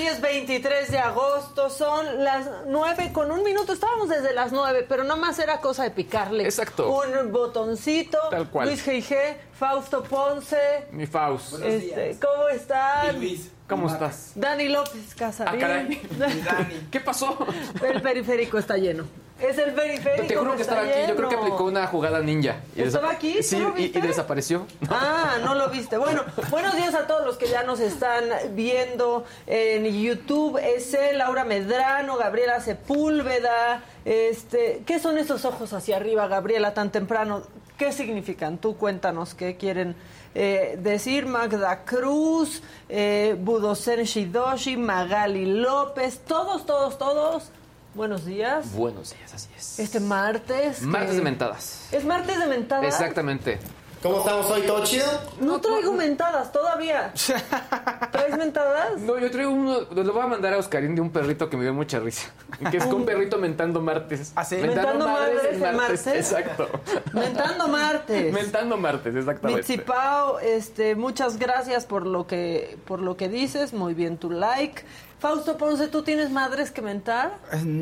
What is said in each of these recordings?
Ahora sí es 23 de agosto, son las 9 con un minuto. Estábamos desde las 9, pero nada más era cosa de picarle. Exacto. Un botoncito. Tal cual. Luis G.G., Fausto Ponce. Mi Faust. Este, ¿Cómo están? ¿Cómo estás? Dani López Casarín. Ah, caray. ¿Qué pasó? El periférico está lleno. Es el periférico. Te juro que estaba aquí. Yo creo que aplicó una jugada ninja. Y ¿Estaba aquí? ¿Tú Sí, lo y, viste? y desapareció. Ah, no lo viste. Bueno, buenos días a todos los que ya nos están viendo en YouTube. Es Laura Medrano, Gabriela Sepúlveda. Este, ¿Qué son esos ojos hacia arriba, Gabriela, tan temprano? ¿Qué significan? Tú cuéntanos qué quieren eh, decir. Magda Cruz, eh, Budocen Shidoshi, Magali López, todos, todos, todos. Buenos días. Buenos días, así es. Este martes. Martes que- de mentadas. ¿Es martes de mentadas? Exactamente. ¿Cómo estamos hoy? ¿Todo chido? No traigo mentadas todavía. ¿Traes mentadas? No, yo traigo uno, lo voy a mandar a Oscarín de un perrito que me dio mucha risa. Que es con un perrito mentando martes. ¿Ah, sí? Mentando madres en martes. Exacto. Mentando martes. Mentando martes, exactamente. Mitsipao, este, muchas gracias por lo que por lo que dices, muy bien tu like. Fausto Ponce, ¿tú tienes madres que mentar?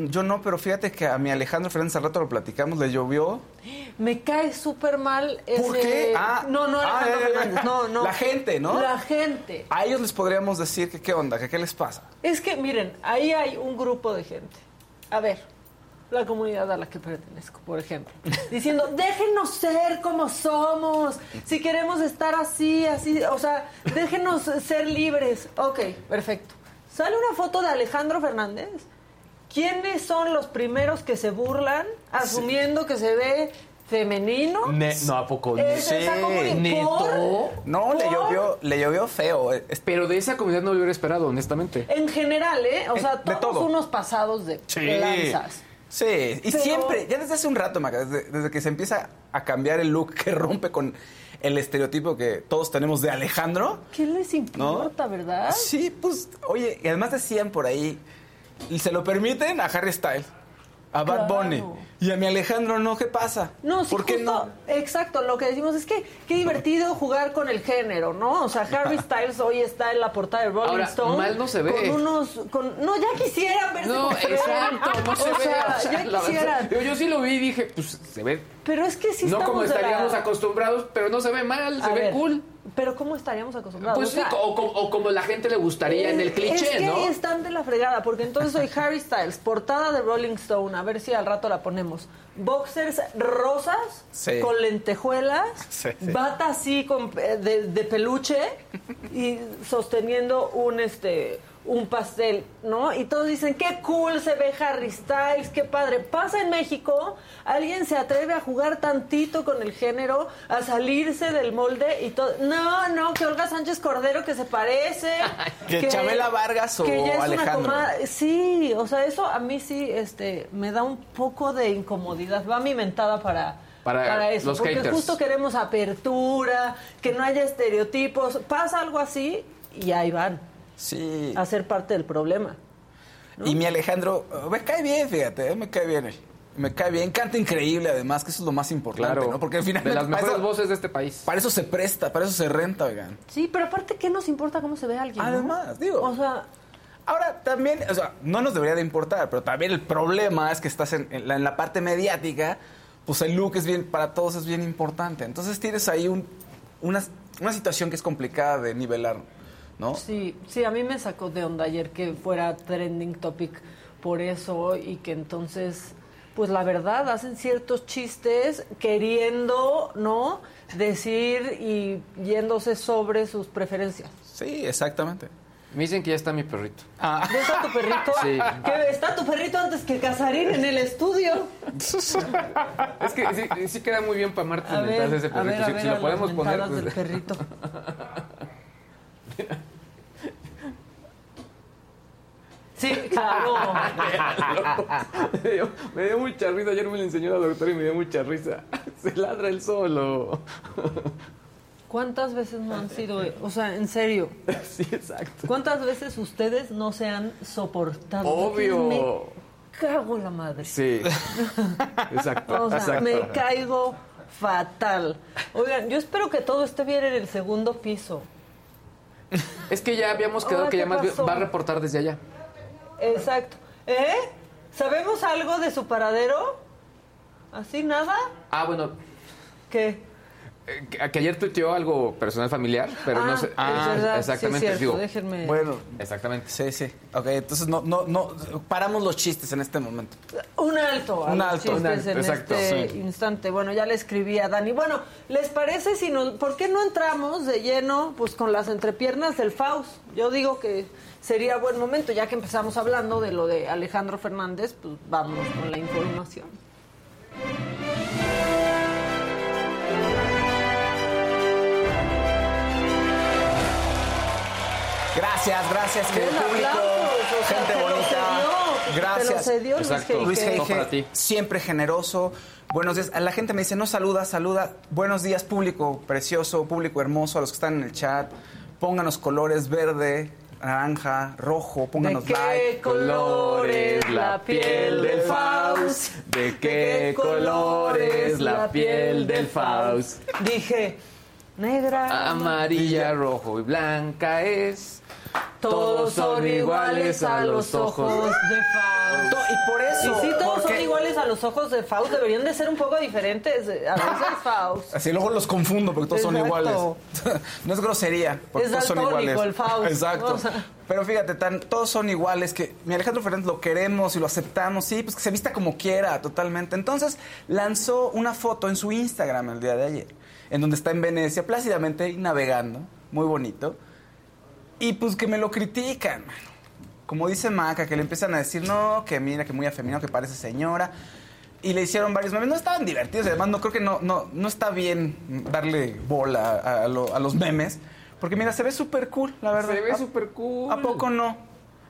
Yo no, pero fíjate que a mi Alejandro Fernández al rato lo platicamos, le llovió. Me cae súper mal ese... ¿Por qué? Ah, no, no, ah, Alejandro. Fernández, no, no. La gente, ¿no? La gente. A ellos les podríamos decir que qué onda, que qué les pasa. Es que, miren, ahí hay un grupo de gente. A ver, la comunidad a la que pertenezco, por ejemplo. Diciendo, déjenos ser como somos. Si queremos estar así, así. O sea, déjenos ser libres. Ok, perfecto. Sale una foto de Alejandro Fernández. ¿Quiénes son los primeros que se burlan asumiendo que se ve femenino? Ne- no, ¿a poco? Es esa Sí. comunidad. ¿Neto? ¿Por? No, le llovió, le llovió feo. Pero de esa comunidad no lo hubiera esperado, honestamente. En general, ¿eh? O sea, Eh, de todos todo. unos pasados de lanzas. Sí, y Pero- siempre, ya desde hace un rato, Maca, desde, desde que se empieza a cambiar el look que rompe con el estereotipo que todos tenemos de Alejandro. ¿Qué les importa, verdad? Sí, pues, oye, y además decían por ahí, y se lo permiten a Harry Styles, a Bad Claro. Bunny, y a mi Alejandro no, ¿qué pasa? No, sí, ¿Por qué justo, no? Exacto, lo que decimos es que qué divertido jugar con el género, ¿no? O sea, Harry Styles hoy está en la portada de Rolling Ahora, Stone. mal no se ve. Con unos. Con, no, ya quisieran verse No, exacto, no se o ve. sea, o sea, ya la quisieran. yo, yo sí lo vi y dije, pues se ve. Pero es que sí no estamos como la- estaríamos acostumbrados, pero no se ve mal, se A ve ver, cool. Pero ¿cómo estaríamos acostumbrados? Pues O sí, sea, o, co- o como la gente le gustaría en el Es cliché, que ¿no? ahí están de la fregada, porque entonces soy Harry Styles, portada de Rolling Stone, a ver si al rato la ponemos. Boxers rosas, Sí. con lentejuelas, Sí, sí. bata así con, eh, de, de peluche y sosteniendo un este un pastel, ¿no? Y todos dicen, qué cool se ve Harry Styles, qué padre. Pasa en México, alguien se atreve a jugar tantito con el género, a salirse del molde y todo. No, no, que Olga Sánchez Cordero que se parece. Que Chabela Vargas o que ya es una Alejandro. comadre. Sí, o sea, eso a mí sí este, me da un poco de incomodidad. Va mi mentada para, Para eso. los porque haters. justo queremos apertura, que no haya estereotipos. Pasa algo así y ahí van Sí. a ser parte del problema. Y mi Alejandro, eh, me cae bien, fíjate, eh, me cae bien él. Me cae bien, canta increíble además, que eso es lo más importante, Claro, ¿no? Porque al final de las para mejores eso- voces de este país. Para eso se presta, para eso se renta, oigan. Sí, pero aparte, ¿qué nos importa cómo se ve alguien? no? Además, digo. O sea, Ahora, también, o sea, no nos debería de importar, pero también el problema es que estás en, en la, en la parte mediática, pues el look es bien, para todos es bien importante. Entonces tienes ahí un, una, una situación que es complicada de nivelar, ¿no? Sí, sí, a mí me sacó de onda ayer que fuera trending topic por eso y que entonces, pues la verdad, hacen ciertos chistes queriendo, ¿no? Decir y yéndose sobre sus preferencias. Sí, exactamente. Me dicen que ya está mi perrito. Ah, ¿Dónde está tu perrito? Sí. ¿Qué, está tu perrito antes que Casarín en el estudio. Es que sí, sí queda muy bien para martes A ver, ese a perrito. ver, a si, ver, si a lo podemos las poner. pues- del perrito. Sí, claro. me, dio, me dio mucha risa. Ayer me lo enseñó la doctora y me dio mucha risa. Se ladra el solo. ¿Cuántas veces no han sido, o sea, en serio, Sí, exacto. cuántas veces ustedes no se han soportado? Obvio. Me cago en la madre. Sí. Exacto. O sea, exacto. me caigo fatal. Oigan, yo espero que todo esté bien en el segundo piso. Es que ya habíamos quedado que ¿qué ya más va a reportar desde allá. Exacto. ¿Eh? ¿Sabemos algo de su paradero? ¿Así nada? Ah, bueno. ¿Qué? eh, Que, que ayer tuiteó algo personal familiar, pero no sé. es verdad, sí, exactamente. es cierto, digo, déjenme. bueno, Exactamente. sí, sí. Ok, entonces no, no, no, paramos los chistes en este momento. Un alto a Un los alto. chistes Un alto, en exacto, este sí. instante. Bueno, ya le escribí a Dani. Bueno, ¿les parece si nos... ¿Por qué no entramos de lleno pues con las entrepiernas del Faust? Yo digo que sería buen momento, ya que empezamos hablando de lo de Alejandro Fernández, pues vamos con la información. Gracias, gracias, querido público. aplausos, o sea, Gente bonita. Gracias. Te lo cedió Luis ti. siempre generoso. Buenos días. La gente me dice, no saluda, saluda. Buenos días, público precioso, público hermoso, a los que están en el chat. Pónganos colores verde, naranja, rojo, pónganos ¿De qué like. colores la piel del Faust? ¿De qué colores la piel del Faust? Dije, negra, Amarilla, rojo y blanca es. Todos son iguales a los ojos de Faust. Y por eso. Y sí, todos son iguales a los ojos de Faust, deberían de ser un poco diferentes. A veces Faust. Así luego los confundo porque todos son iguales. no es grosería, porque Es todos son iguales. el Faust. Exacto. O sea. Pero fíjate, tan, todos son iguales que mi Alejandro Fernández lo queremos y lo aceptamos, sí, pues que se vista como quiera, totalmente. Entonces lanzó una foto en su Instagram el día de ayer, en donde está en Venecia plácidamente navegando, muy bonito. Y pues que me lo critican, mano. Como dice Maca, que le empiezan a decir, no, que mira, que muy afeminado, que parece señora. Y le hicieron varios memes. No estaban divertidos. Además, no creo que no, no, no está bien darle bola a, a lo- a los memes. Porque mira, se ve súper cool, la verdad. Se ve ¿A- súper cool. ¿A poco no?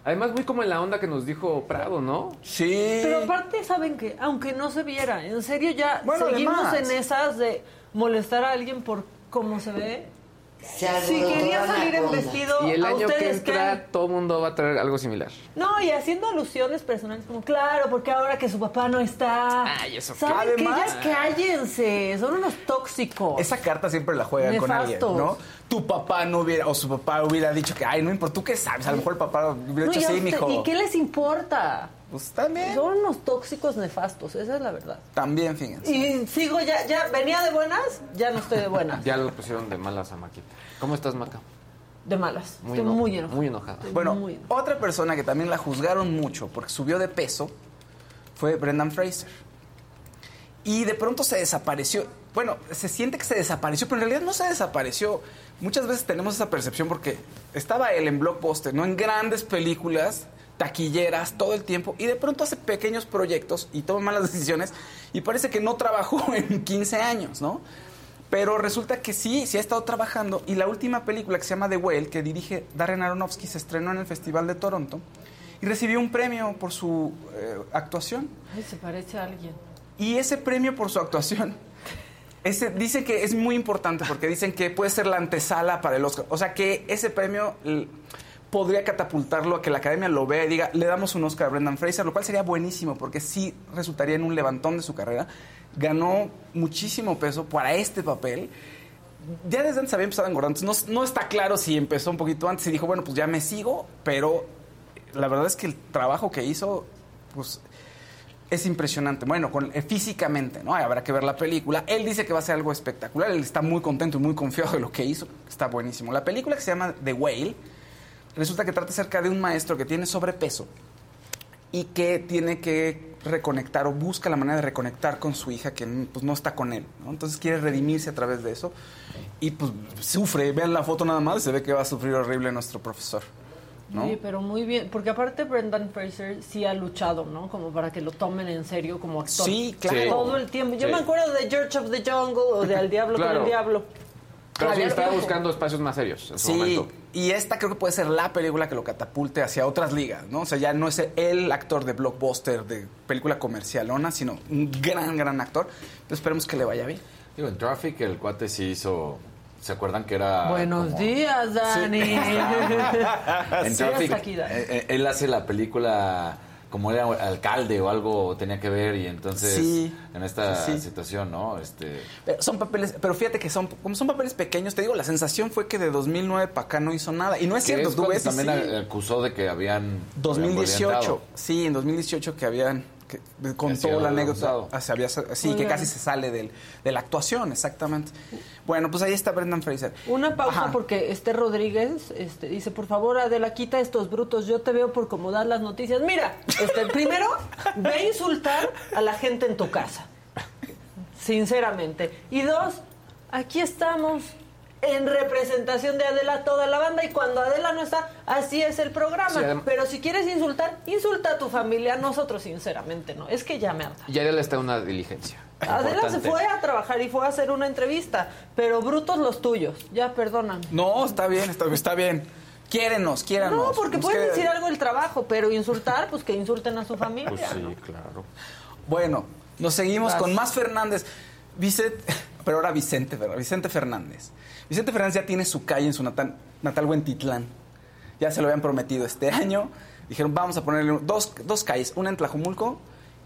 Además, muy como en la onda que nos dijo Prado, ¿no? Sí. Pero aparte, ¿saben que Aunque no se viera, en serio ya Bueno, seguimos además. en esas de molestar a alguien por cómo se ve. Si quería salir en vestido, Y el ¿a año que ustedes entra, todo el mundo va a traer algo similar. No, y haciendo alusiones personales como, claro, porque ahora que su papá no está. Ay, eso. ¿Saben qué? Además- Ya cállense, son unos tóxicos. Esa carta siempre la juegan con alguien. ¿no? Tu papá no hubiera, o su papá hubiera dicho que, ay, no importa, ¿tú qué sabes? A lo mejor el papá hubiera No, dicho, sí, mijo. ¿Y qué les importa? Pues también. Son unos tóxicos nefastos, esa es la verdad. También, fíjense. Y sigo ya, ya, venía de buenas, ya no estoy de buenas. Ya lo pusieron de malas a Maquita. ¿Cómo estás, Maca? De malas. estoy eno- muy enojada. Muy enojada. Estoy Bueno, muy enojada. otra persona que también la juzgaron mucho porque subió de peso fue Brendan Fraser. Y de pronto se desapareció. Bueno, se siente que se desapareció, pero en realidad no se desapareció. Muchas veces tenemos esa percepción porque estaba él en blockbuster, no en grandes películas, taquilleras, todo el tiempo, y de pronto hace pequeños proyectos y toma malas decisiones y parece que no trabajó en 15 años, ¿no? Pero resulta que sí, sí ha estado trabajando y la última película que se llama The Whale, que dirige Darren Aronofsky, se estrenó en el Festival de Toronto y recibió un premio por su eh, actuación. Ay, se parece a alguien. Y ese premio por su actuación, ese, dice que es muy importante porque dicen que puede ser la antesala para el Oscar. O sea que ese premio podría catapultarlo a que la academia lo vea y diga, le damos un Oscar a Brendan Fraser, lo cual sería buenísimo porque sí resultaría en un levantón de su carrera. Ganó muchísimo peso para este papel. Ya desde antes había empezado a engordar, no, no está claro si empezó un poquito antes y dijo, bueno, pues ya me sigo, pero la verdad es que el trabajo que hizo, pues es impresionante. Bueno, con, eh, físicamente, ¿no? Habrá que ver la película. Él dice que va a ser algo espectacular. Él está muy contento y muy confiado de lo que hizo. Está buenísimo. La película que se llama The Whale resulta que trata acerca de un maestro que tiene sobrepeso y que tiene que reconectar o busca la manera de reconectar con su hija que pues, no está con él. ¿no? Entonces quiere redimirse a través de eso y pues sufre. Vean la foto nada más y se ve que va a sufrir horrible nuestro profesor. ¿no? Sí, pero muy bien, porque aparte Brendan Fraser sí ha luchado, ¿no? Como para que lo tomen en serio como actor. Sí, claro. Todo el tiempo. Yo Sí. me acuerdo de George of the Jungle o de Al Diablo con el Diablo. Pero sí, estaba buscando espacios más serios en su Sí, momento. y esta creo que puede ser la película que lo catapulte hacia otras ligas, ¿no? O sea, ya no es el actor de blockbuster, de película comercialona, sino un gran, gran actor. Entonces esperemos que le vaya bien. Digo, en Traffic el cuate sí hizo... ¿Se acuerdan que era Buenos como- días, Dani. En Sí, Traffic, aquí, Dani. eh, eh, él hace la película como era alcalde o algo tenía que ver y entonces Sí, en esta sí, situación, ¿no? Este, Pero son papeles, pero fíjate que son, como son papeles pequeños, te digo, la sensación fue que de 2009 para acá no hizo nada. Y no es cierto, es tú ves también sí. acusó de que habían 2018, habían sí, en 2018 que habían que contó la anécdota, ah, se había- sí, que casi se sale del, de la actuación, exactamente. Bueno, pues ahí está Brendan Fraser. Una pausa Ajá. porque este Rodríguez este, dice, por favor, Adela, quita estos brutos, yo te veo por cómo das las noticias. Mira, este, primero, ve a insultar a la gente en tu casa, sinceramente. Y dos, aquí estamos en representación de Adela toda la banda y cuando Adela no está, así es el programa. Sí, Pero si quieres insultar, insulta a tu familia, nosotros sinceramente no. Es que ya me harta. Y Adela está en una diligencia. Adela se fue a trabajar y fue a hacer una entrevista, pero brutos los tuyos, ya perdóname. No, está bien, está, está bien. Quiérenos, quiéranos. No, porque Pues pueden decir algo del trabajo, pero insultar, pues que insulten a su familia. Pues sí, ¿no? claro. Bueno, nos seguimos Vas. con más Fernández. Vicente, pero ahora Vicente, Fer- Vicente Fernández. Vicente Fernández ya tiene su calle en su natal, natal Huentitlán. Ya se lo habían prometido este año. Dijeron, vamos a ponerle dos, dos calles, una en Tlajomulco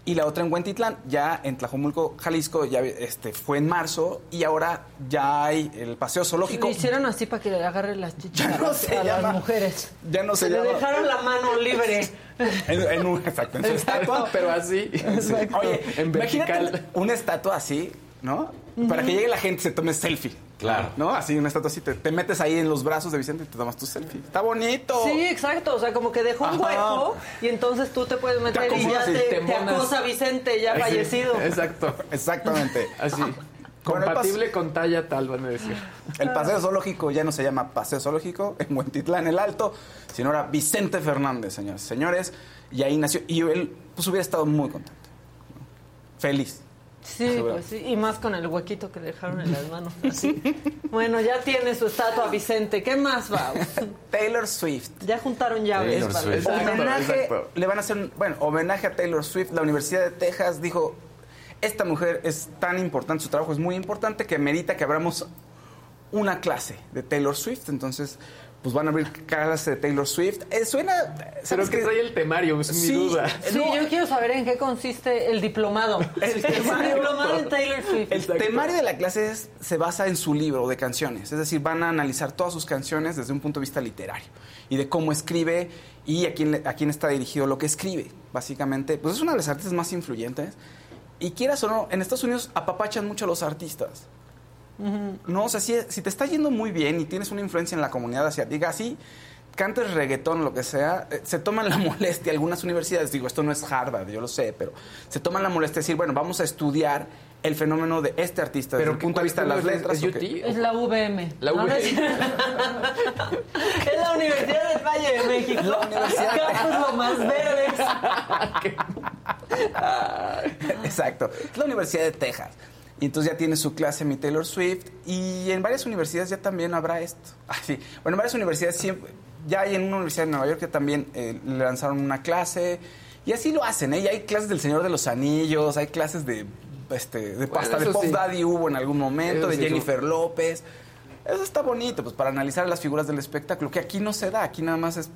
y la otra en Huentitlán. Ya en Tlajomulco, Jalisco, ya este, fue en marzo y ahora ya hay el paseo zoológico. Lo hicieron así para que le agarre las chichas Ya a, no las- se a las llama- mujeres. Ya no se Le llama- dejaron la mano libre. En, en un, exacto, en su estatua. Pero así. Oye, en imagínate vertical. una estatua así, ¿no? Para que llegue la gente y se tome selfie. Claro. ¿No? Así, una estatua así. Te, te metes ahí en los brazos de Vicente y te tomas tu selfie. Está bonito. Sí, exacto. O sea, como que dejó un Ajá. hueco y entonces tú te puedes meter y ya te, te te acosa Vicente, ya fallecido. Exacto. Exactamente. Así. Bueno, Compatible con talla tal, van a decir. El paseo zoológico ya no se llama Paseo Zoológico en Huentitlán el Alto, sino ahora Vicente Fernández, señores. Señores, y ahí nació. Y él, pues hubiera estado muy contento. ¿no? Feliz. Sí, pues sí. Y más con el huequito que le dejaron en las manos. Así. Bueno, ya tiene su estatua Vicente. ¿Qué más va? Taylor Swift. Ya juntaron llaves. Taylor para- Swift. Exacto, homenaje, exacto. le van a hacer, un- bueno, homenaje a Taylor Swift. La Universidad de Texas dijo, esta mujer es tan importante, su trabajo es muy importante que merita que abramos una clase de Taylor Swift. Entonces, pues van a abrir clase de Taylor Swift. Eh, suena... Pero ¿sabes que qué? trae el temario, es Sí, mi duda. Sí, No, yo quiero saber en qué consiste el diplomado. El temario. diplomado en Taylor Swift. El temario de la clase es- se basa en su libro de canciones, es decir, van a analizar todas sus canciones desde un punto de vista literario y de cómo escribe y a quién, le- a quién está dirigido lo que escribe. Básicamente, pues es una de las artistas más influyentes y quieras o no, en Estados Unidos apapachan mucho a los artistas. No, o sea, si, si te está yendo muy bien y tienes una influencia en la comunidad asiática, así cantes reggaetón, lo que sea, eh, se toman la molestia, algunas universidades, digo, esto no es Harvard, yo lo sé, pero se toman la molestia de decir, bueno, vamos a estudiar el fenómeno de este artista desde el punto de vista de las letras. ¿Es la VM. La ¿no? UVM. Es es la Universidad del Valle de México. La Universidad de- Campus más verdes. Exacto. Es la Universidad de Texas. Y entonces ya tiene su clase mi Taylor Swift. Y en varias universidades ya también habrá esto. Ah, sí. Bueno, en varias universidades siempre. Ya hay en una universidad de Nueva York que también eh, le lanzaron una clase. Y así lo hacen, ¿eh? Y hay clases del Señor de los Anillos, hay clases de. Este, de hasta de Pop sí. Daddy hubo en algún momento, Eso de sí, Jennifer López. Eso está bonito, pues para analizar las figuras del espectáculo, que aquí no se da, aquí nada más es.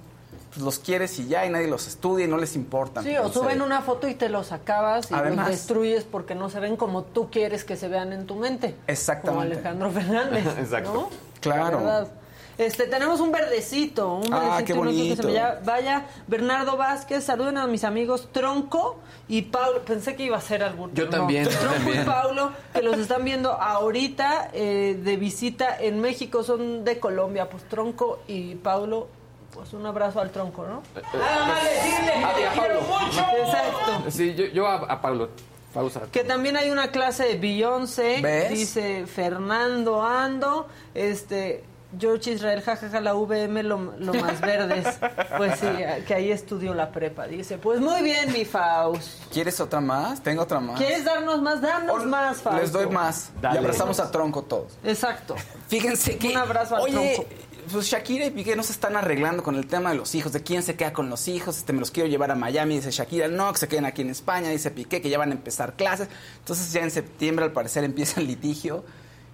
Pues, los quieres y ya, y nadie los estudia y no les importa. Sí, o suben una foto y te los acabas y Además- los destruyes porque no se ven como tú quieres que se vean en tu mente. Exactamente. Como Alejandro Fernández. Exacto. ¿no? Claro. Este, tenemos un verdecito, un Ah, verdecito, qué que se me ya- vaya. Bernardo Vázquez, saluden a mis amigos Tronco y Paulo. Pensé que iba a ser algún. Yo no. también, Tronco también. y Paulo, que los están viendo ahorita eh, de visita en México, son de Colombia. Pues Tronco y Paulo, pues un abrazo al Tronco, ¿no? Nada más decirle que Ah, te quiero Pablo. mucho. Exacto. Sí, yo, yo a, a Pablo. Pausa. Que también hay una clase de Beyoncé, ¿Ves? dice Fernando Ando, este George Israel, jajaja, la VM lo, lo más verdes. Pues sí, que ahí estudió la prepa. Dice, pues muy bien, mi Faust. ¿Quieres otra más? Tengo otra más. ¿Quieres darnos más? Danos más, Faust. Les doy más. Dale. Y abrazamos a Tronco todos. Exacto. Fíjense que. Un abrazo al Oye, Tronco. Pues Shakira y Piqué no se están arreglando con el tema de los hijos, de quién se queda con los hijos. Este, me los quiero llevar a Miami, dice Shakira. No, que se queden aquí en España, dice Piqué, que ya van a empezar clases. Entonces, ya en septiembre, al parecer, empieza el litigio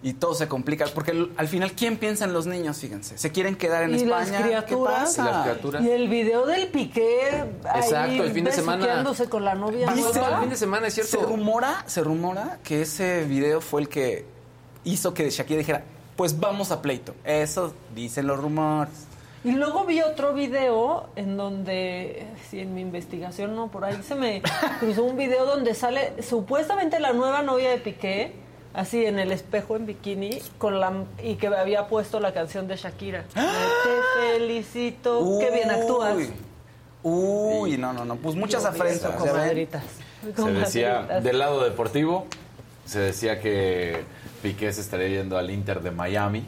y todo se complica. Porque al- al final, ¿quién piensa en los niños? Fíjense. ¿Se quieren quedar en Y España? las criaturas. ¿Qué pasa? Y las criaturas. Y el video del Piqué ahí Exacto, el fin de semana. con la novia ¿Viste? El fin de semana, es Se cierto. rumora, se rumora que ese video fue el que hizo que Shakira dijera, pues vamos a pleito. Eso dicen los rumores. Y luego vi otro video en donde, si en mi investigación no, por ahí se me cruzó un video donde sale supuestamente la nueva novia de Piqué, así en el espejo en bikini, con la y que había puesto la canción de Shakira. Te felicito, qué bien actúas. Uy. Uy, no, no, no. Pues muchas afrentas. Se decía, del lado deportivo, se decía que Piqué se estaría yendo al Inter de Miami.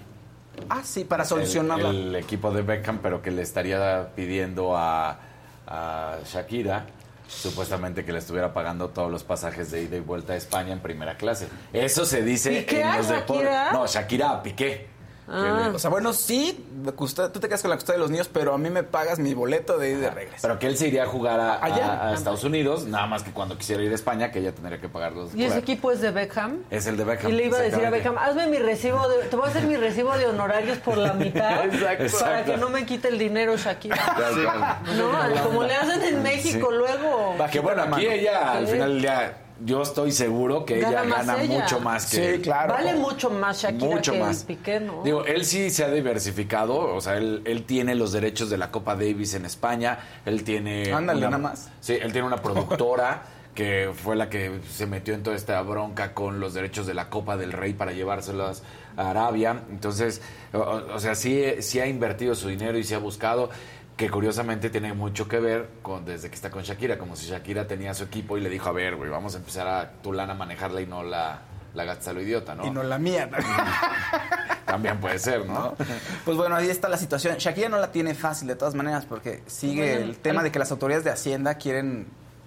Ah, sí, para solucionarla. El, el equipo de Beckham, pero que le estaría pidiendo a, a Shakira supuestamente que le estuviera pagando todos los pasajes de ida y vuelta a España en primera clase. Eso se dice ¿Piqué en los deportes. No, Shakira a Piqué. Le- O sea, bueno, sí, custodia- tú te quedas con la custodia de los niños, pero a mí me pagas mi boleto de y de regreso. pero que él se iría a jugar a, Allá. a- a Estados Unidos, nada más que cuando quisiera ir a España, que ella tendría que pagar los Y ese equipo es de Beckham. Es el de Beckham. Y le iba a decir a. Beckham, hazme mi recibo de, te voy a hacer mi recibo de honorarios por la mitad Exacto. para Exacto. que no me quite el dinero Shakira. Ya, ya. No, como le hacen en México luego. Que bueno, aquí ella, al Sí. final del día, yo estoy seguro que Gana ella gana ella. mucho más que Sí, claro. Vale mucho más Shakira mucho que más. Piqué, ¿no? Digo, él sí se ha diversificado, o sea, él, él tiene los derechos de la Copa Davis en España, él tiene... Ándale, una- nada más. Sí, él tiene una productora que fue la que se metió en toda esta bronca con los derechos de la Copa del Rey para llevárselos a Arabia. Entonces, o, o sea, sí, sí ha invertido su dinero y se ha buscado que curiosamente tiene mucho que ver con desde que está con Shakira, como si Shakira tenía su equipo y le dijo, a ver, güey, vamos a empezar a tu lana a manejarla y no la, la gastas a lo idiota, ¿no? Y no la mía. También puede ser, ¿no? ¿no? Pues bueno, ahí está la situación. Shakira no la tiene fácil de todas maneras porque sigue el tema de que las autoridades de Hacienda quieren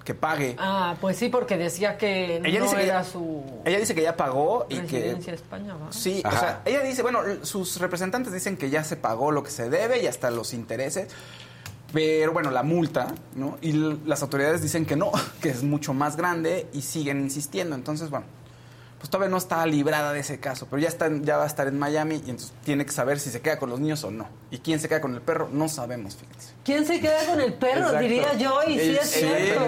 que pague. Ah, pues sí, porque decía que Ella no dice que era ya- su Ella dice que ya pagó y que España, ¿va? Sí, o sea, ella dice, bueno, sus representantes dicen que ya se pagó lo que se debe y hasta los intereses, pero bueno, la multa, ¿no? Y las autoridades dicen que no, que es mucho más grande y siguen insistiendo. Entonces, bueno, pues todavía no está librada de ese caso, pero ya, está, ya va a estar en Miami y entonces tiene que saber si se queda con los niños o no. ¿Y quién se queda con el perro? No sabemos, fíjense. ¿Quién se queda con el perro? Exacto. Diría yo, y sí es cierto.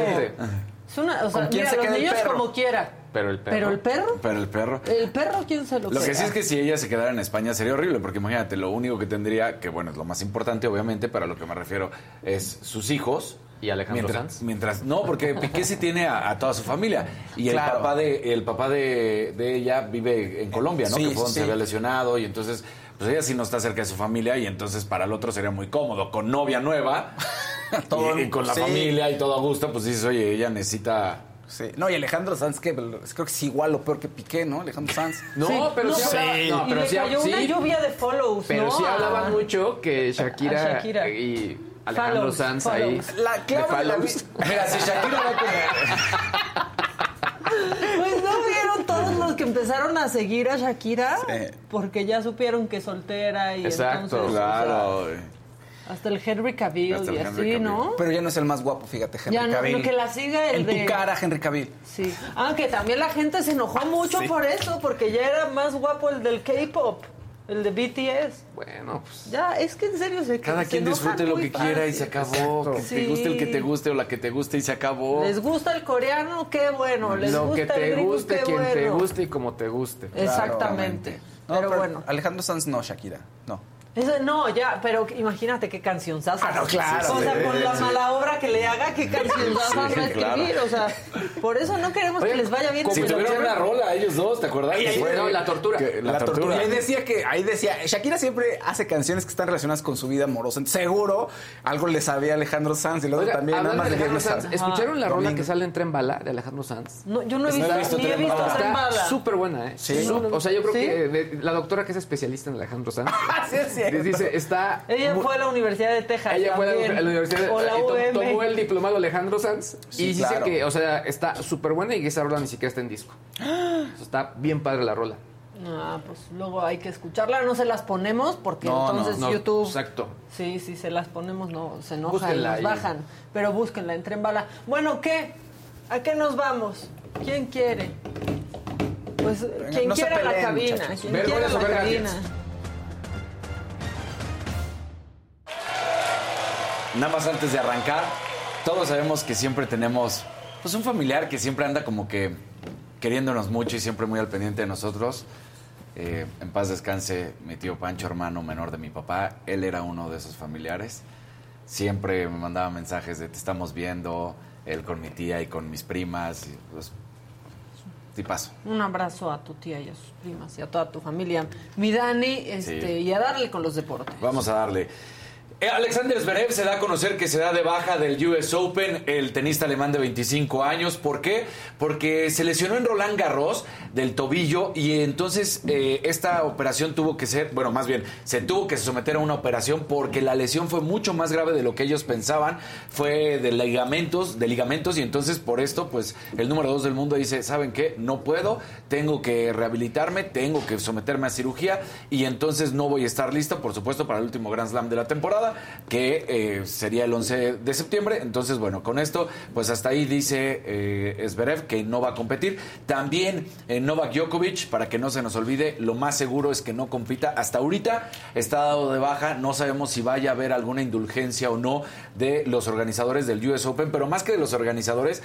Es una, o sea, ¿Con quién mira, los niños como quiera. Pero el perro. Pero el perro, Pero el perro... el perro, ¿quién se lo, Lo que sí es que si ella se quedara en España sería horrible, porque imagínate, lo único que tendría, que bueno, es lo más importante obviamente, pero a lo que me refiero es sus hijos. ¿Y Alejandro mientras, Sanz? Mientras, no, porque Piqué sí tiene a, a toda su familia. Y el papá de el papá de, de ella vive en Colombia, ¿no? Sí, que fue donde sí. se había lesionado y entonces, pues ella sí no está cerca de su familia y entonces para el otro sería muy cómodo, con novia nueva Todo- y, y con la sí. familia y todo a gusto, pues dices, oye, ella necesita... Sí. No, y Alejandro Sanz, que creo que es igual o peor que Piqué, ¿no? Alejandro Sanz. No, Sí, pero sí, hablaba- y pero le sí, cayó una lluvia de follows, pero ¿no? sí A- hablaban mucho que Shakira, Shakira. y Alejandro Follows, Sanz follows. ahí. La clave de la Mira, si Shakira va como... Pues no vieron todos los que empezaron a seguir a Shakira Sí. porque ya supieron que es soltera y Exacto, entonces o Claro, sea, hasta el Henry Cavill Hasta el y Henry así, Cavill. ¿no? Pero ya no es el más guapo, fíjate, Henry Ya no, Cavill. que la siga el en de- tu cara, Henry Cavill. Sí. Aunque también la gente se enojó mucho Sí. por eso, porque ya era más guapo el del K-pop, el de BTS. Bueno, pues Ya, es que en serio se Cada se quien disfrute lo que quiera y se acabó. Que te guste el que te guste o la que te guste y se acabó. Les gusta el coreano, qué bueno. Les lo gusta que te el gringo, guste, qué quien te bueno. guste y como te guste. Exactamente. No, pero, bueno. Alejandro Sanz no, Shakira. No. Eso, no, ya, pero imagínate qué canción sasa. Ah, no, claro. O sea, Sí, con la sí. mala obra que le haga, qué canción sasa va a escribir. O sea, por eso no queremos que les vaya bien. Si pero tuvieron una rola ellos dos, ¿te acuerdas? Ay, Que ay, fue- no, la tortura. que- La, tortura. Y ahí decía que, ahí decía, Shakira siempre hace canciones que están relacionadas con su vida amorosa. Seguro algo le sabía a Alejandro Sanz y luego Oiga, también nada más de le Alejandro Sanz, besar. ¿escucharon la rola Domingo. que sale en Tren Bala de Alejandro Sanz? No, yo no he visto, visto ni he Tren visto Bala. Tren Está súper buena, ¿eh? Sí. O sea, yo creo ¿Sí? que la doctora que es especialista en Alejandro Sanz Sí, es cierto. dice, está... Ella muy- fue a la Universidad de Texas. Ella fue a también. la, a la universidad to- UM. tomó el diplomado Alejandro Sanz Sí, y dice que, o sea, está súper buena y que esa rola ni siquiera está en disco. Está bien padre la rola. Ah, pues luego hay que escucharla. No se las ponemos porque No, entonces No, YouTube. Exacto. Sí, sí, se las ponemos, no, se enoja Búsquenla y nos ahí. bajan. Pero búsquenla, entren en bala. Bueno, ¿qué? ¿A qué nos vamos? ¿Quién quiere? Pues quien no se quiera la cabina. muchachos. Quien Ver quiera la cabina. Nada más antes de arrancar, todos sabemos que siempre tenemos pues un familiar que siempre anda como que queriéndonos mucho y siempre muy al pendiente de nosotros. Eh, en paz descanse mi tío Pancho, hermano menor de mi papá. Él era uno de esos familiares. Siempre me mandaba mensajes de te estamos viendo, él con mi tía y con mis primas. Y, pues, tipazo. Un abrazo a tu tía y a sus primas y a toda tu familia. Mi Dani, este, Sí. y a darle con los deportes. Vamos a darle. Eh, Alexander Zverev se da a conocer que se da de baja del US Open, el tenista alemán de 25 años. ¿Por qué? Porque se lesionó en Roland Garros del tobillo y entonces eh, esta operación tuvo que ser, bueno, más bien, se tuvo que someter a una operación porque la lesión fue mucho más grave de lo que ellos pensaban. Fue de ligamentos, de ligamentos y entonces por esto, pues el número dos del mundo dice, ¿saben qué? No puedo, tengo que rehabilitarme, tengo que someterme a cirugía y entonces no voy a estar listo, por supuesto, para el último Grand Slam de la temporada, que eh, sería el 11 de septiembre. Entonces, bueno, con esto, pues hasta ahí dice eh, que no va a competir. También eh, Novak Djokovic, para que no se nos olvide, lo más seguro es que no compita. Hasta ahorita está dado de baja, no sabemos si vaya a haber alguna indulgencia o no de los organizadores del US Open, pero más que de los organizadores,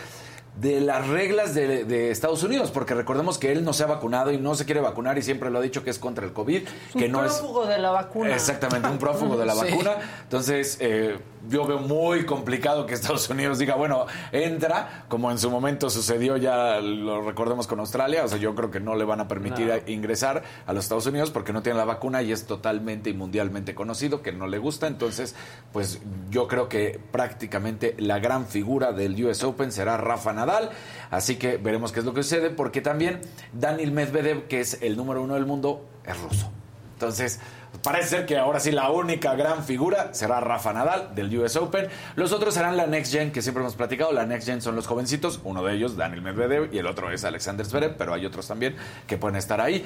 de las reglas de, de Estados Unidos, porque recordemos que él no se ha vacunado y no se quiere vacunar y siempre lo ha dicho que es contra el COVID, que un no es... prófugo de la vacuna. Exactamente, un prófugo de la Sí. vacuna. Entonces, eh, yo veo muy complicado que Estados Unidos diga, bueno, entra, como en su momento sucedió, ya lo recordemos con Australia. O sea, yo creo que no le van a permitir a- ingresar a los Estados Unidos porque no tiene la vacuna y es totalmente y mundialmente conocido que no le gusta. Entonces, pues yo creo que prácticamente la gran figura del US Open será Rafa Nadal. Así que veremos qué es lo que sucede, porque también Daniel Medvedev, que es el número uno del mundo, es ruso. Entonces, parece ser que ahora sí la única gran figura será Rafa Nadal del US Open. Los otros serán la Next Gen, que siempre hemos platicado. La Next Gen son los jovencitos, uno de ellos, Daniel Medvedev, y el otro es Alexander Zverev, pero hay otros también que pueden estar ahí.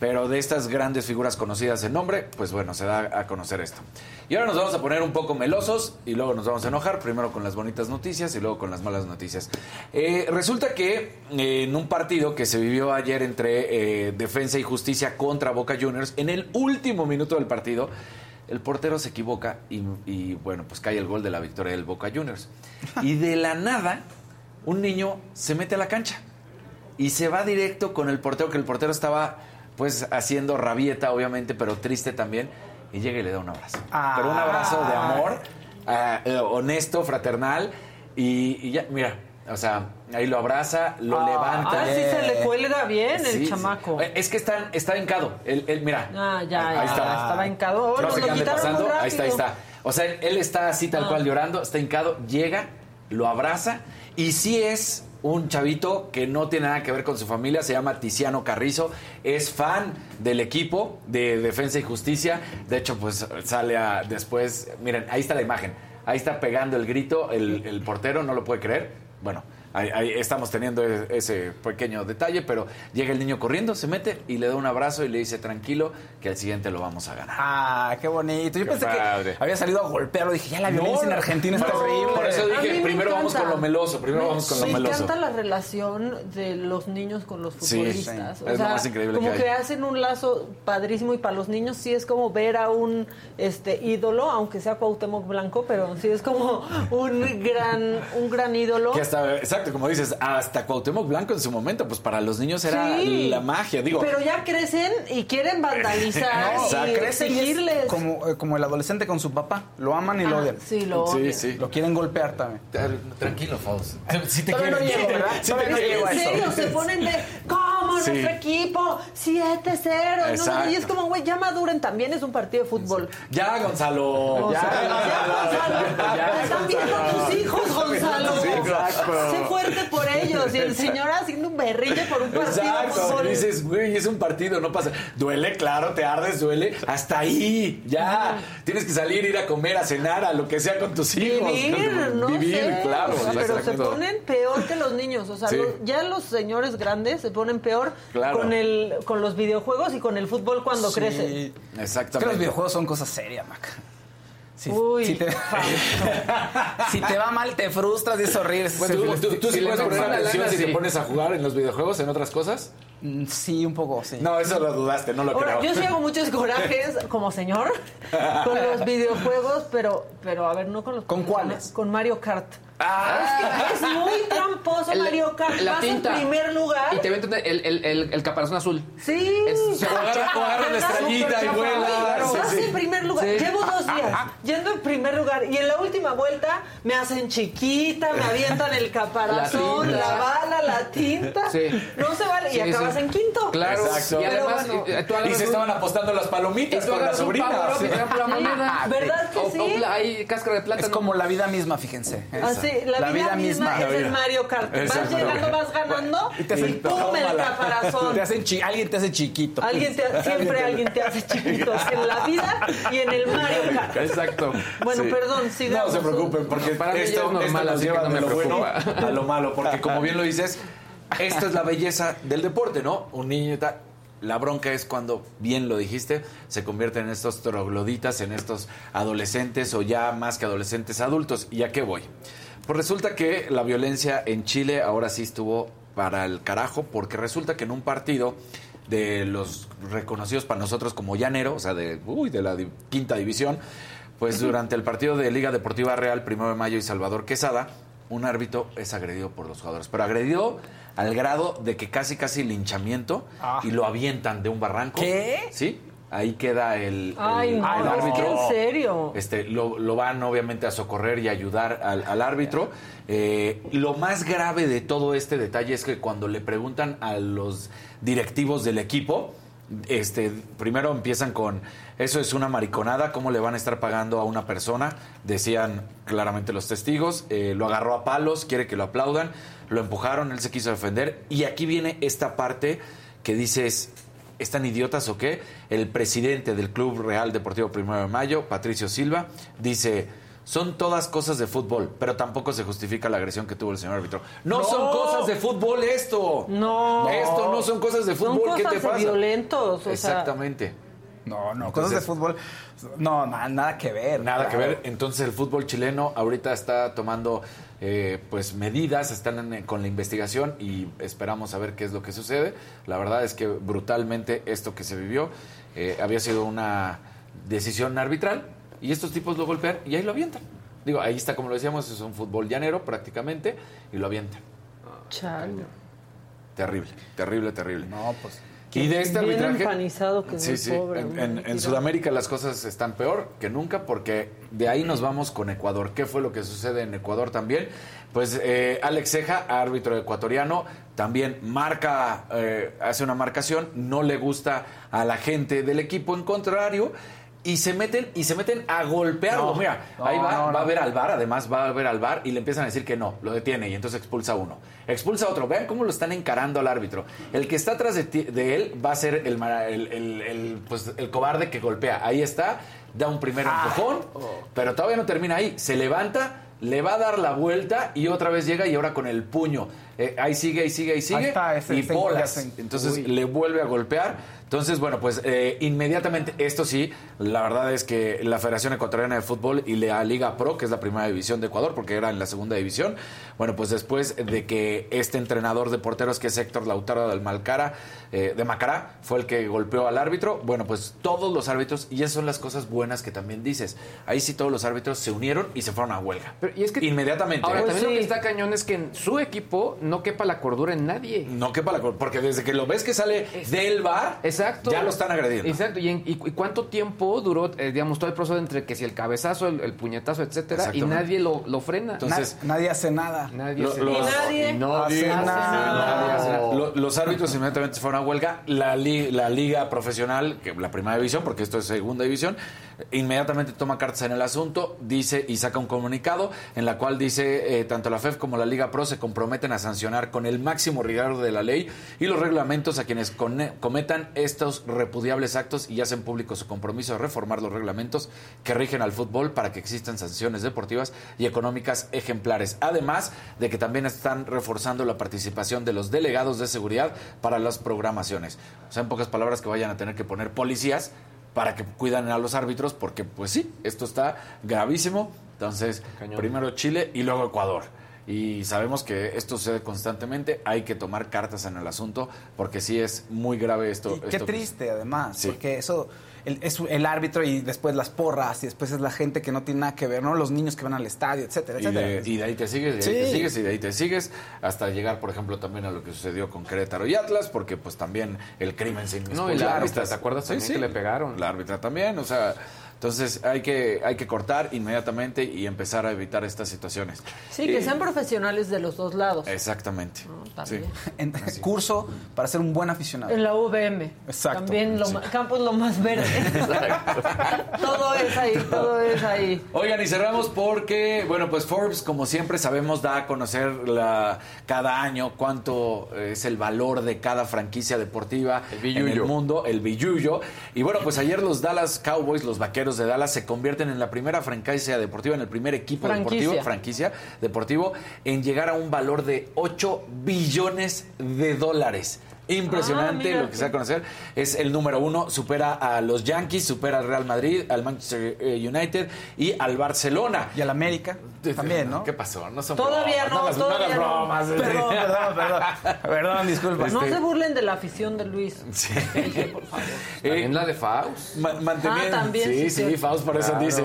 Pero de estas grandes figuras conocidas en nombre, pues bueno, se da a conocer esto. Y ahora nos vamos a poner un poco melosos y luego nos vamos a enojar, primero con las bonitas noticias y luego con las malas noticias. Eh, resulta que eh, en un partido que se vivió ayer entre eh, Defensa y Justicia contra Boca Juniors, en el último minuto del partido, el portero se equivoca y, y, bueno, pues cae el gol de la victoria del Boca Juniors. Y de la nada, un niño se mete a la cancha y se va directo con el portero, que el portero estaba pues haciendo rabieta, obviamente, pero triste también, y llega y le da un abrazo. Ah. Pero un abrazo de amor, ah, eh, honesto, fraternal, y, y ya, mira, o sea, ahí lo abraza, lo levanta. Ah, sí se le cuelga bien Sí, el chamaco. Eh, Es que está, está hincado. Él, él, mira. Ah, ya, ahí ya, está. estaba hincado. Oh, No lo muy. Ahí está, ahí está. O sea, él está así tal Ah. cual llorando, está hincado, llega, lo abraza y sí es un chavito que no tiene nada que ver con su familia, se llama Tiziano Carrizo, es fan del equipo de Defensa y Justicia, de hecho pues sale a, después, miren, ahí está la imagen, ahí está pegando el grito el, el portero, no lo puede creer, bueno, Ahí, ahí estamos teniendo e- ese pequeño detalle, pero llega el niño corriendo, se mete y le da un abrazo y le dice tranquilo que al siguiente lo vamos a ganar. Ah, qué bonito. Yo Qué pensé padre. que había salido a golpearlo. Dije, ya la violencia en Argentina está No, horrible. Por eso dije, me primero vamos con lo meloso, primero Me- vamos con lo me meloso. encanta la relación de los niños con los futbolistas. sí. O Es lo sea, más increíble como que que, hacen un lazo padrísimo y para los niños sí es como ver a un este ídolo, aunque sea Cuauhtémoc Blanco, pero sí es como un gran un gran ídolo. Que hasta, exacto, como dices, hasta Cuauhtémoc Blanco en su momento, pues para los niños era Sí. la magia. Digo, Pero ya crecen y quieren vandalizar No, o sea, y crecen y es exigirles. como, eh, como el adolescente con su papá. Lo aman y lo Ah, odian. sí, lo sí, odian. sí. Lo quieren golpear también. Tranquilo, Faust. Sí te Todavía no quiero. llego, ¿verdad? Sí te no quiero. llego a En eso. serio, se ponen de, ¿cómo Sí. nuestro equipo? 7-0. No, y es como, güey, ya maduren, también es un partido de fútbol. Ya, Gonzalo. Ya, sea, ya, Gonzalo, ya, te están viendo tus hijos, Gonzalo. Sí, exacto. Fuerte por ellos. Y el señor haciendo un berrille por un partido Exacto, dices, güey, es un partido, no pasa. Duele, claro, te ardes, duele. Hasta ahí, ya. Tienes que salir, ir a comer, a cenar, a lo que sea con tus hijos. Vivir, no Vivir, sé, claro. o sea, pero se ponen peor que los niños, o sea, Sí. los- ya los señores grandes se ponen peor Claro. con el con los videojuegos y con el fútbol cuando Sí. crecen. Es que Exactamente. los videojuegos son cosas serias, Mac. Si, Uy, si te, si te va mal, te frustras y es horrible. Bueno, ¿Tú, tú, sí puedes poner atención si te pones a jugar en los videojuegos, en otras cosas? Mm, Sí, un poco, sí. No, eso lo dudaste, no lo Ahora, creo. yo sí hago muchos corajes como señor con los videojuegos, pero pero a ver, no con los ¿Con cuáles? Con Mario Kart. Ah. Es que es muy tramposo El- Mario Kart. la Vas tinta. en primer lugar. Y te venden el, el, el, el caparazón azul. Sí. Es- O agarra, o agarra la estrellita y vuela. Vas en primer lugar. Sí. Llevo dos días yendo en primer lugar. Y en la última vuelta me hacen chiquita, me avientan el caparazón, La bala, la tinta. Sí. No se vale. Sí, y acabas sí. en quinto. Claro. Exacto. Y además, bueno. eh, tú Y se un- estaban apostando las palomitas con la sobrina. ¿Verdad que sí? hay cáscara de plátano. Es como la vida misma, fíjense. Así, La, vida, misma, es el Mario Kart. Vas llegando, vas ganando y, te hacen- pum, el caparazón. Te hacen chi- alguien te hace chiquito. Alguien te- siempre alguien te hace chiquito, así en la vida y en el Mario Kart. Exacto. Bueno, Sí. perdón, No se preocupen, porque Para mí esto, es normal, esto nos así que lleva no me de lo bueno a lo malo, porque como bien lo dices, esta es la belleza del deporte, ¿no? Un niño y tal. La bronca es cuando, bien lo dijiste, se convierten en estos trogloditas, en estos adolescentes o ya más que adolescentes adultos. ¿Y a qué voy? Pues resulta que la violencia en Chile ahora sí estuvo para el carajo, porque resulta que en un partido de los reconocidos para nosotros como llanero, o sea, de, uy, de la di- quinta división, pues durante el partido de Liga Deportiva Real, Primero de Mayo y Salvador Quesada, un árbitro es agredido por los jugadores, pero agredido al grado de que casi, casi linchamiento Ah. y lo avientan de un barranco. ¿Qué? Sí, ahí queda el, Ay, el- no, el es que árbitro. en serio. Este, lo, lo van obviamente a socorrer y ayudar al, al árbitro. Eh, lo más grave de todo este detalle es que cuando le preguntan a los directivos del equipo, este, primero empiezan con, eso es una mariconada, ¿cómo le van a estar pagando a una persona? Decían claramente los testigos, eh, lo agarró a palos, quiere que lo aplaudan, lo empujaron, él se quiso defender y aquí viene esta parte que dices, ¿están idiotas o qué? El presidente del Club Real Deportivo Primero de Mayo, Patricio Silva, dice, son todas cosas de fútbol, pero tampoco se justifica la agresión que tuvo el señor árbitro. No, No. son cosas de fútbol esto. No. Esto no son cosas de Son fútbol. ¿Qué cosas te de pasa? violentos, o sea. Exactamente. No, no, cosas de fútbol. No, na- nada que ver. Nada que ver. Entonces el fútbol chileno ahorita está tomando eh, pues medidas, están en- con la investigación y esperamos a ver qué es lo que sucede. La verdad es que brutalmente esto que se vivió eh, había sido una decisión arbitral y estos tipos lo golpean y ahí lo avientan. Digo, ahí está como lo decíamos, es un fútbol llanero prácticamente y lo avientan. Chale. Terrible, terrible, terrible. No, pues. Y de este Bien arbitraje. que es sí, muy sí. pobre, en. Sudamérica las cosas están peor que nunca porque de ahí nos vamos con Ecuador. ¿Qué fue lo que sucede en Ecuador también? Pues eh, Alex Ceja, árbitro ecuatoriano, también marca, eh, hace una marcación, no le gusta a la gente del equipo en contrario. Y se meten y se meten a golpearlo. No, Mira, no, ahí va, no, va a ver al bar, además va a ver al bar y le empiezan a decir que no, lo detiene y entonces expulsa a uno. Expulsa a otro. Vean cómo lo están encarando al árbitro. El que está atrás de, ti- de él va a ser el, el, pues, el cobarde que golpea. Ahí está, da un primer empujón, pero todavía no termina ahí. Se levanta, le va a dar la vuelta y otra vez llega y ahora con el puño eh, ahí sigue, ahí sigue, ahí sigue. está, ese- y bolas. Entonces Uy. le vuelve a golpear. Entonces, bueno, pues eh, inmediatamente, esto sí, la verdad es que la Federación Ecuatoriana de Fútbol y la Liga Pro, que es la primera división de Ecuador, porque era en la segunda división, bueno, pues después de que este entrenador de porteros, que es Héctor Lautaro del Malcara, eh, de Macará, fue el que golpeó al árbitro, bueno, pues todos los árbitros, y esas son las cosas buenas que también dices, ahí sí todos los árbitros se unieron y se fueron a huelga. Pero- y es que- Inmediatamente. Ahora, también lo que está cañón es que en su equipo no quepa la cordura en nadie. No quepa la cor- porque desde que lo ves que sale del bar, Exacto. ya lo están agrediendo. Exacto. ¿Y, en- y cu- y cuánto tiempo duró, eh, digamos, todo el proceso entre que si el cabezazo, el, el puñetazo, etcétera, y nadie lo, lo frena? Entonces, Na- nadie hace nada. nadie lo- se- los- Y nadie nadie hace nada. nadie hace nada. Lo- los árbitros inmediatamente fueron a huelga. La, li- la liga profesional, que la primera división, porque esto es segunda división, inmediatamente toma cartas en el asunto, dice y saca un comunicado en la cual dice eh, tanto la FEF como la Liga Pro se comprometen a sancionar con el máximo rigor de la ley y los reglamentos a quienes cometan estos repudiables actos y hacen público su compromiso de reformar los reglamentos que rigen al fútbol para que existan sanciones deportivas y económicas ejemplares. Además de que también están reforzando la participación de los delegados de seguridad para las programaciones. O sea, en pocas palabras, que vayan a tener que poner policías para que cuidan a los árbitros, porque pues sí, esto está gravísimo. Entonces, Cañón. primero Chile y luego Ecuador. Y sabemos que esto sucede constantemente, hay que tomar cartas en el asunto, porque sí es muy grave esto. Y qué esto que- triste, además, Sí. porque eso el, es el árbitro y después las porras y después es la gente que no tiene nada que ver, ¿no? Los niños que van al estadio, etcétera, Y etcétera. de, y de ahí te sigues, y de ahí te Sí. sigues, y de ahí te sigues, hasta llegar, por ejemplo, también a lo que sucedió con Querétaro y Atlas, porque pues también el crimen se. No, y la Claro, árbitra, ¿te acuerdas también que le pegaron? La árbitra también, o sea, entonces hay que, hay que cortar inmediatamente y empezar a evitar estas situaciones. Sí, que Y- sean profesionales de los dos lados. Exactamente. No, Sí. también. En curso para ser un buen aficionado. En la UVM. Exacto. También lo campo es lo más verde. todo es ahí, todo es ahí. Oigan, y cerramos porque, bueno, pues Forbes, como siempre sabemos, da a conocer la, cada año cuánto es el valor de cada franquicia deportiva El en el mundo, el billuyo. Y bueno, pues ayer los Dallas Cowboys, los vaqueros de Dallas, se convierten en la primera franquicia deportiva, en el primer equipo Franquicia. deportivo, franquicia deportivo, en llegar a un valor de 8 billones de dólares. Impresionante Ah, lo que se da a conocer. Es el número uno, supera a los Yankees, supera al Real Madrid, al Manchester eh, United y al Barcelona. Y al América también, ¿no? ¿Qué pasó? No son Todavía bromas, no, todavía no. bromas. Perdón, perdón, perdón. Perdón, disculpa. No Este- se burlen de la afición de Luis. Sí. por favor. También Eh, la de Faust. ma- manteniendo- Ah, también, sí, sí, sí. Faust por eso dice.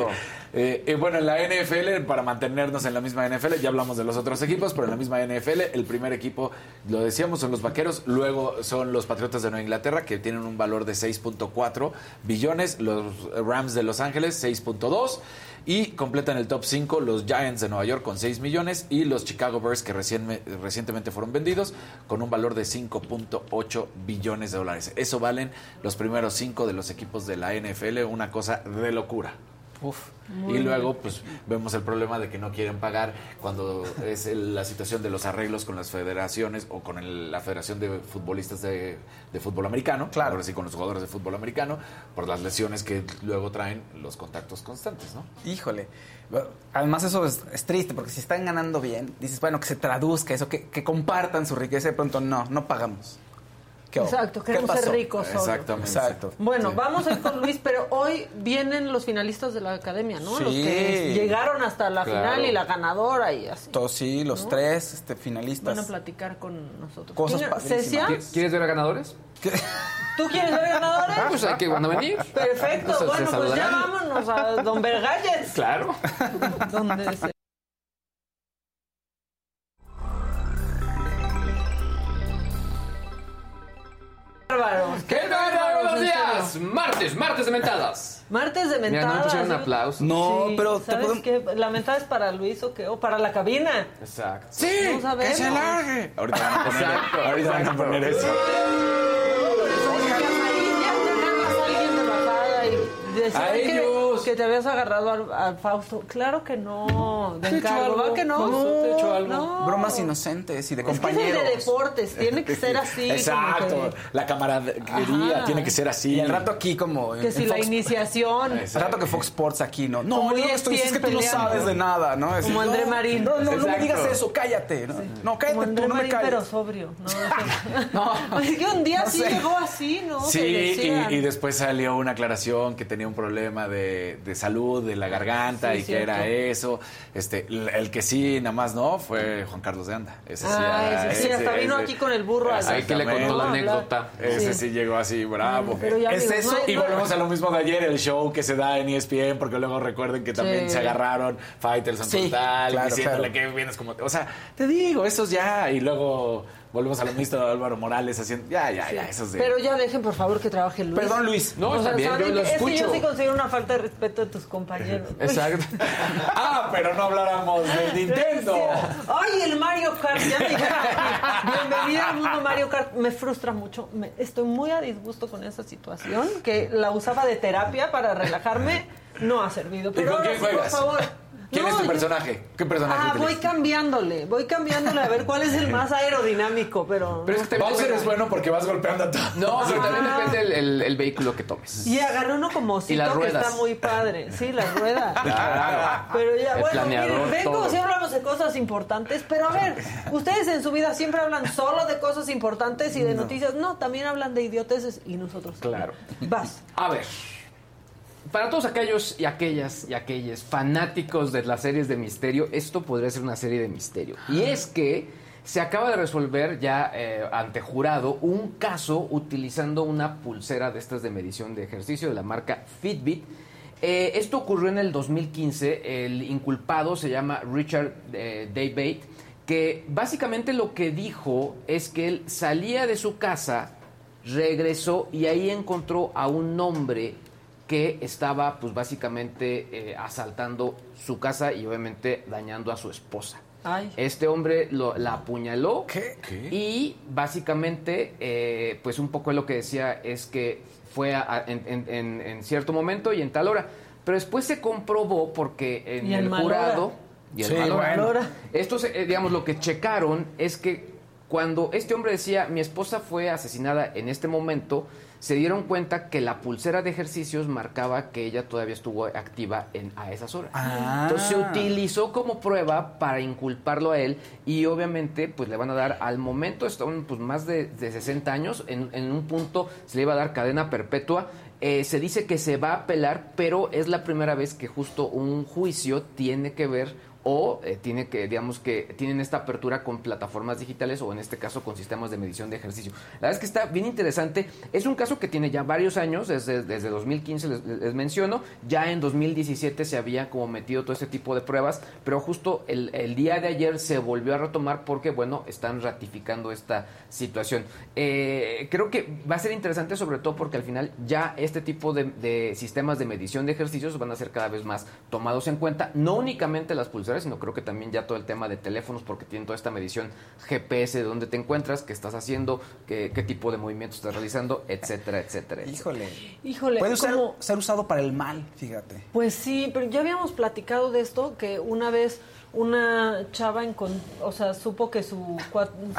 Eh, eh, bueno, en la NFL, para mantenernos en la misma NFL, ya hablamos de los otros equipos, pero en la misma NFL, el primer equipo, lo decíamos, son los Vaqueros, luego son los Patriotas de Nueva Inglaterra, que tienen un valor de 6.4 billones, los Rams de Los Ángeles, 6.2, y completan el top 5 los Giants de Nueva York con 6 millones y los Chicago Bears, que recién- recientemente fueron vendidos, con un valor de 5.8 billones de dólares. Eso valen los primeros 5 de los equipos de la NFL, una cosa de locura. Uf. y luego, pues, vemos el problema de que no quieren pagar cuando es el- la situación de los arreglos con las federaciones o con el- la Federación de Futbolistas de, de Fútbol Americano, Claro. ahora sí con los jugadores de fútbol americano, por las lesiones que luego traen los contactos constantes, ¿no? Híjole. Además eso es, es triste porque si están ganando bien, dices, bueno, que se traduzca eso, que, que compartan su riqueza y de pronto no, no pagamos. Exacto, ¿Qué queremos ser ricos. solo. Exactamente. Exacto. Bueno, Sí. vamos a ir con Luis, pero hoy vienen los finalistas de la academia, ¿no? Los Sí. que llegaron hasta la Claro. final y la ganadora y así. Todos sí, los ¿No? tres este, Van finalistas. a platicar con nosotros. Cosas ¿Quién- padrísimas. ¿Cecia? ¿Qui- ¿Quieres ver a ganadores? ¿Qué? ¿Tú quieres ver ganadores? Pues hay que van a venir. Perfecto. Se bueno, pues ya vámonos a Don Vergalles. Claro. Donde se... Bárbaros. ¿Qué tal? bárbaros, días. Martes, martes de mentadas. Martes de Mira, mentadas. no pusieron ¿eh? aplausos. No, Sí, pero te ¿Sabes podemos- qué? ¿La mentada es para Luis o qué? ¿O para la cabina? Exacto. ¡Sí! Vamos a ver, ¡Que se ¿no? largue! Ahorita van a poner, Exacto, ahorita van a exacto. poner eso. Ya, ya llamas a alguien de bajada y que- porque te habías agarrado al, al Fausto. Claro que no. De Te he hecho encargo, algo, ¿verdad que no? Fausto, te he hecho algo. No. Bromas inocentes y de Es que es compañeros. de deportes, tiene que ser así. Exacto. que- La camaradería Ajá. tiene que ser así. Y al rato aquí como... Que en si la Fox- iniciación. Al rato que Fox Sports aquí, ¿no? No, no estoy, es que tú no ESPN sabes de nada, ¿no? Es Como decir, André no, Marín. No, no, no me digas eso, cállate. No, no cállate Como André tú, no me Marín, pero calles. sobrio. No, Es que un día No sí llegó así, ¿no? Sí, Que y después salió una aclaración que tenía un problema de, de salud de la garganta Sí, y que cierto. era eso. Este, el, el que sí, nada más no, fue Juan Carlos de Anda. Ese sí, ah, sí, sí, hasta ese- vino ese- aquí con el burro a- Ahí que le contó la anécdota. Ese Sí. sí llegó así, bravo. Pero ya, Es amigos, eso, no hay- Y no- volvemos a lo mismo de ayer, el show que se da en ESPN, porque luego recuerden que también Sí. se agarraron Faitelson Sí, total, claro, diciéndole claro. que vienes como... O sea, te digo, esos ya, y luego volvemos a lo mismo de Álvaro Morales haciendo... Ya, ya, ya, esos de... Pero ya dejen, por favor, que trabaje Luis. Perdón, Luis. No, O sea, ¿saben yo lo? Es que yo escucho. sí considero una falta de respeto de tus compañeros. Exacto. ah, pero no habláramos del Nintendo. Ay, el Mario Kart. Ya me. Bienvenida al mundo Mario Kart. Me frustra mucho. Me- estoy muy a disgusto con esa situación. Que la usaba de terapia para relajarme. No ha servido. ¿Y Pero con ahora quién sí, por favor. ¿Quién No, es tu yo- personaje? ¿Qué personaje Ah, voy cambiándole. Voy cambiándole a ver cuál es el más aerodinámico. Pero. Pero es que también Bowser es bueno porque vas golpeando a todos. No, pero también depende el, el- el vehículo que tomes. Y agarré uno como las que ruedas. está muy padre. Sí, las ruedas. Claro. Pero ya, El bueno, planeador, miren, ven como todo. si hablamos de cosas importantes, pero a ver, ustedes en su vida siempre hablan solo de cosas importantes y de noticias. No, también hablan de idioteces y nosotros. Claro. Vas. A ver. Para todos aquellos y aquellas y aquellos fanáticos de las series de misterio, esto podría ser una serie de misterio. Y es que se acaba de resolver ya eh, ante jurado un caso utilizando una pulsera de estas de medición de ejercicio de la marca Fitbit. Eh, esto ocurrió en el 2015. El inculpado se llama Richard eh, Daybait, que básicamente lo que dijo es que él salía de su casa regresó y ahí encontró a un hombre que estaba pues básicamente eh, asaltando su casa y obviamente dañando a su esposa. Ay. Este hombre lo- la apuñaló ¿Qué? y básicamente eh, pues un poco lo que decía es que fue a- a- en, en- cierto momento y en tal hora. Pero después se comprobó porque en el hora. jurado... Y en Sí, mal hora. bueno. Estos, eh, digamos, lo que checaron es que cuando este hombre decía, mi esposa fue asesinada en este momento, se dieron cuenta que la pulsera de ejercicios marcaba que ella todavía estuvo activa en, a esas horas. Ah. Entonces se utilizó como prueba para inculparlo a él y obviamente pues le van a dar al momento, están pues más de, de 60 años, en, en un punto se le iba a dar cadena perpetua. Eh, se dice que se va a apelar, pero es la primera vez que justo un juicio tiene que ver o eh, tiene que, digamos que tienen esta apertura con plataformas digitales o en este caso con sistemas de medición de ejercicio. La verdad es que está bien interesante. Es un caso que tiene ya varios años, desde, desde 2015 les, menciono, ya en 2017 se había como metido todo este tipo de pruebas, pero justo el, el día de ayer se volvió a retomar porque, bueno, están ratificando esta situación. Eh, creo que va a ser interesante sobre todo porque al final ya este tipo de, de sistemas de medición de ejercicios van a ser cada vez más tomados en cuenta, no únicamente las pulseras, sino creo que también ya todo el tema de teléfonos, porque tienen toda esta medición GPS de dónde te encuentras, qué estás haciendo, qué, qué tipo de movimientos estás realizando, etcétera, etcétera. Híjole. Híjole, Puede ser usado para el mal, fíjate. Pues sí, pero ya habíamos platicado de esto, que una vez una chava, o sea, supo que su,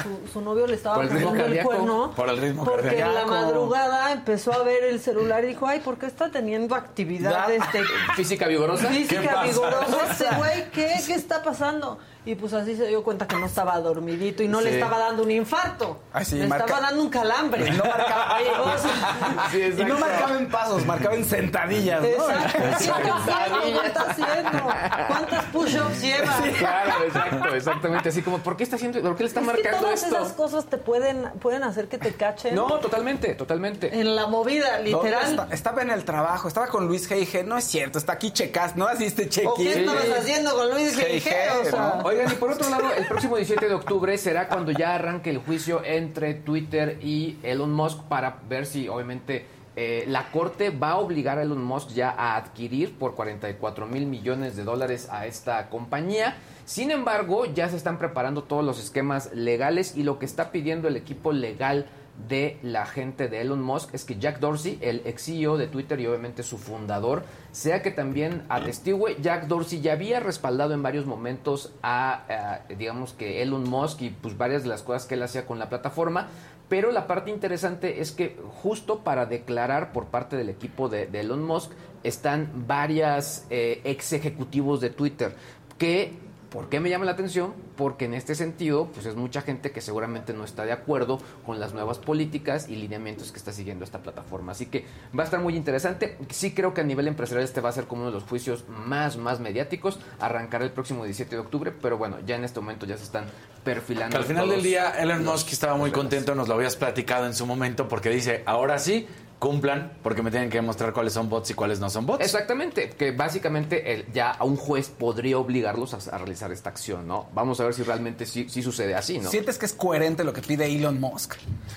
su, su novio le estaba el poniendo el cardíaco. cuerno. Por el ritmo Porque en la madrugada empezó a ver el celular y dijo, ay, ¿por qué está teniendo actividad este, Física vigorosa. física vigorosa este güey? ¿Qué? ¿Qué está pasando? Y pues así se dio cuenta que no estaba dormidito y no le Sí. estaba dando un infarto. Ah, sí, le marca- estaba dando un calambre. Y no marcaba, Sí, y no marcaba en pasos, marcaba en sentadillas, ¿no? Exacto. ¿Qué está haciendo? ¿Qué está haciendo? ¿Cuántas push-ups lleva? Claro, exacto, exactamente. Así como, ¿por qué está haciendo, por qué le está Es que marcando todas esto? esas cosas te pueden, pueden hacer que te cachen No, totalmente, totalmente. en la movida, ¿Dónde literal. está? Estaba en el trabajo, estaba con Luis G. No es cierto, está aquí checas, ¿no? Así este check ¿O qué estabas haciendo con Luis G.G.? O sea, ¿no? Y por otro lado, el próximo 17 de octubre será cuando ya arranque el juicio entre Twitter y Elon Musk para ver si, obviamente, eh, la corte va a obligar a Elon Musk ya a adquirir por 44 mil millones de dólares a esta compañía. Sin embargo, ya se están preparando todos los esquemas legales y lo que está pidiendo el equipo legal de la gente de Elon Musk es que Jack Dorsey, el ex CEO de Twitter y obviamente su fundador, sea que también atestigue, Jack Dorsey ya había respaldado en varios momentos a, a, digamos que Elon Musk y pues varias de las cosas que él hacía con la plataforma, pero la parte interesante es que justo para declarar por parte del equipo de, de Elon Musk están varias eh, ex ejecutivos de Twitter que ¿Por qué me llama la atención? Porque en este sentido, pues es mucha gente que seguramente no está de acuerdo con las nuevas políticas y lineamientos que está siguiendo esta plataforma. Así que va a estar muy interesante. Sí creo que a nivel empresarial este va a ser como uno de los juicios más, más mediáticos. Arrancará el próximo 17 de octubre, pero bueno, ya en este momento ya se están perfilando. Que al final del día, Elon Musk estaba muy contento, nos lo habías platicado en su momento, porque dice, ahora sí, cumplan, porque me tienen que demostrar cuáles son bots y cuáles no son bots. Exactamente, que básicamente el- ya a un juez podría obligarlos a, a realizar esta acción, ¿no? Vamos a ver si realmente sí, sí sucede así, ¿no? ¿Sientes que es coherente lo que pide Elon Musk?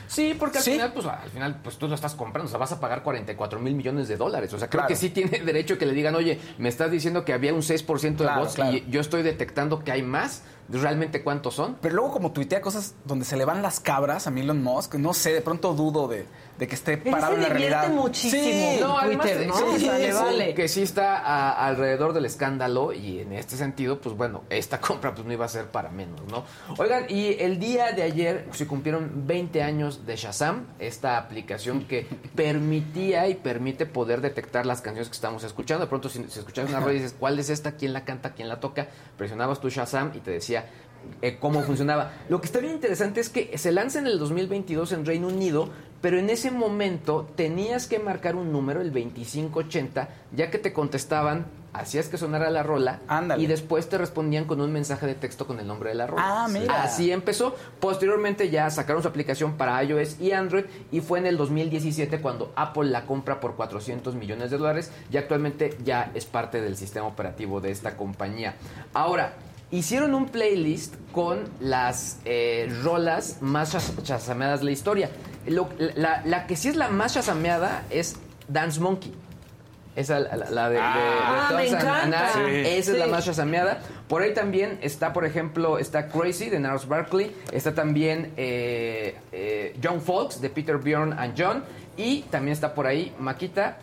Sí, porque al Sí. final, pues al final, pues tú lo estás comprando, o sea, vas a pagar 44 mil millones de dólares. O sea, creo Claro. que sí tiene derecho que le digan, oye, me estás diciendo que había un 6% de Claro, bots claro. y yo estoy detectando que hay más. ¿Realmente cuántos son? Pero luego como tuitea cosas donde se le van las cabras a Elon Musk, no sé, de pronto dudo de, de que esté parado se en la divierte realidad. muchísimo. Sí. No, Twitter, ¿no? sí, sí, vale. que sí está a- alrededor del escándalo y en este sentido, pues bueno, esta compra pues no iba a ser para menos, ¿no? Oigan, y el día de ayer se cumplieron 20 años de Shazam, esta aplicación que permitía y permite poder detectar las canciones que estamos escuchando. De pronto, si, si escuchas una rueda y dices, ¿cuál es esta? ¿Quién la canta? ¿Quién la toca? Presionabas tu Shazam y te decía eh, cómo funcionaba. Lo que está bien interesante es que se lanza en el 2022 en Reino Unido, pero en ese momento tenías que marcar un número, el 2580, ya que te contestaban, hacías que sonara la rola Ándale. y después te respondían con un mensaje de texto con el nombre de la rola. Ah, mira. Así empezó. Posteriormente ya sacaron su aplicación para iOS y Android y fue en el 2017 cuando Apple la compra por 400 millones de dólares y actualmente ya es parte del sistema operativo de esta compañía. Ahora, hicieron un playlist con las eh, rolas más chas- chasameadas de la historia. Lo- la, la que sí es la más chasameada es Dance Monkey. Esa, la, la- la de, de- de Ah, me encanta. Sí. Esa es la más chasameada. Por ahí también está, por ejemplo, está Crazy de Nars Barkley. Está también eh, eh, John Folks de Peter Bjorn and John. Y también está por ahí Maquita,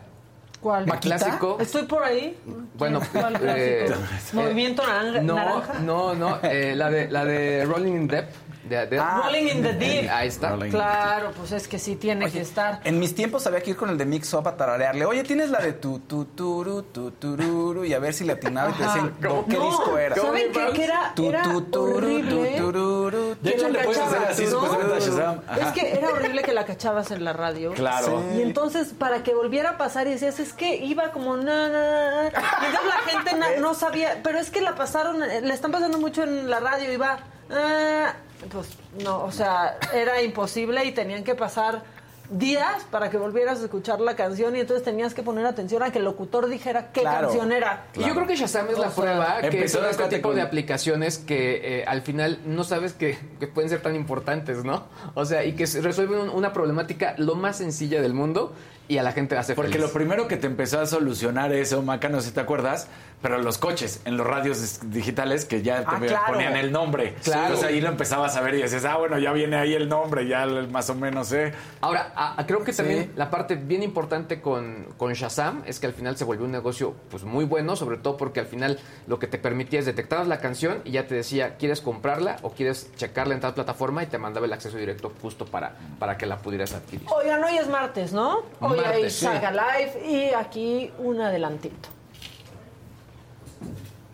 ¿Cuál? el clásico. Estoy por ahí. Bueno, ¿Cuál eh? Movimiento naranja. no, no, no, eh, la de la de Rolling in Deep. De, de- Rolling in the Deep. Ahí está. Rolling. Claro, pues es que sí tiene que estar. En mis tiempos había que ir con el de Mix Up a tararearle. Oye, tienes la de tu, tu, turu, tu, tururu, y a ver si le atinaba y te decían ¿Cómo? qué No, disco era. ¿Saben qué? Que era, Tu, era tu, turu, tu, tururu, De que hecho, la le puedes hacer cachabas, así, Shazam. Es que era horrible que la cachabas en la radio. Claro. Y entonces, para que volviera a pasar, y decías, es que iba como na, na, na, na. Y entonces la gente na- no sabía, pero es que la pasaron, eh, la están pasando mucho en la radio, iba, ah, pues no, o sea, era imposible y tenían que pasar días para que volvieras a escuchar la canción y entonces tenías que poner atención a que el locutor dijera qué Claro. canción era. Y yo creo que Shazam es la O sea, prueba que empezó son este tipo con- de aplicaciones que eh, al final no sabes que, que pueden ser tan importantes, ¿no? O sea, y que se resuelven un- una problemática lo más sencilla del mundo y a la gente le hace Porque feliz. lo primero que te empezó a solucionar eso, Maca, no sé si te acuerdas, pero los coches, en los radios digitales que ya te Ah, claro. ponían el nombre. Claro. Entonces ahí lo empezabas a ver y decías, ah, bueno, ya viene ahí el nombre, ya más o menos sé. Ahora, a- a- creo que Sí. también la parte bien importante con, con Shazam es que al final se volvió un negocio pues muy bueno, sobre todo porque al final lo que te permitía es detectar la canción y ya te decía, ¿quieres comprarla o quieres checarla en tal plataforma? Y te mandaba el acceso directo justo para, para que la pudieras adquirir. Oigan, hoy es martes, ¿no? Hoy hay Martes, sí. Saga Live y aquí un adelantito.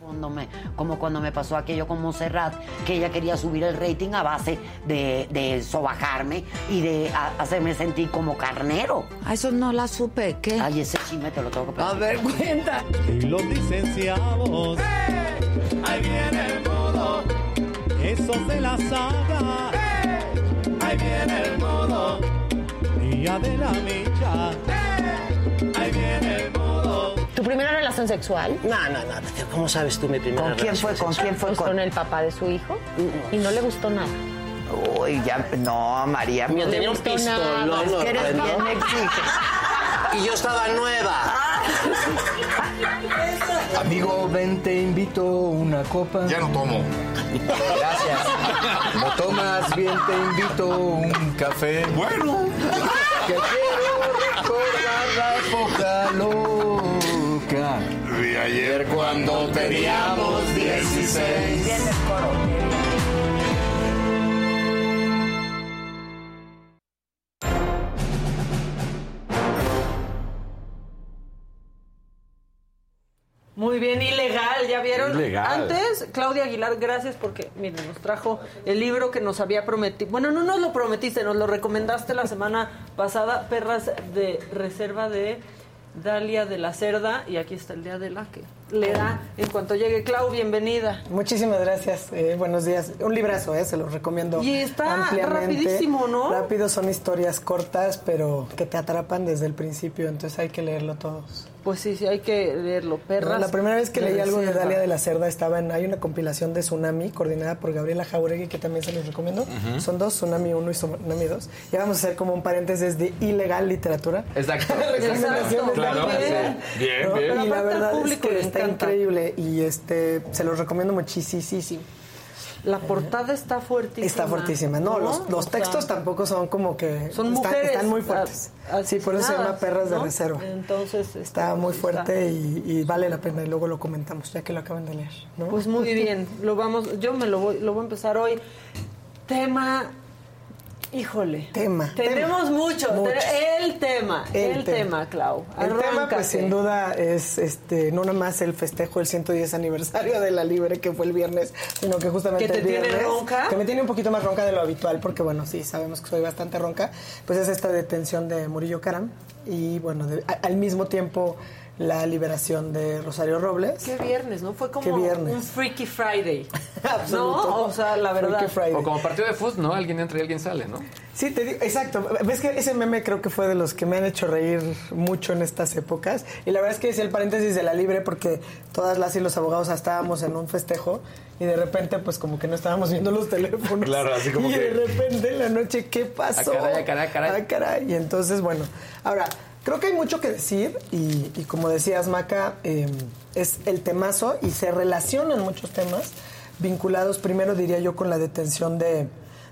Cuando me- como cuando me pasó aquello con Monserrat, que ella quería subir el rating a base de, de sobajarme y de a- hacerme sentir como carnero. A eso no la supe, ¿qué? Ay, ese chisme te lo tengo que A ver, platicar. cuenta. y los licenciados. Ahí viene el modo, esos de la saga. Ahí viene el modo, día de la micha. Ahí viene el modo. ¿Tu primera relación sexual? No, no, no. ¿Cómo sabes tú mi primera ¿Con quién fue? relación ¿Con sexual? quién fue? Pues Con... con el papá de su hijo. Y no le gustó nada. Uy, ya, no, María. No le tenía un pistolón nada. Es que eres horrendo. bien exigente. y yo estaba nueva. Amigo, ven, te invito una copa. Ya no tomo. Gracias. No tomas, bien, te invito un café. Bueno. Que quiero recordar la época loca. De ayer cuando teníamos 16. Muy bien, ilegal, ¿ya vieron? Ilegal. Antes, Claudia Aguilar, gracias porque, miren, nos trajo el libro que nos había prometido. Bueno, no nos lo prometiste, nos lo recomendaste la semana pasada, Perras de Reserva de Dalia de la Cerda. Y aquí está el día de la que le da en cuanto llegue. Clau, bienvenida. Muchísimas gracias. eh, buenos días. Un librazo, eh, se los recomiendo. Y está ampliamente. rapidísimo, ¿no? Rápido, son historias cortas, pero que te atrapan desde el principio, entonces hay que leerlo todos. Pues sí, sí, hay que leerlo. Perras. la primera vez que leí algo de. Dalia de la Cerda estaba en. Hay una compilación de Tsunami coordinada por Gabriela Jauregui, que también se los recomiendo. Son dos, Tsunami 1 y Tsunami 2. Y vamos a hacer como un paréntesis de ilegal literatura. Exacto. Recomendaciones Claro, también. sí. Bien, ¿no? bien. Y la verdad es público que le está encanta. increíble y este se los recomiendo muchísimo. La portada está fuertísima. Está fuertísima. No, los, los sea, textos tampoco son como que Son están, mujeres. están muy fuertes. Sí, por eso se llama Perras de. Reserva. Entonces Está muy fuerte y, y vale la pena y luego lo comentamos ya que lo acaban de leer. ¿no? Pues muy bien, lo vamos, yo me lo voy, lo voy a empezar hoy. Tema, híjole. Tema. Tenemos tema. mucho. Muchos. El tema, el, tema. Clau. El tema, pues sin duda, es este no nada más el festejo del 110 aniversario de la Libre que fue el viernes, sino que justamente ¿Que te el tiene viernes, ronca? que me tiene un poquito más ronca de lo habitual, porque bueno, sí, sabemos que soy bastante ronca, pues es esta detención de Murillo Caram y bueno, de- a- al mismo tiempo la liberación de Rosario Robles. Qué viernes, ¿no? Fue como Qué viernes. un Freaky Friday. Absoluto. ¿No? O sea, la verdad. Freaky Friday. O como partido de fútbol, ¿no? Alguien entra y alguien sale, ¿no? Sí, te digo, exacto. Ves que ese meme creo que fue de los que me han hecho reír mucho en estas épocas. Y la verdad es que es el paréntesis de la libre porque todas las y los abogados estábamos en un festejo y de repente pues como que no estábamos viendo los teléfonos. Claro, así como y que- de repente en la noche, ¿qué pasó? Ah, caray, ah, caray, caray. Ah, caray. Y entonces, bueno, ahora, creo que hay mucho que decir y, y como decías, Maca, eh, es el temazo y se relacionan muchos temas vinculados, primero diría yo, con la detención de,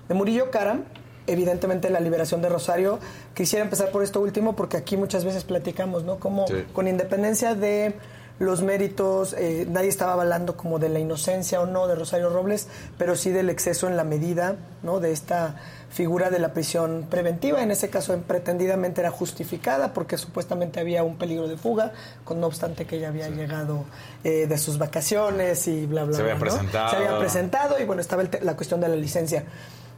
de Murillo Karam, evidentemente la liberación de Rosario. Quisiera empezar por esto último porque aquí muchas veces platicamos, ¿no? Como Sí. con independencia de los méritos, eh, nadie estaba hablando como de la inocencia o no de Rosario Robles, pero sí del exceso en la medida, ¿no? De esta figura de la prisión preventiva, en ese caso pretendidamente era justificada porque supuestamente había un peligro de fuga, con no obstante que ella había llegado eh, de sus vacaciones y bla, bla, Se bla. había ¿no? presentado. Se había presentado y bueno, estaba la cuestión de la licencia.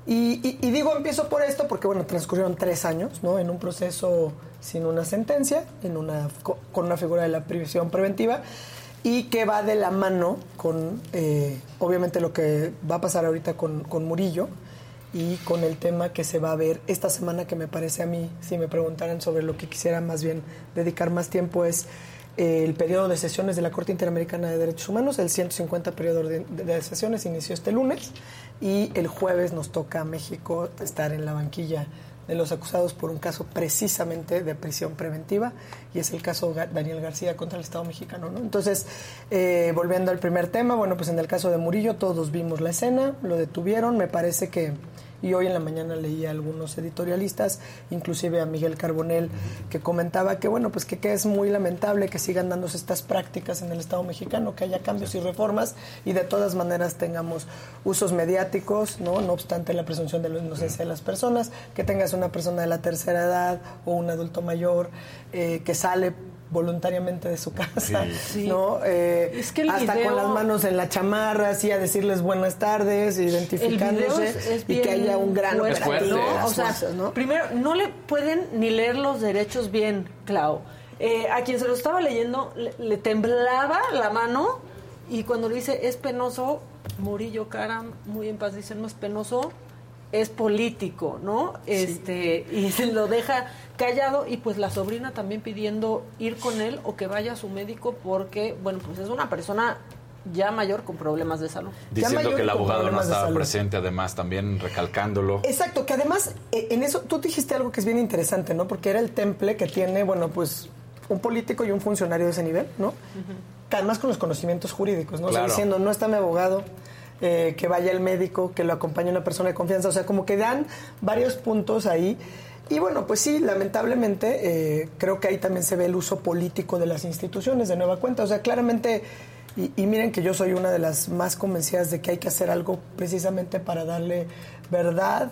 Y, y- y digo, empiezo por esto porque, bueno, transcurrieron tres años, ¿no? En un proceso sin una sentencia, en una, co- con una figura de la prisión preventiva, y que va de la mano con, eh, obviamente, lo que va a pasar ahorita con, con Murillo y con el tema que se va a ver esta semana, que me parece a mí, si me preguntaran sobre lo que quisiera más bien dedicar más tiempo, es eh, el periodo de sesiones de la Corte Interamericana de Derechos Humanos, el 150 periodo de, sesiones, inició este lunes y el jueves nos toca a México estar en la banquilla de los acusados por un caso precisamente de prisión preventiva y es el caso Daniel García contra el Estado mexicano. ¿no? Entonces, eh, volviendo al primer tema, bueno, pues en el caso de Murillo todos vimos la escena, lo detuvieron, me parece que y hoy en la mañana leí a algunos editorialistas, inclusive a Miguel Carbonell, que comentaba que bueno, pues que, que es muy lamentable que sigan dándose estas prácticas en el Estado mexicano, que haya cambios y reformas y de todas maneras tengamos usos mediáticos, ¿no? No obstante la presunción de la inocencia de las personas, que tengas una persona de la tercera edad o un adulto mayor eh, que sale voluntariamente de su casa, Sí. ¿no? Eh, Es que el hasta video- con las manos en la chamarra, así a decirles buenas tardes, identificándose video es, es y que haya un gran fuerte, O sea, fuerzas, ¿no? primero, no le pueden ni leer los derechos bien, Clau. Eh, a quien se lo estaba leyendo le, le temblaba la mano y cuando le dice es penoso, Murillo Caram, muy en paz, dice no es penoso, es político, ¿no? Este y se lo deja callado y pues la sobrina también pidiendo ir con él o que vaya a su médico porque bueno pues es una persona ya mayor con problemas de salud. Diciendo que el abogado no estaba presente, además, también recalcándolo. Exacto, que además eh, en eso tú dijiste algo que es bien interesante, ¿no? Porque era el temple que tiene, bueno, pues un político y un funcionario de ese nivel, ¿no? Además con los conocimientos jurídicos, ¿no? O sea, Claro. diciendo, no está mi abogado, eh, que vaya el médico, que lo acompañe una persona de confianza, o sea, como que dan varios puntos ahí. Y bueno, pues sí, lamentablemente eh, creo que ahí también se ve el uso político de las instituciones de nueva cuenta. O sea, claramente, y, y miren que yo soy una de las más convencidas de que hay que hacer algo precisamente para darle verdad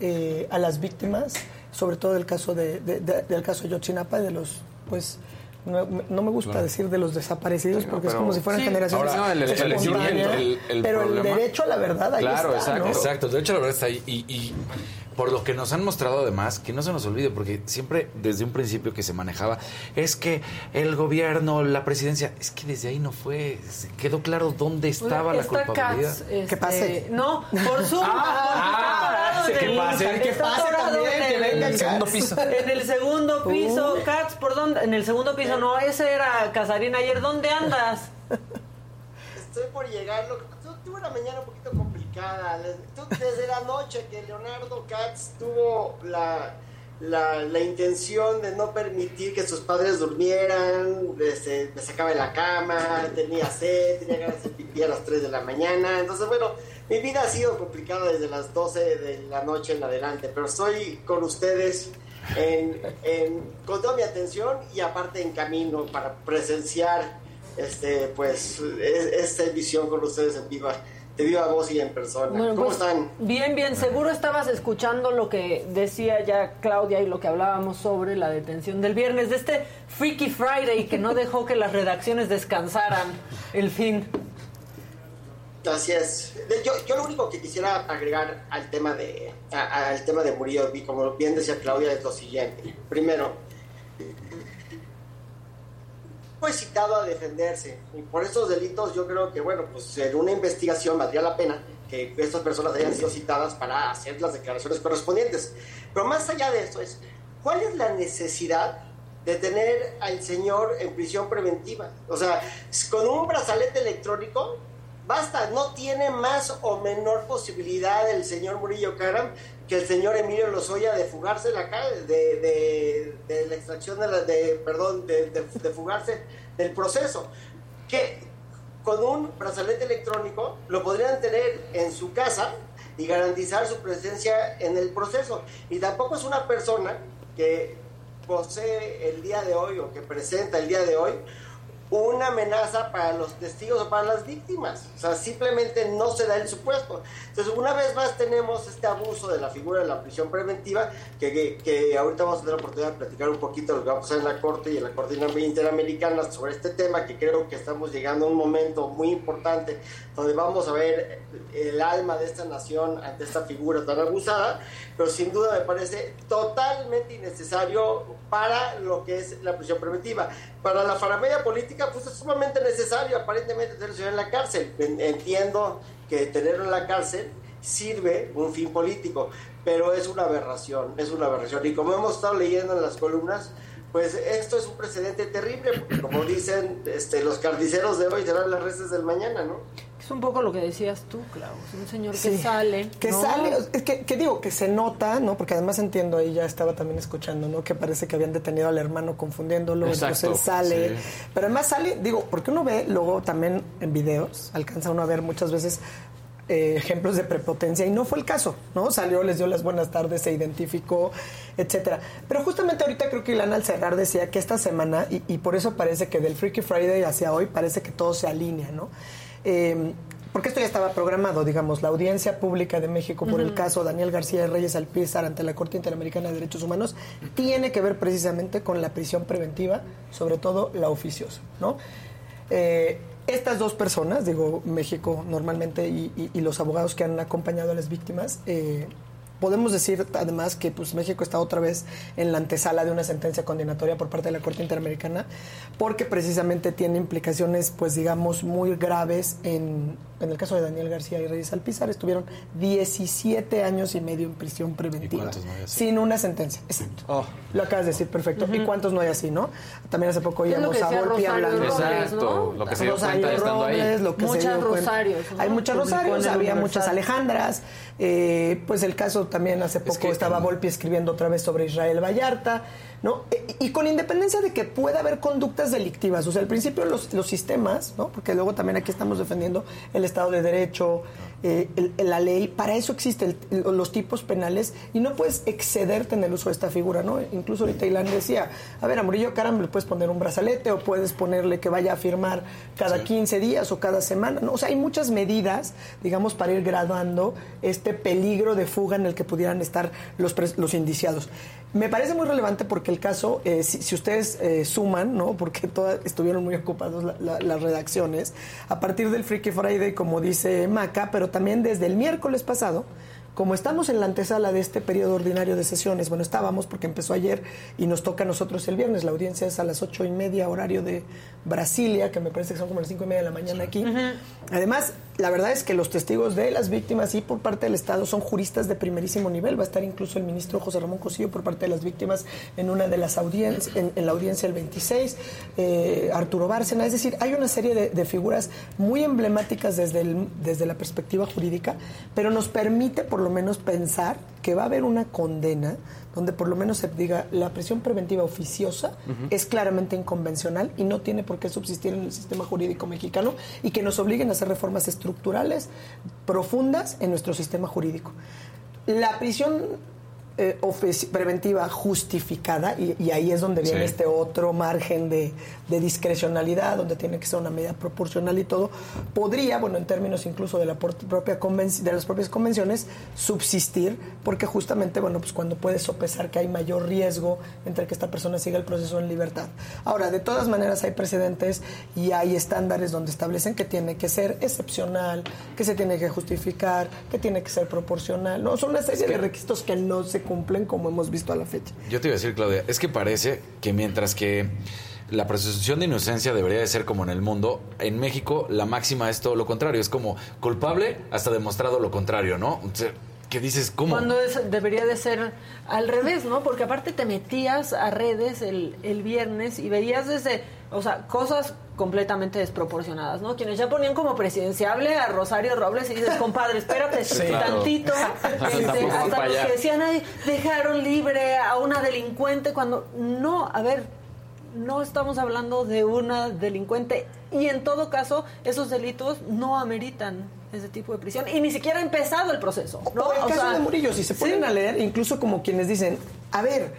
eh, a las víctimas, sobre todo del caso de, de- de- del caso Yotzinapa, de los, pues, no, no me gusta Claro. decir de los desaparecidos, Sí, no, porque es pero- como si fueran Sí. generaciones Ahora, el- el- el el- el pero problema- el derecho a la verdad ahí Claro, está, exacto. ¿no? Exacto, de hecho la verdad está ahí. Y, y por lo que nos han mostrado además, que no se nos olvide, porque siempre desde un principio que se manejaba, es que el gobierno, la presidencia, es que desde ahí no fue, quedó claro dónde estaba la culpabilidad. Katz, este, Que pase. No, por Zoom. Ah, que atorado en pase, el- que pase también, en que el- venga el segundo piso. En el segundo piso, Uh. Katz, ¿por dónde? En el segundo piso, no, ese era Casarín ayer. ¿Dónde andas? Estoy por llegar. Lo, tu- tuve una mañana un poquito complicada. Desde la noche que Leonardo Katz tuvo la, la, la intención de no permitir que sus padres durmieran, este, me sacaba de la cama, tenía sed, tenía ganas de pipí a las 3 de la mañana. Entonces, bueno, mi vida ha sido complicada desde las 12 de la noche en adelante, pero estoy con ustedes. En, en- con toda mi atención y aparte en camino para presenciar este pues es- esta emisión con ustedes en viva de viva voz y en persona Bueno, ¿cómo pues, están? Bien, bien. Seguro estabas escuchando lo que decía ya Claudia y lo que hablábamos sobre la detención del viernes, de este Freaky Friday que no dejó que las redacciones descansaran el fin. Así es. Yo, yo lo único que quisiera agregar al tema de a- al tema de Murillo, y como bien decía Claudia, es lo siguiente. Primero, citado a defenderse. Y por esos delitos yo creo que bueno pues en una investigación valdría la pena que estas personas hayan sido citadas para hacer las declaraciones correspondientes. Pero más allá de eso es cuál es la necesidad de tener al señor en prisión preventiva o sea con un brazalete electrónico basta no tiene más o menor posibilidad el señor Murillo Caram que el señor Emilio Lozoya de fugarse la de, de, la extracción de la, de, perdón, de- de fugarse del proceso. Que con un brazalete electrónico lo podrían tener en su casa y garantizar su presencia en el proceso. Y tampoco es una persona que posee el día de hoy o que presenta el día de hoy una amenaza para los testigos o para las víctimas. O sea, simplemente no se da el supuesto. Entonces, una vez más tenemos este abuso de la figura de la prisión preventiva, que, que, que ahorita vamos a tener la oportunidad de platicar un poquito lo que va a pasar en la Corte y en la Corte Interamericana sobre este tema, que creo que estamos llegando a un momento muy importante donde vamos a ver el alma de esta nación ante esta figura tan abusada, pero sin duda me parece totalmente innecesario para lo que es la prisión preventiva. Para la faramedia política, pues es sumamente necesario aparentemente tener al señor en la cárcel. En- Entiendo que tenerlo en la cárcel sirve un fin político, pero es una aberración, es una aberración. Y como hemos estado leyendo en las columnas, pues esto es un precedente terrible, porque como dicen, este, los carniceros de hoy serán las reces del mañana, ¿no? Es un poco lo que decías tú, Klaus. Un señor que sale. Que ¿no? sale, es que, que digo, que se nota, ¿no? Porque además entiendo, ahí ya estaba también escuchando, ¿no? Que parece que habían detenido al hermano confundiéndolo, entonces Exacto, él sale. sí. Pero además sale, digo, porque uno ve luego también en videos, alcanza uno a ver muchas veces eh, ejemplos de prepotencia y no fue el caso, ¿no? Salió, les dio las buenas tardes, se identificó, etcétera. Pero justamente ahorita creo que Ilana al cerrar decía que esta semana, y, y por eso parece que del Freaky Friday hacia hoy parece que todo se alinea, ¿no? Eh, porque esto ya estaba programado, digamos, la audiencia pública de México por el caso Daniel García de Reyes Alpizar ante la Corte Interamericana de Derechos Humanos tiene que ver precisamente con la prisión preventiva, sobre todo la oficiosa, ¿no? Eh, estas dos personas, digo, México normalmente y, y- y los abogados que han acompañado a las víctimas, eh, podemos decir además que pues México está otra vez en la antesala de una sentencia condenatoria por parte de la Corte Interamericana porque precisamente tiene implicaciones pues digamos muy graves en, en el caso de Daniel García y Reyes Alpizar estuvieron 17 años y medio en prisión preventiva cuántos no hay así? sin una sentencia exacto Oh. lo acabas de decir perfecto y cuántos no hay así no también hace poco oíamos a Volpi Rosario hablando Robles, Exacto, lo que se dio Rosario cuenta estando ahí. Lo que se Muchas dio cuenta. Rosarios, ¿no? Hay muchas Rosarios, había muchas Alejandras. eh, pues el caso también hace poco estaba Volpi escribiendo otra vez sobre Israel Vallarta, ¿no? E- y con independencia de que pueda haber conductas delictivas, o sea, al principio los, los sistemas, ¿no? Porque luego también aquí estamos defendiendo el Estado de Derecho, eh, el- la ley, para eso existen los tipos penales y no puedes excederte en el uso de esta figura, ¿no? Incluso ahorita Ilan decía, a ver, a Murillo Caram le puedes poner un brazalete o puedes ponerle que vaya a firmar cada 15 días o cada semana, ¿no? O sea, hay muchas medidas, digamos, para ir graduando este peligro de fuga en el que pudieran estar los, pres- los indiciados. Me parece muy relevante porque el caso, eh, si, ustedes eh, suman, ¿no? Porque todas estuvieron muy ocupados la- la- las redacciones, a partir del Freaky Friday, como dice Maca, pero también desde el miércoles pasado, como estamos en la antesala de este periodo ordinario de sesiones, bueno, estábamos porque empezó ayer y nos toca a nosotros el viernes, la audiencia es a las ocho y media horario de Brasilia, que me parece que son como las cinco y media de la mañana aquí. Además, la verdad es que los testigos de las víctimas y por parte del Estado son juristas de primerísimo nivel. Va a estar incluso el ministro José Ramón Cosillo por parte de las víctimas en una de las audiencias, en, en la audiencia el 26, eh, Arturo Bárcena. Es decir, hay una serie de, de figuras muy emblemáticas desde, el- desde la perspectiva jurídica, pero nos permite por lo menos pensar que va a haber una condena donde por lo menos se diga la prisión preventiva oficiosa es claramente inconvencional y no tiene por qué subsistir en el sistema jurídico mexicano y que nos obliguen a hacer reformas estructurales profundas en nuestro sistema jurídico. La prisión eh, preventiva justificada, y, y ahí es donde viene Sí. este otro margen de, de discrecionalidad, donde tiene que ser una medida proporcional y todo, podría, bueno, en términos incluso de, la propia de las propias convenciones, subsistir, porque justamente, bueno, pues cuando puedes sopesar que hay mayor riesgo entre que esta persona siga el proceso en libertad. Ahora, de todas maneras hay precedentes y hay estándares donde establecen que tiene que ser excepcional, que se tiene que justificar, que tiene que ser proporcional, ¿no? Son una serie de requisitos que no se cumplen como hemos visto a la fecha. Yo te iba a decir, Claudia, es que parece que mientras que la presunción de inocencia debería de ser como en el mundo, en México la máxima es todo lo contrario, es como culpable hasta demostrado lo contrario, ¿no? O sea, ¿Qué dices? ¿Cómo? Cuando es- debería de ser al revés, ¿no? Porque aparte te metías a redes el, el viernes y veías desde, o sea, cosas completamente desproporcionadas, ¿no? Quienes ya ponían como presidenciable a Rosario Robles y dices, compadre, espérate Sí, claro. tantito. Este, hasta para los allá. que decían, ay, dejaron libre a una delincuente cuando... No, a ver, no estamos hablando de una delincuente y en todo caso esos delitos no ameritan ese tipo de prisión y ni siquiera ha empezado el proceso. ¿no? O el O caso sea, de Murillo, si se ponen sí. a leer, incluso como quienes dicen, a ver,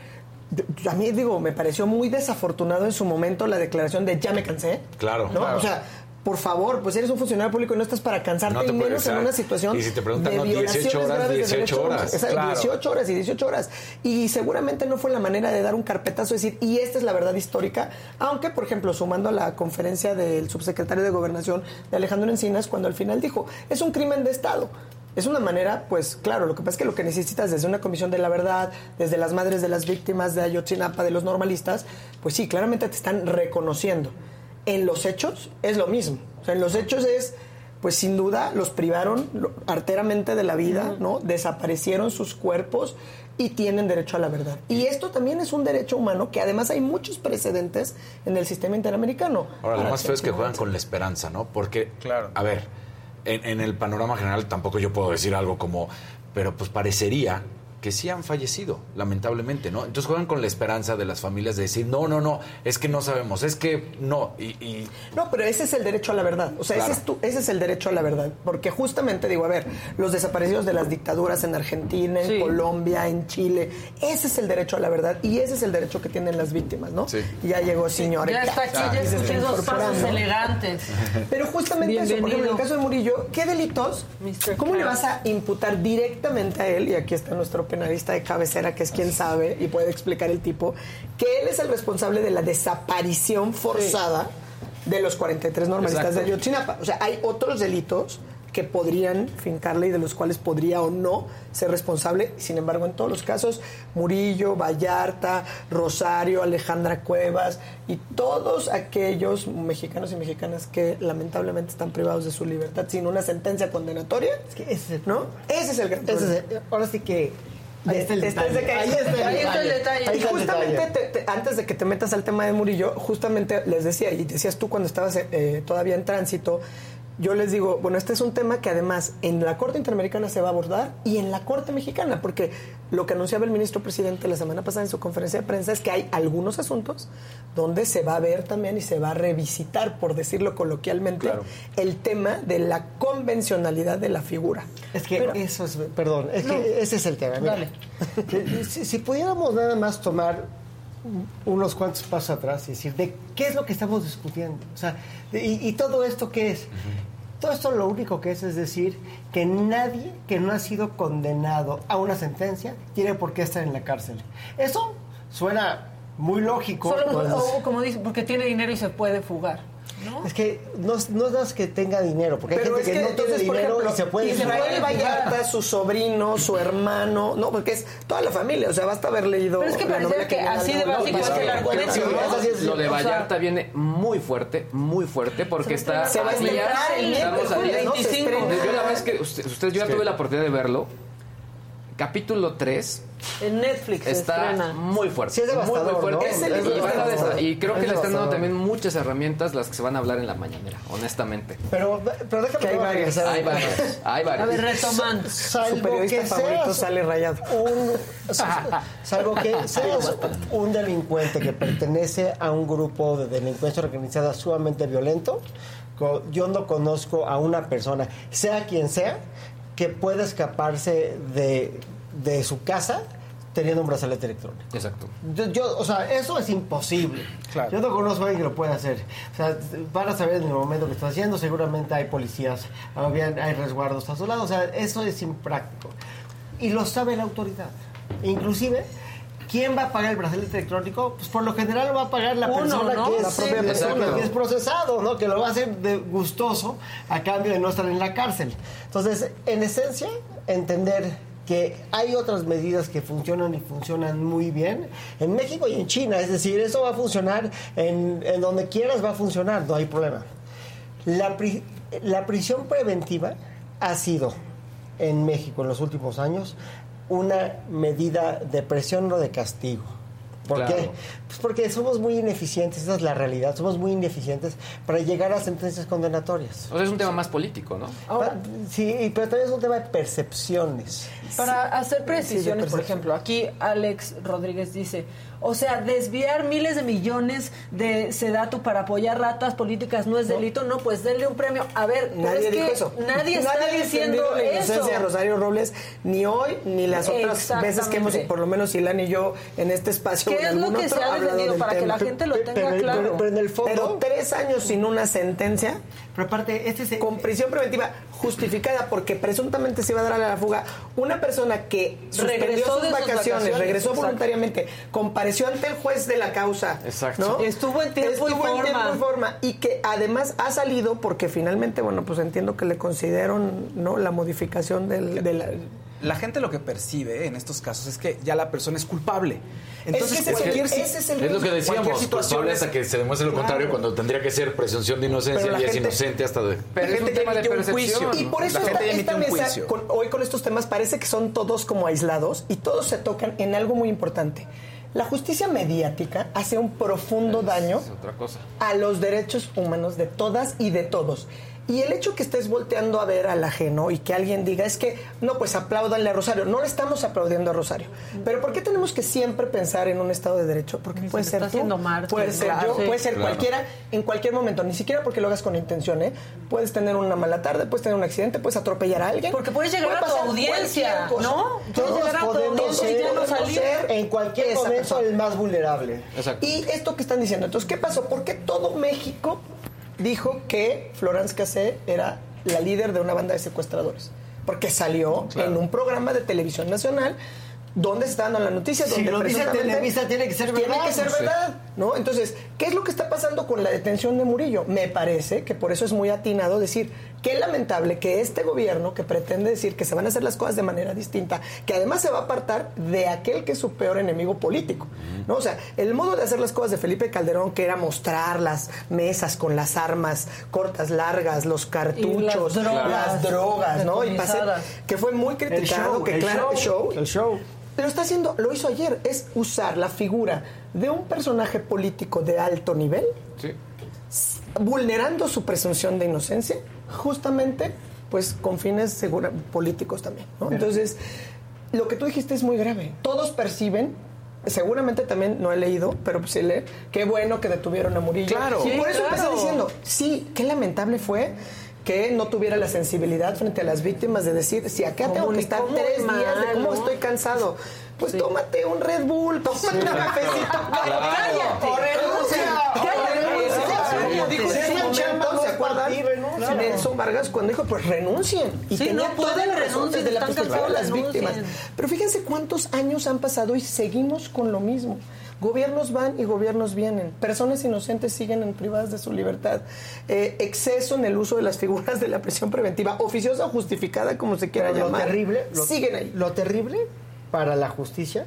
a mí digo, me pareció muy desafortunado en su momento la declaración de ya me cansé. Claro. ¿no? Claro. O sea, por favor, pues eres un funcionario público y no estás para cansarte, No te y menos en una situación y si te preguntan, de no, 18 violaciones horas, graves de 18 derechos humanos. horas. Exacto, Claro. 18 horas y 18 horas. Y seguramente no fue la manera de dar un carpetazo, decir, y esta es la verdad histórica, aunque, por ejemplo, sumando a la conferencia del subsecretario de Gobernación de Alejandro Encinas, cuando al final dijo, es un crimen de Estado. Es una manera, pues claro, lo que pasa es que lo que necesitas desde una comisión de la verdad, desde las madres de las víctimas de Ayotzinapa, de los normalistas, pues sí, claramente te están reconociendo. En los hechos es lo mismo. O sea, en los hechos es, pues sin duda, los privaron arteramente de la vida, ¿no? Desaparecieron sus cuerpos y tienen derecho a la verdad. Y esto también es un derecho humano que además hay muchos precedentes en el sistema interamericano. Ahora, lo más feo es que juegan con la esperanza, ¿no? Porque, a ver, en, en el panorama general tampoco yo puedo decir algo como, pero pues parecería que sí han fallecido, lamentablemente, ¿no? Entonces juegan con la esperanza de las familias de decir, no, no, no, es que no sabemos, es que no, y... y- No, pero ese es el derecho a la verdad. O sea, Claro. ese, es tu- ese es el derecho a la verdad. Porque justamente, digo, a ver, los desaparecidos de las dictaduras en Argentina, en Sí. Colombia, en Chile, ese es el derecho a la verdad y ese es el derecho que tienen las víctimas, ¿no? Y Ya llegó señor. Ya está aquí, ya escuché esos pasos elegantes. Pero justamente eso, por ejemplo, en el caso de Murillo, ¿qué delitos? ¿Cómo le vas a imputar directamente a él? Y aquí está nuestro penalista de cabecera, que es quien sabe y puede explicar el tipo, que él es el responsable de la desaparición forzada de los 43 normalistas Exacto. de Ayotzinapa. O sea, hay otros delitos que podrían fincarle y de los cuales podría o no ser responsable. Sin embargo, en todos los casos, Murillo, Vallarta, Rosario, Alejandra Cuevas y todos aquellos mexicanos y mexicanas que lamentablemente están privados de su libertad sin una sentencia condenatoria, ¿no? Ese es el gran Ese es problema. el- ahora sí que. Ahí está el Después detalle. Ahí está el ahí está el detalle. detalle. Ahí Y está el justamente te- te- antes de que te metas al tema de Murillo, justamente les decía, y decías tú cuando estabas eh, todavía en tránsito, yo les digo, bueno, este es un tema que además en la Corte Interamericana se va a abordar y en la Corte Mexicana, porque lo que anunciaba el ministro presidente la semana pasada en su conferencia de prensa es que hay algunos asuntos donde se va a ver también y se va a revisitar, por decirlo coloquialmente, el tema de la convencionalidad de la figura. Es que Pero- eso es, perdón, es No. que ese es el tema. mira. Dale. Eh, Si, si pudiéramos nada más tomar unos cuantos pasos atrás y decir, ¿de qué es lo que estamos discutiendo? O sea, de- y, y todo esto qué es? Todo esto lo único que es es decir que nadie que no ha sido condenado a una sentencia tiene por qué estar en la cárcel. Eso suena muy lógico. Solo, pues, o como dice, porque tiene dinero y se puede fugar. ¿No? es que no, no es que tenga dinero, porque hay Pero gente es que, que, no tiene entonces, por dinero ejemplo, y se puede Israel Vallarta, su sobrino, su hermano, no, porque es toda la familia, o sea, basta haber leído Pero es que novela que así de básico. Lo de Vallarta viene muy fuerte, muy fuerte, porque está Se va a estrenar el miércoles. Yo la vez que usted, usted- yo ya tuve la oportunidad de verlo. Capítulo 3 En Netflix está estrena. muy fuerte. Sí, es devastador, muy, muy fuerte. ¿no? Es el- y, van a desa- y creo que Es le están dando también muchas herramientas las que se van a hablar en la mañanera, honestamente. Pero, pero déjame Que hay varias. Hay varias, hay varias. A ver, retomando. Salvo Su periodista que favorito seas sale rayado. un, salvo que seas un delincuente que pertenece a un grupo de delincuencia organizada sumamente violento, yo no conozco a una persona, sea quien sea, que pueda escaparse de, de su casa teniendo un brazalete electrónico. Exacto. Yo, yo- o sea, eso es imposible. Claro. Yo no conozco a alguien que lo pueda hacer. O sea, van a saber en el momento que está haciendo, seguramente hay policías, hay resguardos a su lado. O sea, eso es impráctico. Y lo sabe la autoridad. Inclusive, ¿quién va a pagar el brazalete electrónico? Pues por lo general lo va a pagar la Uno, persona ¿no? que es, La propia persona. que es procesado, ¿no? Que lo va a hacer de gustoso a cambio de no estar en la cárcel. Entonces, en esencia, entender que hay otras medidas que funcionan y funcionan muy bien en México y en China. Es decir, eso va a funcionar en, en donde quieras, va a funcionar, no hay problema. La, pri- la prisión preventiva ha sido en México en los últimos años una medida de presión o de castigo. ¿Por Claro. qué? Pues porque somos muy ineficientes, esa es la realidad, somos muy ineficientes para llegar a sentencias condenatorias. O sea, es un tema más político, ¿no? Pa- sí, pero también es un tema de percepciones. Para hacer precisiones, Sí, por ejemplo, aquí Alex Rodríguez dice, o sea, desviar miles de millones de sedato para apoyar ratas políticas no es delito, no, pues denle un premio. A ver, Nadie es dijo que eso. nadie está ha diciendo la eso. inocencia de Rosario Robles, ni hoy, ni las otras veces que hemos, por lo menos Ilan y yo, en este espacio. ¿Qué es lo que otro, se ha defendido para que la gente lo tenga pero- claro? pero- pero en el fondo- Pero tres años sin una sentencia, Pero aparte, este es... con prisión preventiva justificada porque presuntamente se iba a dar a la fuga una persona que suspendió Regresó sus de sus vacaciones, regresó exacto. voluntariamente, compareció ante el juez de la causa, Exacto. ¿no? Estuvo en tiempo y Estuvo en forma. tiempo y forma y que además ha salido porque finalmente, bueno, pues entiendo que le consideraron, ¿no? La modificación del, de la- gente lo que percibe en estos casos es que ya la persona es culpable. Entonces, Es que ese es el- cualquier, si- ese es el Es lo que decíamos, situación es- hasta que se demuestre lo contrario, Claro. cuando tendría que ser presunción de inocencia y es gente- inocente hasta de... Pero La es un gente tema de un juicio. Y por eso La esta, gente esta emite un mesa, juicio. con- hoy con estos temas, parece que son todos como aislados y todos se tocan en algo muy importante. La justicia mediática hace un profundo daño Es otra cosa. a los derechos humanos de todas y de todos. Y el hecho que estés volteando a ver al ajeno y que alguien diga es que, no, pues apláudanle a Rosario. No le estamos aplaudiendo a Rosario. Pero ¿por qué tenemos que siempre pensar en un Estado de Derecho? Porque puede ser está tú, haciendo mártir, puede ser claro. yo, Sí, puede ser claro. cualquiera, en cualquier momento. Ni siquiera porque lo hagas con intención, ¿eh? Puedes tener una mala tarde, puedes tener un accidente, puedes atropellar a alguien. Porque puedes llegar Puede a tu audiencia. ¿no? Puedes Todos llegar a tu podemos audiencia y ya no ser- en cualquier momento persona. el más vulnerable. Exacto. Y esto que están diciendo, entonces, ¿qué pasó? ¿Por qué todo México dijo que Florence Cassé era la líder de una banda de secuestradores? Porque salió en un programa de televisión nacional ¿Dónde se está dando la noticia? Si Donde lo dice Televisa, tiene que ser Tiene verdad. que ser verdad, ¿no? Entonces, ¿qué es lo que está pasando con la detención de Murillo? Me parece que por eso es muy atinado decir qué lamentable que este gobierno que pretende decir que se van a hacer las cosas de manera distinta, que además se va a apartar de aquel que es su peor enemigo político, ¿no? O sea, el modo de hacer las cosas de Felipe Calderón, que era mostrar las mesas con las armas cortas, largas, los cartuchos, Y las drogas las drogas, ¿no? Y decomisadas. que fue muy criticado, show, que el claro, show, el show, Lo está haciendo, lo hizo ayer, es usar la figura de un personaje político de alto nivel, Sí. vulnerando su presunción de inocencia, justamente pues con fines segura- políticos también. ¿no? Entonces, lo que tú dijiste es muy grave. Todos perciben, seguramente también no he leído, pero sí lee, qué bueno que detuvieron a Murillo. Claro. Y por eso Sí, empecé claro. diciendo, sí, qué lamentable fue que no tuviera la sensibilidad frente a las víctimas de decir, si acá tengo que estar tres muy días de mal, cómo ¿no? estoy cansado, pues tómate un Red Bull, tómate un cafecito. Renuncia. Sí, sí. Nelson Vargas cuando dijo, pues renuncien. Y Sí, tenía no pueden renunciar, desde la perspectiva de las víctimas. Pero fíjense cuántos años han pasado y seguimos con lo mismo. Gobiernos van y gobiernos vienen. Personas inocentes siguen en privadas de su libertad. Eh, exceso en el uso de las figuras de la prisión preventiva, oficiosa o justificada, como se quiera Pero lo llamar. terrible, lo, siguen ahí. Lo terrible para la justicia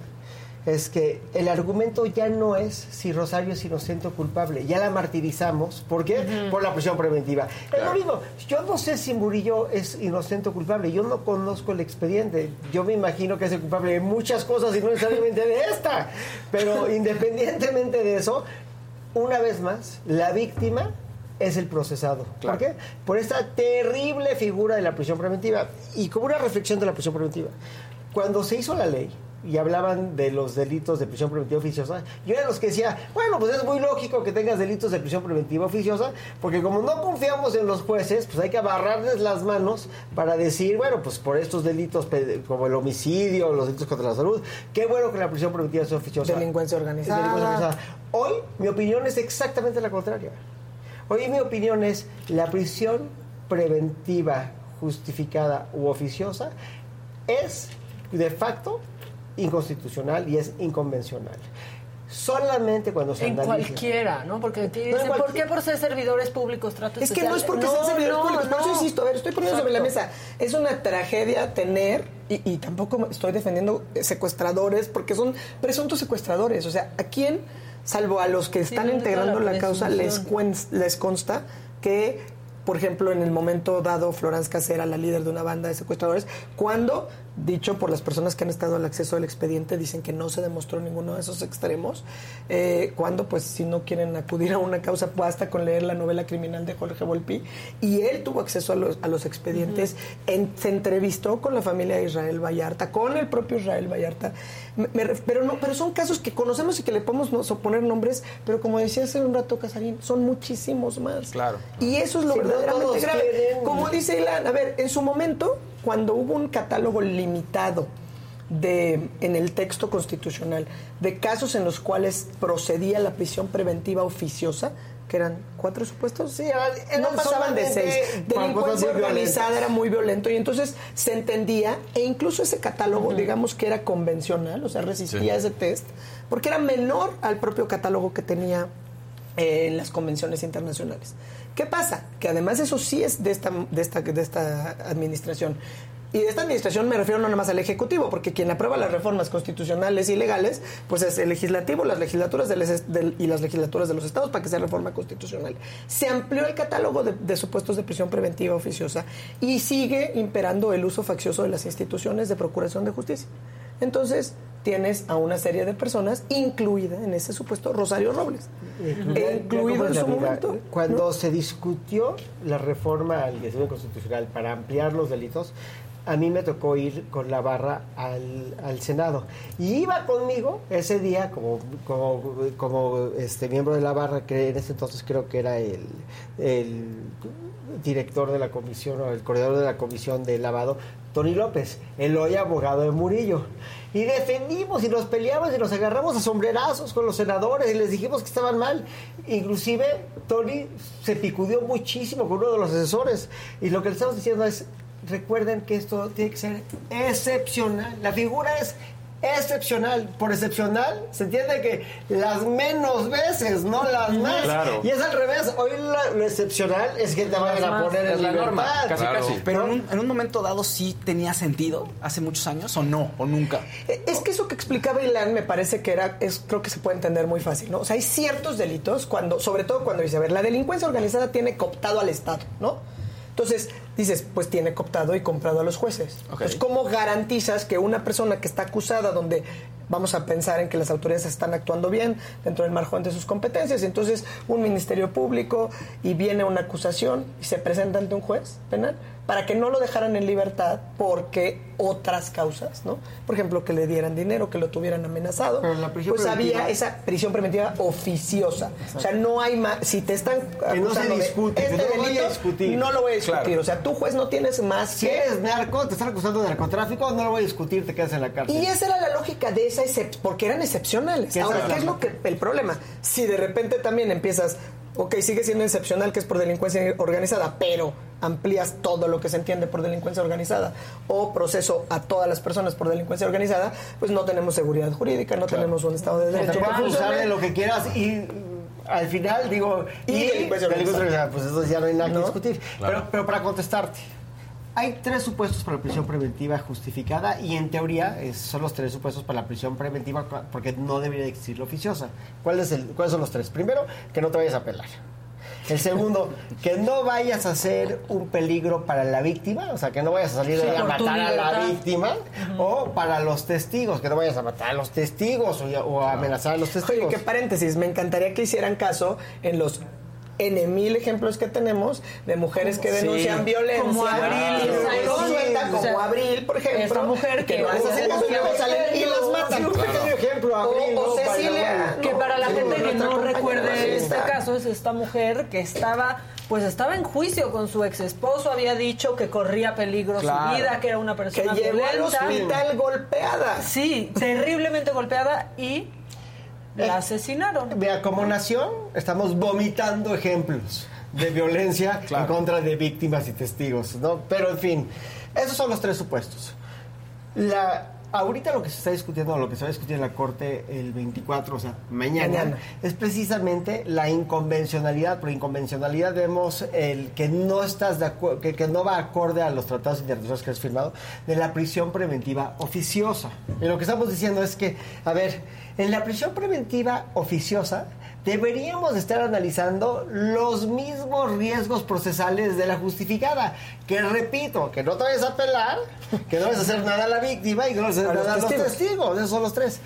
es que el argumento ya no es si Rosario es inocente o culpable, ya la martirizamos. ¿Por qué? Por la prisión preventiva. Es lo mismo. Yo no sé si Murillo es inocente o culpable. Yo no conozco el expediente. Yo me imagino que es el culpable de muchas cosas y no necesariamente de esta. Pero independientemente de eso, una vez más, la víctima es el procesado. ¿Por qué? Por esta terrible figura de la prisión preventiva. Y como una reflexión de la prisión preventiva. Cuando se hizo la ley y hablaban de los delitos de prisión preventiva oficiosa, yo era los que decía, bueno, pues es muy lógico que tengas delitos de prisión preventiva oficiosa, porque como no confiamos en los jueces, pues hay que agarrarles las manos para decir, bueno, pues por estos delitos como el homicidio, los delitos contra la salud, qué bueno que la prisión preventiva sea oficiosa. Delincuencia organizada. Delincuencia organizada. Hoy mi opinión es exactamente la contraria. Hoy mi opinión es la prisión preventiva justificada u oficiosa es de facto inconstitucional y es inconvencional. Solamente cuando se En analiza. cualquiera, ¿no? Porque aquí No, en dicen, ¿por qué por ser servidores públicos trato Es que no es porque sean servidores públicos, por eso insisto, a ver, estoy poniendo sobre la mesa. Es una tragedia tener, y, y tampoco estoy defendiendo secuestradores, porque son presuntos secuestradores. O sea, ¿a quién, salvo a los que están ¿dónde está integrando la la causa, les, les consta que, por ejemplo, en el momento dado, Florence Casera, la líder de una banda de secuestradores, cuando, dicho por las personas que han estado al acceso al expediente, dicen que no se demostró ninguno de esos extremos, eh, cuando, pues, si no quieren acudir a una causa, basta con leer la novela criminal de Jorge Volpi, y él tuvo acceso a los, a los expedientes, en- se entrevistó con la familia de Israel Vallarta, con el propio Israel Vallarta, Me- me ref- pero no pero son casos que conocemos y que le podemos no- poner nombres, pero como decía hace un rato Casarín, son muchísimos más. Claro. Y eso es lo Sí, verdaderamente grave. quieren- Como dice Ilan, a ver, en su momento, cuando hubo un catálogo limitado de, en el texto constitucional de casos en los cuales procedía la prisión preventiva oficiosa, que eran cuatro supuestos, Sí, eran- no pasaban de seis. Delincuencia organizada era muy violento y entonces se entendía e incluso ese catálogo, digamos que era convencional, o sea, resistía ese test, porque era menor al propio catálogo que tenía eh, en las convenciones internacionales. ¿Qué pasa? Que además eso sí es de esta, de esta, de esta administración. Y de esta administración me refiero no nada más al Ejecutivo, porque quien aprueba las reformas constitucionales y legales, pues es el legislativo, las legislaturas del es- del- y las legislaturas de los estados para que sea reforma constitucional. Se amplió el catálogo de, de supuestos de prisión preventiva oficiosa y sigue imperando el uso faccioso de las instituciones de procuración de justicia. Entonces, tienes a una serie de personas, incluida en ese supuesto Rosario Robles, Ya- e incluido en su vida. momento. Cuando se discutió la reforma al diseño constitucional para ampliar los delitos, a mí me tocó ir con la barra al, al Senado. Y iba conmigo ese día como, como, como, este, miembro de la barra, que en ese entonces creo que era el, el director de la comisión o el coordinador de la comisión de lavado, Tony López, el hoy abogado de Murillo. Y defendimos y nos peleamos y nos agarramos a sombrerazos con los senadores y les dijimos que estaban mal. Inclusive Tony se picudió muchísimo con uno de los asesores. Y lo que le estamos diciendo es, recuerden que esto tiene que ser excepcional. La figura es excepcional. Por excepcional se entiende que las menos veces, no las más. Claro. Y es al revés. Hoy la- lo excepcional es que te vayan a poner en la norma, casi, Claro. casi. Pero en un, en un momento dado sí tenía sentido, hace muchos años, o no, o nunca. Eh, Es que eso que explicaba Ilan me parece que era, es, creo que se puede entender muy fácil, ¿no? O sea, hay ciertos delitos, cuando, sobre todo cuando dice, a ver, la delincuencia organizada tiene cooptado al Estado, ¿no? Entonces, dices, pues tiene cooptado y comprado a los jueces. Entonces, ¿cómo garantizas que una persona que está acusada, donde vamos a pensar en que las autoridades están actuando bien dentro del margen de sus competencias, entonces un ministerio público y viene una acusación y se presenta ante un juez penal para que no lo dejaran en libertad porque otras causas, ¿no? Por ejemplo, que le dieran dinero, que lo tuvieran amenazado. Pero la prisión pues preventiva- había esa prisión preventiva oficiosa. O sea, no hay más. Si te están Que no se acusando de discute, que este no lo voy a discutir. no lo voy a discutir. Claro. O sea, tú, juez, no tienes más Si que eres narco, te están acusando de narcotráfico, no lo voy a discutir, te quedas en la cárcel. Y esa era la lógica de esa excepción, porque eran excepcionales. Ahora, ¿qué es lo que el problema? Si de repente también empiezas, ok, sigue siendo excepcional que es por delincuencia organizada, pero amplías todo lo que se entiende por delincuencia organizada o proceso a todas las personas por delincuencia organizada, pues no tenemos seguridad jurídica, no tenemos un Estado de derecho. te puedes que usar funcione. de lo que quieras y al final digo Y delincuencia organizada. pues eso ya no hay nada que discutir Claro. pero, pero para contestarte hay tres supuestos para la prisión preventiva justificada y en teoría es- son los tres supuestos para la prisión preventiva porque no debería existir la oficiosa ¿Cuál es el, cuáles son los tres? primero que no te vayas a apelar el segundo, que no vayas a ser un peligro para la víctima, o sea, que no vayas a salir Sí, a matar a la víctima, o para los testigos, que no vayas a matar a los testigos o, o a amenazar a los testigos. Oye, qué paréntesis, me encantaría que hicieran caso en los N mil ejemplos que tenemos de mujeres que Sí. denuncian violencia. Como Abril, exacto. suelta, como O sea, Abril, por ejemplo. esta mujer que no les hacen caso y salen y las matan. Un pequeño ejemplo, Abril, O, ¿no? Cecilia. que para la Sí, gente que no recuerde este caso es esta mujer que estaba pues estaba en juicio con su ex esposo había dicho que corría peligro Claro. su vida que era una persona Que llegó al violenta hospital golpeada. sí terriblemente golpeada y la asesinaron Mira, como nación estamos vomitando ejemplos de violencia en contra de víctimas y testigos, ¿no? Pero en fin, esos son los tres supuestos. La, ahorita lo que se está discutiendo, lo que se va a discutir en la Corte el 24, o sea, mañana, Mañana. es precisamente la inconvencionalidad. Por inconvencionalidad vemos el que no estás de acuerdo, que, que no va acorde a los tratados internacionales que has firmado, de la prisión preventiva oficiosa. Y lo que estamos diciendo es que, a ver, en la prisión preventiva oficiosa deberíamos estar analizando los mismos riesgos procesales de la justificada. Que repito, que no te vayas a apelar, que no vayas a hacer nada a la víctima y que no vayas a hacer A los nada a los testigos. testigos. Esos son los tres.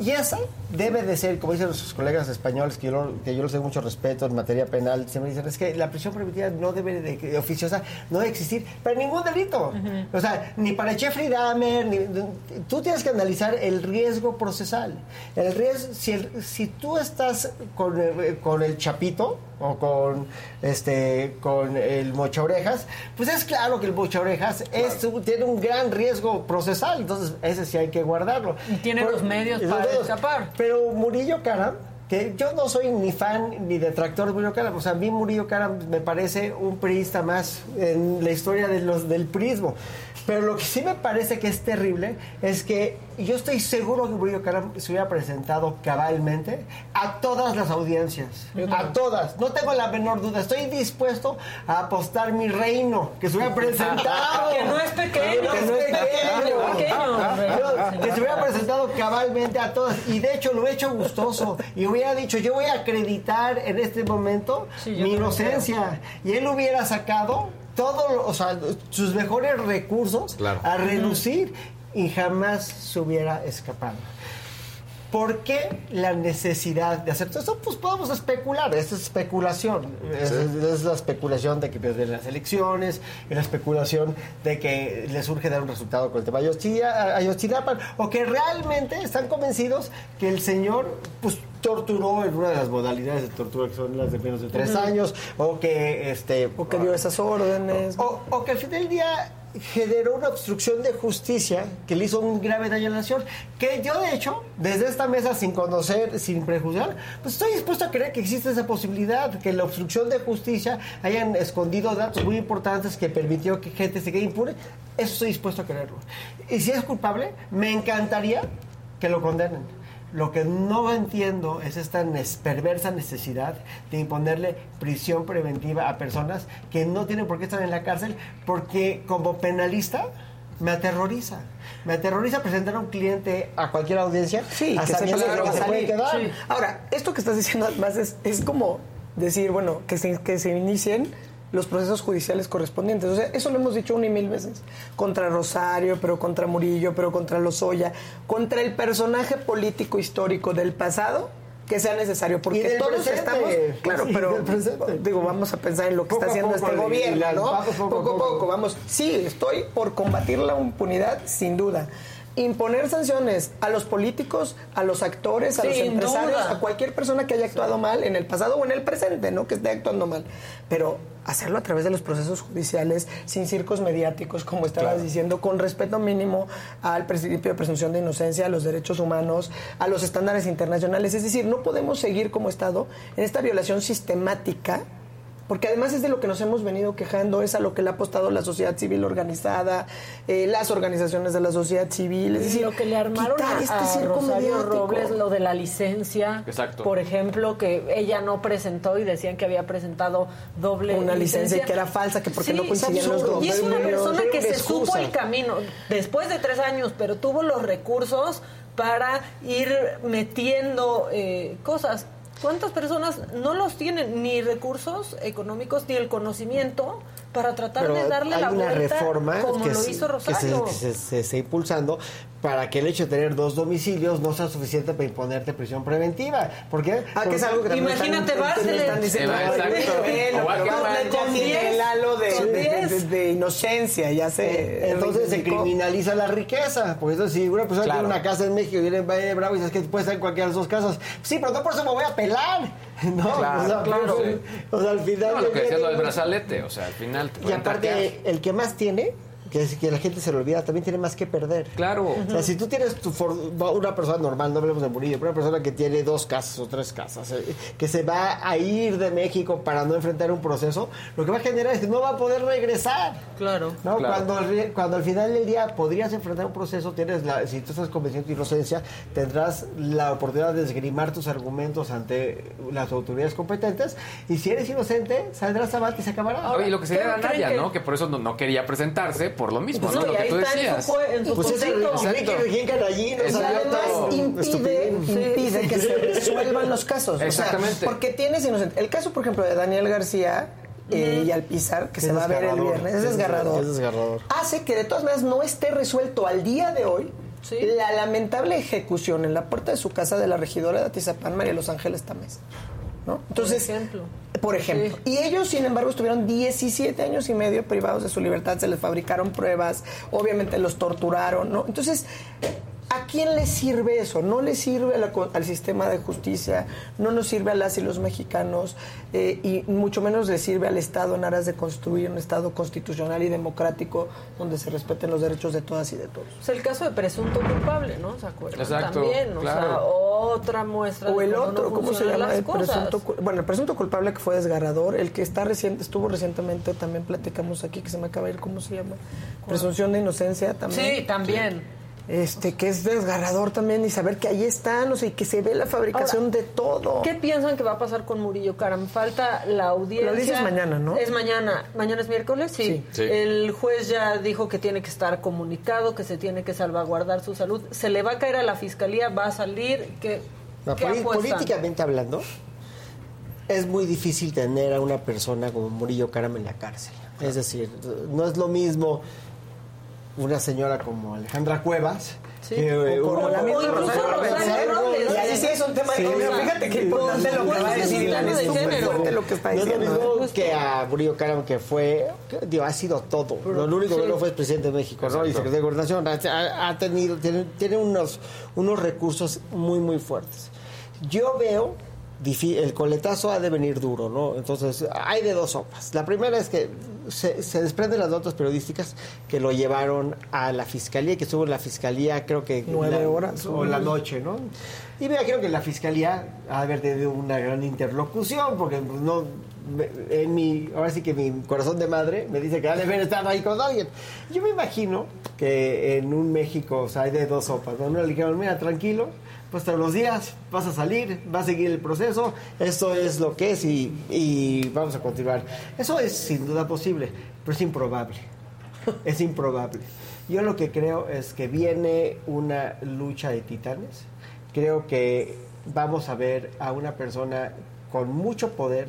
Y esa debe de ser, como dicen nuestros colegas españoles, que yo, lo- que yo les doy mucho respeto en materia penal, siempre dicen, es que la prisión preventiva no debe de, de- oficiosa, no debe existir para ningún delito. O sea, ni para Jeffrey Dahmer, ni, tú tienes que analizar el riesgo procesal. El riesgo, si, el- si tú estás con el, con el chapito o con este con el mocha orejas, pues es claro que el mocha orejas es, tiene un gran riesgo procesal, entonces ese sí hay que guardarlo. Y tiene Por- los medios para escapar. Pero Murillo Karam, que yo no soy ni fan ni detractor de Murillo Karam, o sea, a mí Murillo Karam me parece un priista más en la historia de los, del prismo. Pero lo que sí me parece que es terrible es que yo estoy seguro que Murillo Karam se hubiera presentado cabalmente a todas las audiencias. A todas. No tengo la menor duda. Estoy dispuesto a apostar mi reino. Que se hubiera presentado. Que no es pequeño. Que no es pequeño. Que se hubiera presentado cabalmente a todas. Y de hecho lo he hecho gustoso. Y hubiera dicho, yo voy a acreditar en este momento Sí, mi inocencia. Y él hubiera sacado todos, o sea, sus mejores recursos Claro. a relucir y jamás se hubiera escapado. ¿Por qué la necesidad de hacer todo esto? Pues podemos especular, es especulación. Es, es la especulación de que pierden las elecciones, es la especulación de que le surge dar un resultado con el tema de Ayotzinapa, o que realmente están convencidos que el señor pues, torturó en una de las modalidades de tortura que son las de menos de tres años, o que... Este, O que dio esas órdenes. o, o que al fin del día generó una obstrucción de justicia que le hizo un grave daño a la nación. Que yo, de hecho, desde esta mesa, sin conocer, sin prejuzgar, pues estoy dispuesto a creer que existe esa posibilidad, que la obstrucción de justicia hayan escondido datos muy importantes que permitió que gente se quede impune. Eso estoy dispuesto a creerlo. Y si es culpable, me encantaría que lo condenen. Lo que no entiendo es esta perversa necesidad de imponerle prisión preventiva a personas que no tienen por qué estar en la cárcel, porque como penalista me aterroriza. Me aterroriza presentar a un cliente a cualquier audiencia Sí, a que sabiendas que se puede quedar. Sí. Ahora, esto que estás diciendo además es, es como decir, bueno, que se, que se inicien los procesos judiciales correspondientes. O sea, eso lo hemos dicho una y mil veces. Contra Rosario, pero contra Murillo, pero contra Lozoya, contra el personaje político histórico del pasado que sea necesario, porque todos presente. estamos, claro, pero digo, vamos a pensar en lo que Poco está haciendo poco, este gobierno, ¿no? poco a poco a poco, vamos. Sí, estoy por combatir la impunidad, sin duda. Imponer sanciones a los políticos, a los actores, a los empresarios, duda. a cualquier persona que haya actuado mal en el pasado o en el presente, ¿no? Que esté actuando mal. Pero hacerlo a través de los procesos judiciales, sin circos mediáticos, como estabas diciendo, con respeto mínimo al principio de presunción de inocencia, a los derechos humanos, a los estándares internacionales. Es decir, no podemos seguir como Estado en esta violación sistemática porque además es de lo que nos hemos venido quejando, es a lo que le ha apostado la sociedad civil organizada, eh, las organizaciones de la sociedad civil, es Y decir, lo que le armaron a, este a circo Rosario. Robles, lo de la licencia, Exacto. por ejemplo, que ella no presentó y decían que había presentado doble Una licencia y que era falsa, que porque no Sí, coincidían los absurdo. Y es una persona que se supo el camino después de tres años, pero tuvo los recursos para ir metiendo eh, cosas. ¿Cuántas personas no los tienen ni recursos económicos ni el conocimiento para tratar Pero de darle hay la una vuelta reforma como que, lo se- hizo que se, Rosario? que se- se está impulsando para que el hecho de tener dos domicilios no sea suficiente para imponerte prisión preventiva. ¿Por qué? Ah, que es algo que Imagínate, Eh, "Ay, exacto. bueno, O pero Ackerman. ya Con tiene diez, el halo de, inocencia, ya se Entonces se criminaliza la riqueza. Por eso si una persona Claro. tiene una casa en México y viene en Valle de Bravo y dices que puede estar en cualquiera de las dos casas. Sí, pero no por eso me voy a pelar. No, Claro, o sea, claro. pero- o sea, al final... No, lo que decías lo del brazalete, o sea, al final te Y aparte, el que más tiene, que es que la gente se le olvida, también tiene más que perder. Claro. O sea, si tú tienes tu for- una persona normal, no hablemos de Murillo, pero una persona que tiene dos casas o tres casas, eh, que se va a ir de México para no enfrentar un proceso, lo que va a generar es que no va a poder regresar. Claro. ¿no? Claro. Cuando, al cuando al final del día podrías enfrentar un proceso, tienes la, si tú estás convencido de tu inocencia, tendrás la oportunidad de esgrimar tus argumentos ante las autoridades competentes y si eres inocente, saldrás a bate y se acabará. Oye, y lo que sería ¿Pero era creen Naya, que- ¿no? Que por eso no, no quería presentarse, por lo mismo, Pues ¿no? no, Lo y que ahí tú está en decías. su, jue- en su Pues es el sea, además impide, impide que se resuelvan los casos. O sea, Exactamente. porque tienes inocente. El caso, por ejemplo, de Daniel García eh, y Alpizar, que Es se va a ver el viernes, es Es desgarrador. es desgarrador. Hace que de todas maneras no esté resuelto al día de hoy Sí. la lamentable ejecución en la puerta de su casa de la regidora de Atizapán, María Los Ángeles Tamés. ¿no? Entonces, ejemplo. Por ejemplo. Y ellos, sin embargo, estuvieron 17 años y medio privados de su libertad, se les fabricaron pruebas, obviamente los torturaron, ¿no? Entonces, ¿a quién le sirve eso? No le sirve la al sistema de justicia, no nos sirve a las y los mexicanos, eh, y mucho menos le sirve al Estado en aras de construir un Estado constitucional y democrático donde se respeten los derechos de todas y de todos. Es el caso de presunto culpable, ¿no? ¿Se acuerdan? Exacto, También, o sea, otra muestra O de el otro, no ¿cómo se llama? El presunto, bueno, el presunto culpable que fue desgarrador, el que está reciente, estuvo recientemente, también platicamos aquí, que se me acaba de ir, ¿cómo se llama? Presunción de inocencia también. Sí, también. Este, que es desgarrador también y saber que ahí están, o sea, y que se ve la fabricación Ahora, de todo. ¿Qué piensan que va a pasar con Murillo Karam? Falta la audiencia. La audiencia es mañana, ¿no? Es mañana. ¿Mañana es miércoles? Sí. Sí. Sí. El juez ya dijo que tiene que estar comunicado, que se tiene que salvaguardar su salud. ¿Se le va a caer a la fiscalía? ¿Va a salir? ¿Qué, No, políticamente hablando, es muy difícil tener a una persona como Murillo Karam en la cárcel. Es decir, no es lo mismo una señora como Alejandra Cuevas. Sí. que, eh, O como una- la misma o incluso Rosario Rosario Robles, Robles. Y ahí sí es un tema de género. Fíjate qué importante lo que va a Pues es decir. un tema es de súper género. fuerte lo que está No es lo diciendo. mismo ¿eh? que a Murillo Karam, que fue, que, digo, ha sido todo. Lo único que no fue es presidente de México, ¿no? Y secretario de Gobernación. Ha, ha tenido, tiene, tiene unos, unos recursos muy, muy fuertes. Yo veo el coletazo ha de venir duro, ¿no? Entonces, hay de dos sopas. La primera es que se, se desprenden las notas periodísticas que lo llevaron a la fiscalía, que estuvo en la fiscalía, creo que. Nueve la- horas. O la noche, ¿no? Y me imagino que la fiscalía ha de haber tenido una gran interlocución, porque pues, no. En mi, ahora sí que mi corazón de madre me dice que ha de haber estado ahí con alguien. Yo me imagino que en un México o sea, hay de dos sopas. ¿no? Uno le dijeron, mira, tranquilo, pues todos los días vas a salir, va a seguir el proceso, esto es lo que es y, y vamos a continuar. Eso es sin duda posible, pero es improbable. Es improbable. Yo lo que creo es que viene una lucha de titanes. Creo que vamos a ver a una persona con mucho poder,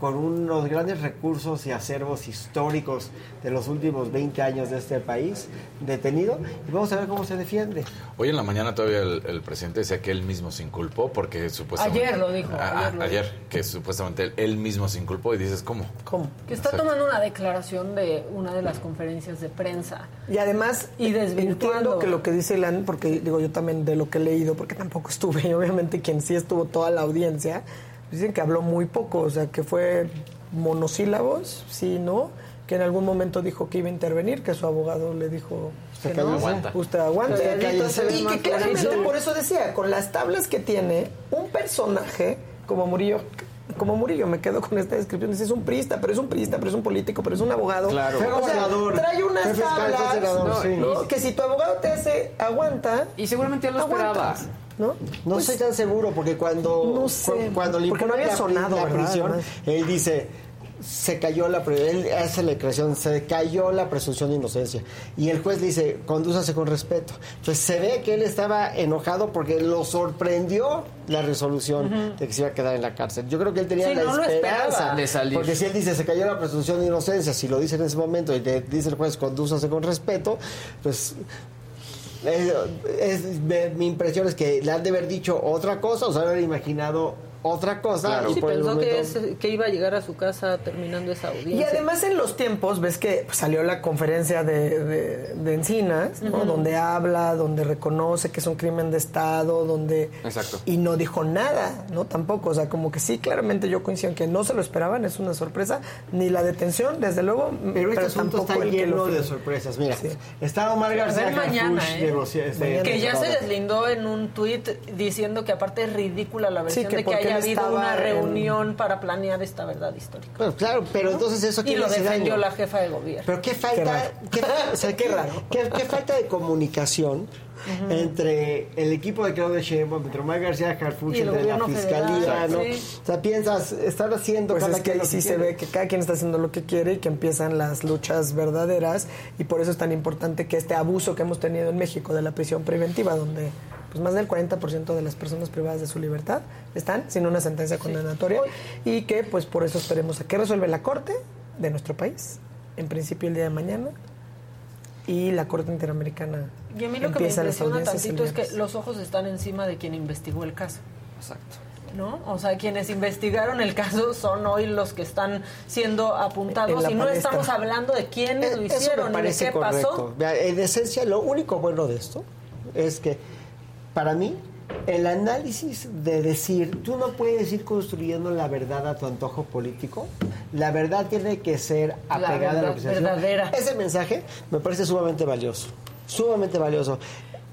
con unos grandes recursos y acervos históricos de los últimos 20 años de este país, detenido, y vamos a ver cómo se defiende. Hoy en la mañana todavía el, el presidente decía que él mismo se inculpó porque supuestamente... Ayer lo dijo, Ah, ayer lo ayer, que supuestamente él, él mismo se inculpó y dices, ¿cómo? ¿Cómo? Que está Exacto. tomando una declaración de una de las conferencias de prensa. Y además, Y desvirtuando. entiendo que lo que dice Ilan, porque digo yo también de lo que he leído, porque tampoco estuve, y obviamente quien sí estuvo toda la audiencia, dicen que habló muy poco, o sea, que fue monosílabos, sí, no, que en algún momento dijo que iba a intervenir, que su abogado le dijo Usted que no. Aguanta. usted cállese. Y que claramente por eso decía, con las tablas que tiene, un personaje como Murillo, como Murillo, me quedo con esta descripción, dice, es un priista, pero es un priista, pero es un político, pero es un abogado. Claro. Fue O sea, trae unas tablas, senador, ¿no? sí. ¿no? que si tu abogado te hace, aguanta. Y seguramente ya lo aguantas, esperaba. ¿No? No Pues, estoy tan seguro porque cuando, No sé, cu- cuando le porque no había la, sonado, la ¿verdad? prisión, él dice se cayó la él hace la declaración se cayó la presunción de inocencia y el juez dice condúzase con respeto entonces se ve que él estaba enojado porque lo sorprendió la resolución de que se iba a quedar en la cárcel yo creo que él tenía Sí, la no esperanza. De salir. porque si él dice se cayó la presunción de inocencia si lo dice en ese momento y le dice el juez condúzase con respeto pues es, mi impresión es que le han de haber dicho otra cosa, o sea, haber imaginado otra cosa. y Sí, por el pensó que, momento- es- que iba a llegar a su casa terminando esa Y audiencia. además en los tiempos, ves que pues, salió la conferencia de, de- de Encinas, ¿no? donde habla, donde reconoce que es un crimen de Estado, donde... Exacto. Y no dijo nada, ¿no? Tampoco, o sea, como que sí, claramente yo coincido en que no se lo esperaban, es una sorpresa, ni la detención, desde luego, Pero este asunto tampoco está el que lleno lo de sorpresas. Mira, Sí. está Omar García mañana, ¿eh? de los- este, que ya se deslindó en un tuit diciendo que aparte es ridícula la versión que de que haya él habido una en- reunión para planear esta verdad histórica. Bueno, claro, pero entonces eso Y quiere lo defendió daño. la jefa de gobierno. Pero qué falta, Qué raro. qué, o sea, qué, raro. qué- qué falta de comunicación entre el equipo de Claudia Sheinbaum, entre Omar García Harfuch, Y el entre la fiscalía, federal, ¿no? sí. O sea, piensas, están haciendo Pues cada es que quien ahí sí se ve que cada quien está haciendo lo que quiere y que empiezan las luchas verdaderas y por eso es tan importante que este abuso que hemos tenido en México de la prisión preventiva, donde pues más del 40% de las personas privadas de su libertad están sin una sentencia condenatoria y que pues por eso esperemos a que resuelve la Corte de nuestro país, en principio el día de mañana, y la Corte Interamericana Y a mí lo que me impresiona tantito es que los ojos están encima de quien investigó el caso. Exacto. ¿No? O sea, quienes investigaron el caso son hoy los que están siendo En apuntados y no palestra. estamos hablando de quiénes lo Eh, hicieron ni de qué correcto. pasó. En esencia, lo único bueno de esto es que, para mí, el análisis de decir, tú no puedes ir construyendo la verdad a tu antojo político, la verdad tiene que ser apegada a verdad lo que se hace. verdadera. Ese mensaje me parece sumamente valioso, sumamente valioso.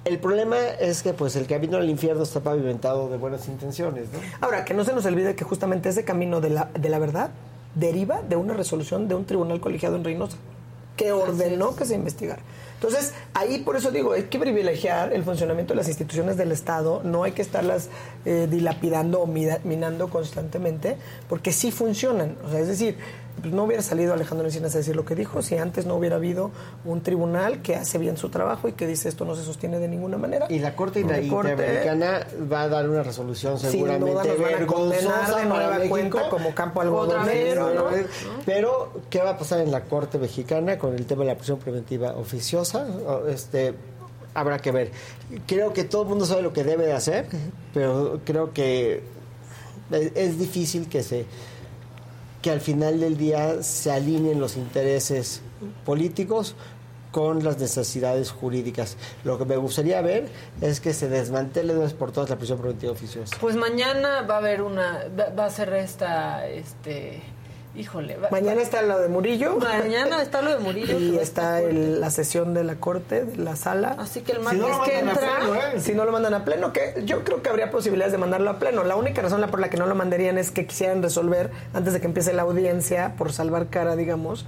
El problema es que pues el camino al infierno está pavimentado de buenas intenciones, ¿no? Ahora, que no se nos olvide que justamente ese camino de la, de la verdad deriva de una resolución de un tribunal colegiado en Reynosa que ordenó que se investigara. Entonces, ahí por eso digo, hay que privilegiar el funcionamiento de las instituciones del Estado, no hay que estarlas eh, dilapidando o minando constantemente, porque sí funcionan. O sea, es decir, pues no hubiera salido Alejandro Encinas a decir lo que dijo si antes no hubiera habido un tribunal que hace bien su trabajo y que dice esto no se sostiene de ninguna manera. Y la Corte La Corte- Interamericana va a dar una resolución Sin seguramente duda nos van a condenar de nueva México. cuenta como campo algodonero. Pero, ¿qué va a pasar en la Corte Mexicana con el tema de la prisión preventiva oficiosa? Este, habrá que ver. Creo que todo el mundo sabe lo que debe de hacer, pero creo que es, difícil que se que al final del día se alineen los intereses políticos con las necesidades jurídicas. Lo que me gustaría ver es que se desmantele de por todas la prisión preventiva oficiosa. Pues mañana va a haber una, va a ser esta, este, híjole. va- Mañana está lo de Murillo. Mañana está lo de Murillo. Y está el- la sesión de la corte, de la sala. Así que el Si martes no lo que entra. pleno, ¿eh? Si no lo mandan a pleno, que yo creo que habría posibilidades de mandarlo a pleno. La única razón por la que no lo mandarían es que quisieran resolver antes de que empiece la audiencia, por salvar cara, digamos,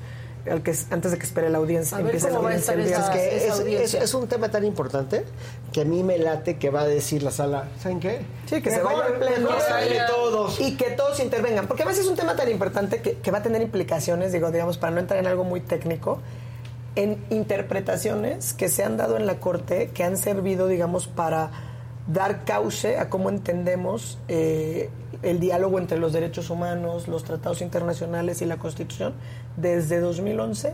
al que, antes de que espere la audiencia. Empiece la audiencia el esa- que- Es, esa es- audiencia. es un tema tan importante que a mí me late que va a decir la sala, ¿saben qué? Sí, que se vaya al pleno sale todos. y que todos intervengan. Porque a veces es un tema tan importante que, que va a tener implicaciones, digo, digamos, para no entrar en algo muy técnico, en interpretaciones que se han dado en la Corte que han servido, digamos, para dar cauce a cómo entendemos eh, el diálogo entre los derechos humanos, los tratados internacionales y la Constitución desde 2011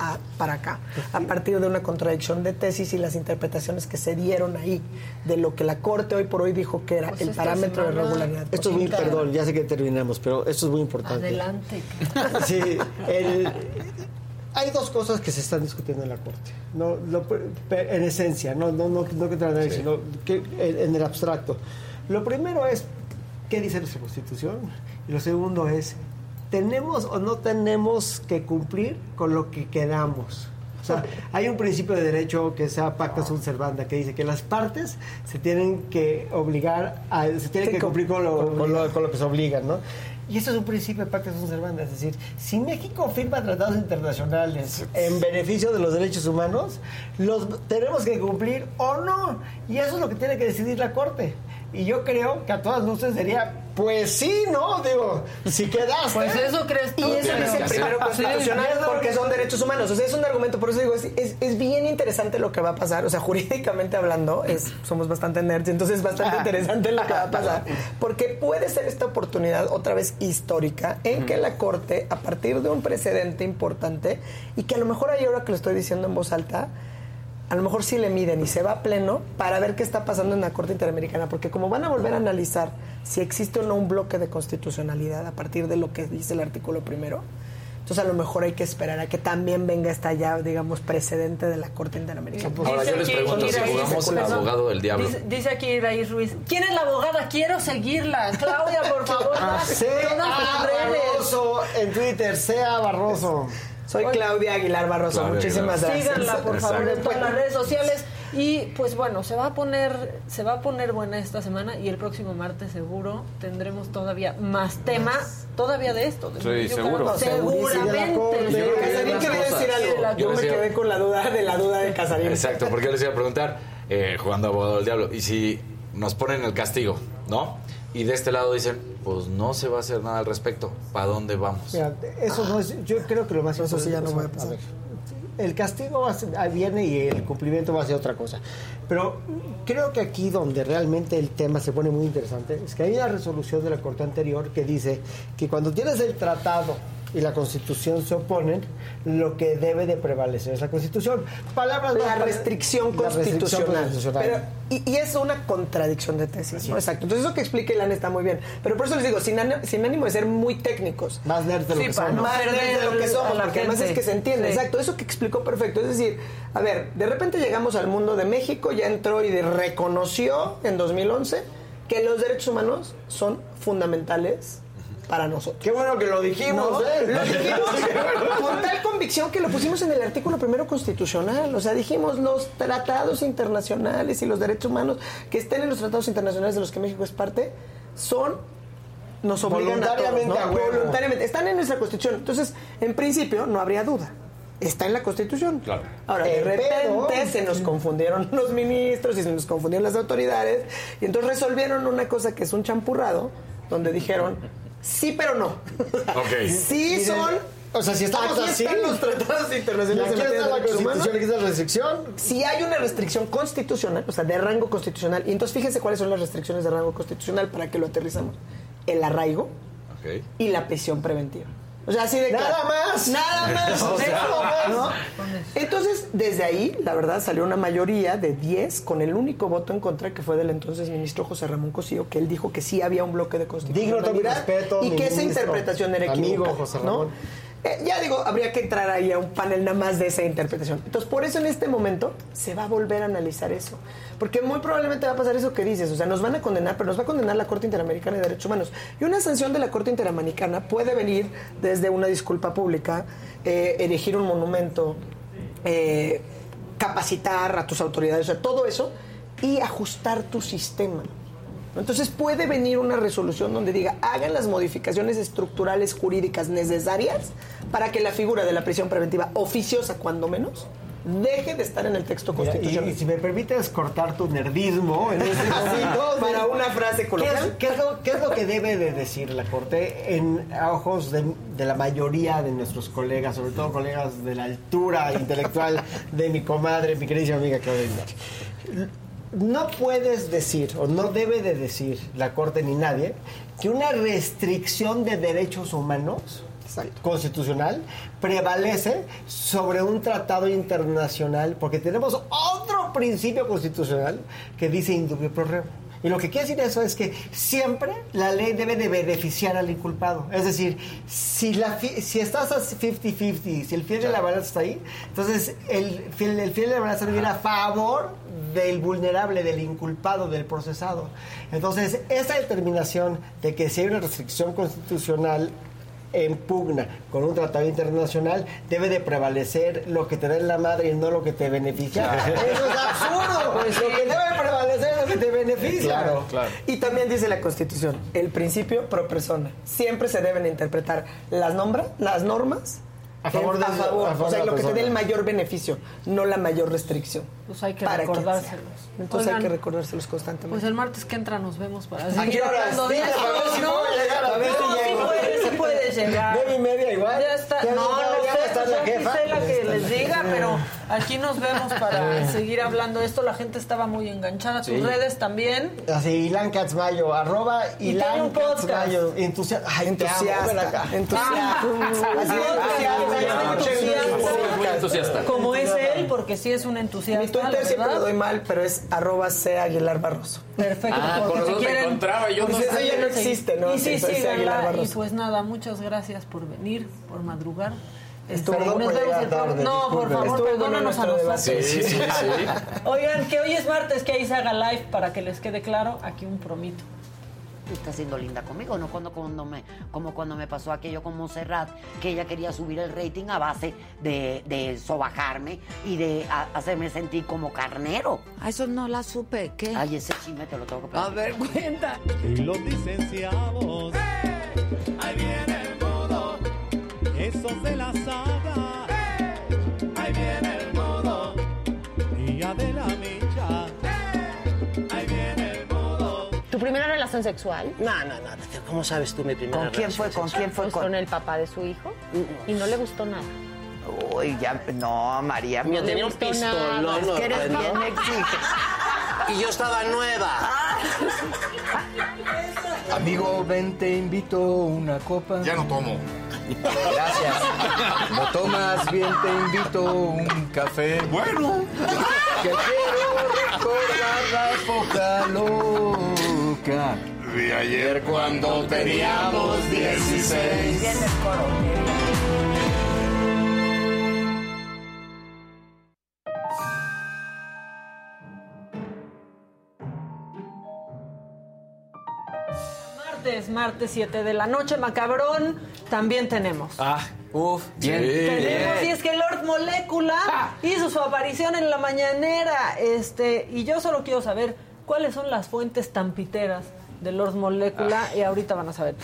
a- para acá, a partir de una contradicción de tesis y las interpretaciones que se dieron ahí de lo que la Corte hoy por hoy dijo que era Pues el parámetro de regularidad. Esto es muy, perdón, ya sé que terminamos, pero esto es muy importante. Adelante. Sí, el- hay dos cosas que se están discutiendo en la Corte. No, lo- en esencia, no, no, no, no que análisis, sino que en, en el abstracto. Lo primero es qué dice nuestra Constitución y lo segundo es tenemos o no tenemos que cumplir con lo que quedamos. O sea, hay un principio de derecho que se llama pacta sunt servanda que dice que las partes se tienen que obligar a, se tienen Sí, que cumplir con lo, con lo- con lo que se obligan, ¿no? Y eso es un principio de pacta sunt servanda, es decir, si México firma tratados internacionales en beneficio de los derechos humanos, los tenemos que cumplir o no. Y eso es lo que tiene que decidir la Corte. Y yo creo que a todas luces sería, pues sí, ¿no? Digo, si quedaste. Pues eso crees tú. Y eso es el primero constitucional porque son derechos humanos. O sea, es un argumento, por eso digo, es, es- es bien interesante lo que va a pasar. O sea, jurídicamente hablando, es, somos bastante nerds, entonces es bastante interesante lo que va a pasar. Porque puede ser esta oportunidad otra vez histórica en que la Corte, a partir de un precedente importante, y que a lo mejor ahí ahora que lo estoy diciendo en voz alta, a lo mejor sí le miden y se va a pleno para ver qué está pasando en la Corte Interamericana, porque como van a volver a analizar si existe o no un bloque de constitucionalidad a partir de lo que dice el artículo primero, entonces a lo mejor hay que esperar a que también venga esta ya, digamos, precedente de la Corte Interamericana. Ahora yo les pregunto, si jugamos el abogado del diablo. Dice, dice aquí Iraíz Ruiz. ¿Quién es la abogada? Quiero seguirla. Claudia, por favor. Ah, sea. Barroso en Twitter, sea Barroso. Soy Claudia Aguilar Barroso, Claudia muchísimas Aguilar. gracias. Síganla, por favor, en Exacto. todas las redes sociales. Y pues bueno, se va a poner, se va a poner buena esta semana y el próximo martes seguro tendremos todavía más temas todavía de esto. de Sí, seguro. Seguramente. Yo Casarín quería decir algo. Yo me decía- quedé con la duda de la duda de Casarín. Exacto, porque yo les iba a preguntar, eh, jugando abogado del diablo, y si nos ponen el castigo, ¿no? Y de este lado dicen, pues no se va a hacer nada al respecto, ¿para dónde vamos? Mira, eso no es, yo creo que lo más Eso sí ya no importante- va a pasar. ver, el castigo va a ser- ahí viene y el cumplimiento va a ser otra cosa. Pero creo que aquí donde realmente el tema se pone muy interesante es que hay una resolución de la Corte anterior que dice que cuando tienes el tratado y la Constitución se oponen, lo que debe de prevalecer es la Constitución. Palabras la más- restricción la restricción constitucional. constitucional. Pero, y, y es una contradicción de tesis, ¿no? Exacto. Entonces eso que explica Ilan está muy bien. Pero por eso les digo, sin, ánimo- sin ánimo de ser muy técnicos. Más nerd de lo Sí, que somos. no Más perder de lo que somos, porque además es que se entiende. Sí. Exacto, eso que explicó perfecto. Es decir, a ver, de repente llegamos al mundo de México, ya entró y de- reconoció en 2011 que los derechos humanos son fundamentales para nosotros. Qué bueno que lo dijimos, No, ¿eh? lo dijimos con tal convicción que lo pusimos en el artículo primero constitucional. O sea, dijimos los tratados internacionales y los derechos humanos que estén en los tratados internacionales de los que México es parte son nos obligan a todos, Voluntariamente ¿no? a huevo. Voluntariamente. Están en nuestra constitución. Entonces, en principio, no habría duda. Está en la constitución. Claro. Ahora, de El repente pedo- se nos confundieron los ministros y se nos confundieron las autoridades. Y entonces resolvieron una cosa que es un champurrado, donde dijeron, sí, pero no. Ok. Sí Miren, son. o sea, si estamos aquí así- están los tratados internacionales aquí está la. Constitución, aquí está la restricción. Si hay una restricción constitucional, o sea, de rango constitucional, y entonces fíjense cuáles son las restricciones de rango constitucional para que lo aterrizamos. El arraigo y la prisión preventiva. O sea, así de Nada más. Nada más. O sea. ¿no? Entonces, desde ahí, la verdad, salió una mayoría de 10 con el único voto en contra que fue del entonces ministro José Ramón Cosío, que él dijo que sí había un bloque de Digno constitucionalidad de mi respeto, y que esa interpretación era amigo equivocada, José ¿no? Eh, ya digo, habría que entrar ahí a un panel nada más de esa interpretación. Entonces, por eso en este momento se va a volver a analizar eso. Porque muy probablemente va a pasar eso que dices. O sea, nos van a condenar, pero nos va a condenar la Corte Interamericana de Derechos Humanos. Y una sanción de la Corte Interamericana puede venir desde una disculpa pública, eh, erigir un monumento, eh, capacitar a tus autoridades, o sea, todo eso, y ajustar tu sistema. Entonces puede venir una resolución donde diga, hagan las modificaciones estructurales jurídicas necesarias para que la figura de la prisión preventiva oficiosa, cuando menos, deje de estar en el texto constitucional. y, y si me permites cortar tu nerdismo en ese momento, para una frase ¿qué es, coloquial. qué es lo, qué es lo que debe de decir la Corte en a ojos de, de la mayoría de nuestros colegas, sobre todo colegas de la altura intelectual de mi comadre, mi querida amiga Claudia? No puedes decir, o no debe de decir la Corte ni nadie, que una restricción de derechos humanos constitucional prevalece sobre un tratado internacional, porque tenemos otro principio constitucional que dice indubio pro reo. Y lo que quiere decir eso es que siempre la ley debe de beneficiar al inculpado. Es decir, si, la fi- si estás a 50-50, si el fiel de la balanza está ahí, entonces el fiel, el fiel de la balanza debe ir a favor del vulnerable, del inculpado, del procesado. Entonces, esa determinación de que si hay una restricción constitucional en pugna con un tratado internacional, debe de prevalecer lo que te da en la madre y no lo que te beneficia. Eso es absurdo. Pues lo que debe prevalecer es lo que te beneficia. Y también dice la Constitución, el principio pro persona. Siempre se deben interpretar las, nombra, las normas A favor de- a favor, a favor o sea, lo que te dé el mayor beneficio, no la mayor restricción. Pues hay que recordárselos. Entonces hay que recordárselos constantemente. Pues el martes que entra nos vemos para ¿A seguir hablando de si ¿no? a ver si No, sí sí puedes llegar. Nueve y media igual. Ya está. No, no ya sé, pues jefa. sé la que les diga, pero aquí nos vemos para seguir hablando de esto. La gente estaba muy enganchada. Tus Sí. redes también. Así, Ilan Katzmayo, arroba Ilan. Katzmayo. Entusiasta. Ay, Entusiasta, entusiasta. Como es él, porque sí es un entusiasta. Twitter siempre verdad. lo doy mal, pero es arroba C Aguilar Barroso. Perfecto. Ah, si razón te encontraba, yo Pues no eso ya no existe, ¿no? Y sí, Entonces, síganla. Aguilar Y pues nada, muchas gracias por venir, por madrugar. Estuvo Este, bueno nos por llegar tarde, No, por favor, Estuvo perdónanos a nosotros. Sí, sí, sí. Oigan, que hoy es martes, que ahí se haga live para que les quede claro. Aquí un promito. Está siendo linda conmigo, no cuando, cuando me, como cuando me pasó aquello con Montserrat, que ella quería subir el rating a base de, de sobajarme y de a- hacerme sentir como carnero. A eso no la supe, ¿qué? Ay, ese chisme te lo tengo que A platicar. ver, cuenta. Y los licenciados. Ahí viene el modo. Esos de la saga. Ahí viene primera relación sexual? No, no, no. ¿Cómo sabes tú mi primera ¿Con quién fue? relación ¿Con sexual? quién fue? Pues Con- con el papá de su hijo. Y no le gustó nada. Uy, ya, no, María. Mira, no tenía un pistolón. Es que eres ¿no? bien exigente. Y yo estaba nueva. Amigo, ven, te invito una copa. Ya no tomo. Gracias. ¿No tomas bien, te invito un café? Bueno. Que quiero recordar la época loca. De ayer cuando teníamos 16. Bien el coro. Martes, martes 7 de la noche, macabrón, también tenemos. Ah, uff, bien. Tenemos, y es que Lord Molecula hizo su aparición en la mañanera. Este, y yo solo quiero saber cuáles son las fuentes tampiteras de Lord Molecula. Y ahorita van a saber.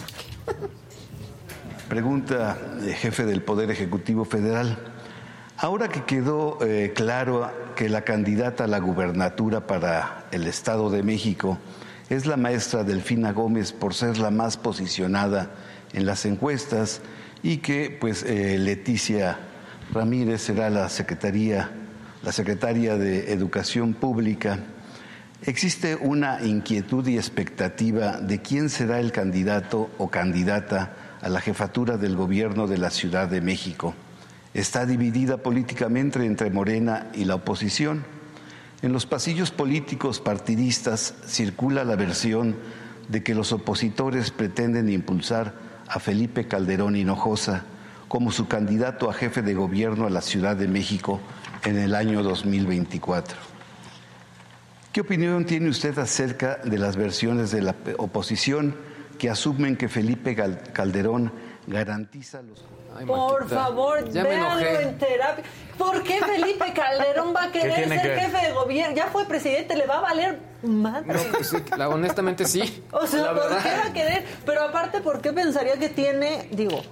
Pregunta eh, jefe del Poder Ejecutivo Federal. Ahora que quedó eh, claro que la candidata a la gubernatura para el Estado de México es la maestra Delfina Gómez por ser la más posicionada en las encuestas y que pues eh, Leticia Ramírez será la secretaría, la secretaria de Educación Pública. Existe una inquietud y expectativa de quién será el candidato o candidata a la jefatura del gobierno de la Ciudad de México. Está dividida políticamente entre Morena y la oposición. En los pasillos políticos partidistas circula la versión de que los opositores pretenden impulsar a Felipe Calderón Hinojosa como su candidato a jefe de gobierno a la Ciudad de México en el año 2024. ¿Qué opinión tiene usted acerca de las versiones de la oposición que asumen que Felipe Calderón garantiza los... Por favor, véanlo en terapia. ¿Por qué Felipe Calderón va a querer ser que- jefe de gobierno? Ya fue presidente, le va a valer madre. No, pues sí, la- honestamente sí. O sea, La ¿por verdad. qué va a querer? Pero aparte, ¿por qué pensaría que tiene, digo,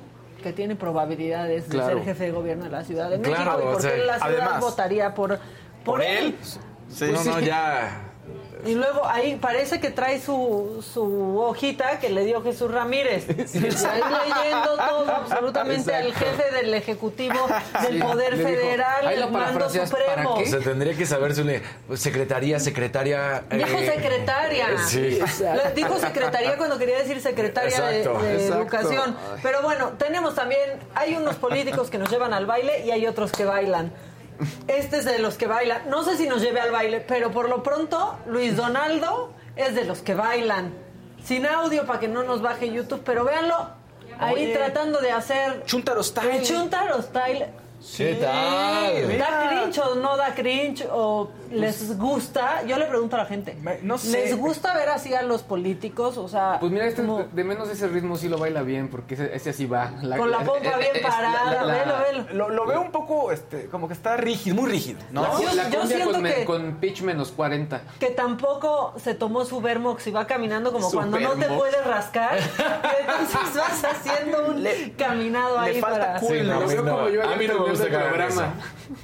que tiene probabilidades de ser jefe de gobierno de la Ciudad de Claro, México? ¿Y o por sea, qué la ciudad además- votaría por, por, él? Sí, no, no, ya. Y luego ahí parece que trae su, su hojita que le dio Jesús Ramírez. Está leyendo todo absolutamente al jefe del Ejecutivo del Sí, Poder le dijo, Federal, lo el mando supremo. O sea, tendría que saberse secretaría, secretaria. Dijo eh, secretaria. Sí. Le- Dijo secretaría cuando quería decir secretaria de- Exacto, de, exacto. educación. Pero bueno, tenemos también, hay unos políticos que nos llevan al baile y hay otros que bailan. Este es de los que bailan. No sé si nos lleve al baile, pero por lo pronto Luis Donaldo es de los que bailan. Sin audio para que no nos baje YouTube, pero véanlo ahí Oye. tratando de hacer Chuntaro style. el Chuntaro style. ¿Qué tal? ¿Da cringe o no da cringe? ¿O les gusta? Yo le pregunto a la gente. no sé. ¿Les gusta ver así a los políticos? O sea, Pues mira, este como- de menos ese ritmo sí lo baila bien, porque ese, ese así va. Con la pompa bien es- parada, velo, velo. Lo, lo veo un poco, este, como que está rígido, muy rígido, ¿no? La, Yo- la yo cumbia siento con, me- que- con pitch menos 40. que tampoco se tomó su Vermox y va caminando como Su cuando no te puedes rascar. y entonces vas haciendo un caminado ahí para... Sí, no, a mí no, a mí no me gusta eso.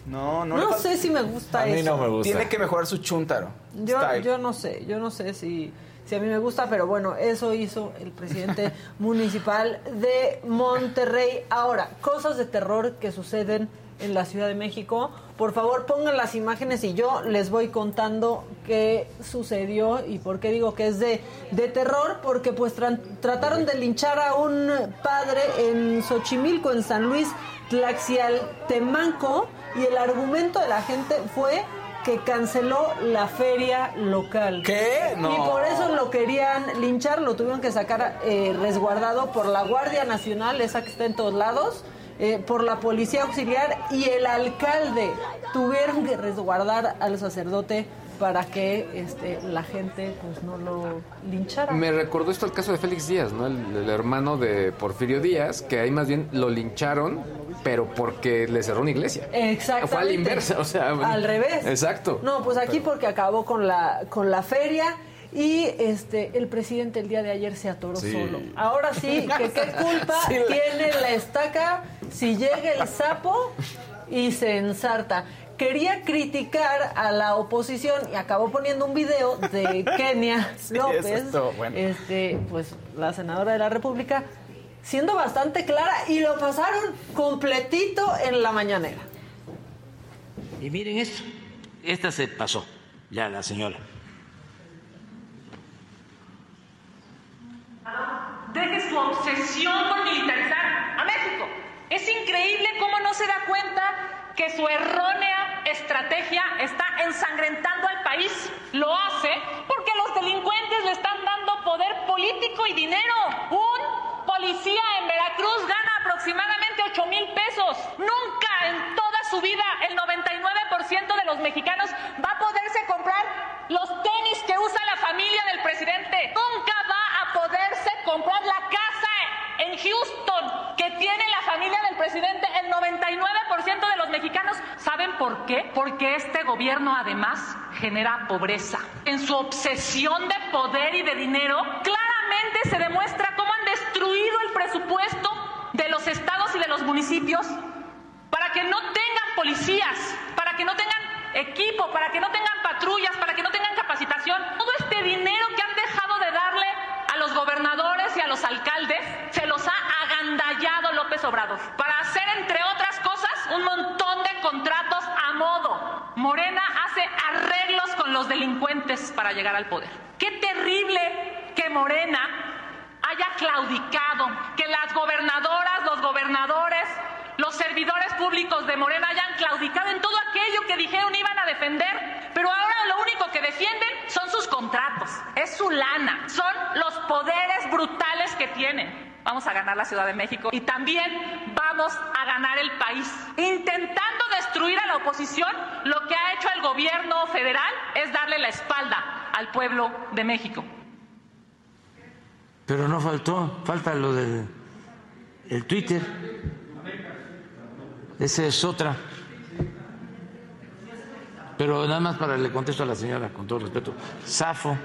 No, sé si me gusta A mí eso. no me gusta. Tiene que mejorar su chuntaro. Yo, style. yo no sé, yo no sé si, si a mí me gusta, pero bueno, eso hizo el presidente municipal de Monterrey. Ahora, cosas de terror que suceden en la Ciudad de México. Por favor, pongan las imágenes y yo les voy contando qué sucedió y por qué digo que es de, de terror, porque pues trataron de linchar a un padre en Xochimilco, en San Luis, Tlaxialtemanco, y el argumento de la gente fue que canceló la feria local. ¿Qué? No. Y por eso lo querían linchar, lo tuvieron que sacar eh, resguardado por la Guardia Nacional, esa que está en todos lados, eh, por la Policía Auxiliar y el alcalde. Tuvieron que resguardar al sacerdote para que este, la gente pues no lo linchara. Me recordó esto el caso de Félix Díaz, ¿no? El, el hermano de Porfirio Díaz, que ahí más bien lo lincharon, pero porque le cerró una iglesia. Exactamente. Fue a la inversa, o sea. Al revés. Exacto. No, pues aquí porque acabó con la, con la feria y este el presidente el día de ayer se atoró Sí. solo. Ahora sí, que qué culpa Sí, la- tiene la estaca si llega el sapo y se ensarta. Quería criticar a la oposición y acabó poniendo un video de Kenia Sí, López, bueno. este, pues la senadora de la República, siendo bastante clara y lo pasaron completito en la mañanera. Y miren esto, esta se pasó, ya la señora. Deje su obsesión por militarizar a México. Es increíble cómo no se da cuenta que su errónea estrategia está ensangrentando al país. Lo hace porque los delincuentes le están dando poder político y dinero. Un policía en Veracruz gana aproximadamente 8 mil pesos. Nunca en toda su vida el 99% de los mexicanos va a poderse comprar los tenis que usa la familia del presidente. Nunca va a poderse comprar la casa en Houston que tiene la familia del presidente. El 99% de los mexicanos saben por qué. Porque este gobierno además genera pobreza. En su obsesión de poder y de dinero, claramente se demuestra cómo han destruido el presupuesto de los estados y de los municipios para que no tengan policías, para que no tengan equipo, para que no tengan patrullas, para que no tengan capacitación. Todo este dinero que han dejado de darle los gobernadores y a los alcaldes, se los ha agandallado López Obrador para hacer, entre otras cosas, un montón de contratos a modo. Morena hace arreglos con los delincuentes para llegar al poder. Qué terrible que Morena haya claudicado, que las gobernadoras, los gobernadores, los servidores públicos de Morena hayan claudicado en todo aquello que dijeron iban a defender, pero ahora lo único que defienden son sus contratos, es su lana, son los poderes brutales que tienen. vamos a ganar la Ciudad de México y también vamos a ganar el país. Intentando destruir a la oposición, lo que ha hecho el gobierno federal es darle la espalda al pueblo de México. Pero no faltó, falta lo del el Twitter. Ese es otra. Pero nada más para le contesto a la señora, con todo respeto. Safo.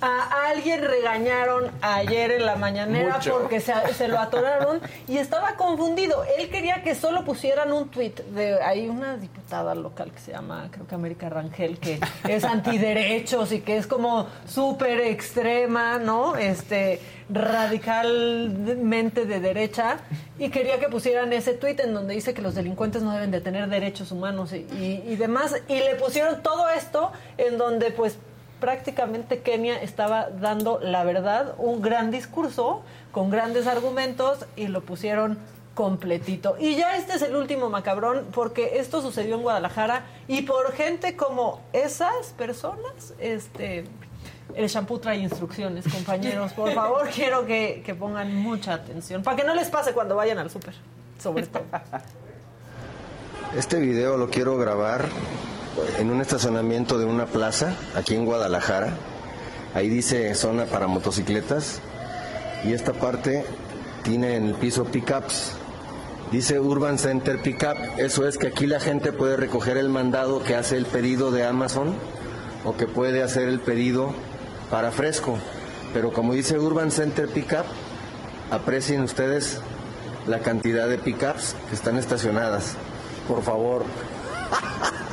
A alguien regañaron ayer en la mañanera Mucho. porque se, se lo atoraron y estaba confundido. Él quería que solo pusieran un tuit de hay una diputada local que se llama, creo que América Rangel, que es antiderechos y que es como súper extrema, ¿no? Este radicalmente de derecha y quería que pusieran ese tuit en donde dice que los delincuentes no deben de tener derechos humanos y, y- y demás y le pusieron todo esto en donde pues prácticamente Kenia estaba dando la verdad, un gran discurso con grandes argumentos y lo pusieron completito. Y ya este es el último macabrón porque esto sucedió en Guadalajara y por gente como esas personas, este el shampoo trae instrucciones, compañeros. Por favor, quiero que, que pongan mucha atención para que no les pase cuando vayan al súper, sobre todo. Este video lo quiero grabar en un estacionamiento de una plaza aquí en Guadalajara. Ahí dice zona para motocicletas y esta parte tiene en el piso pickups. Dice Urban Center Pickup. Eso es que aquí la gente puede recoger el mandado que hace el pedido de Amazon o que puede hacer el pedido para fresco. Pero como dice Urban Center Pickup, aprecien ustedes la cantidad de pickups que están estacionadas. Por favor.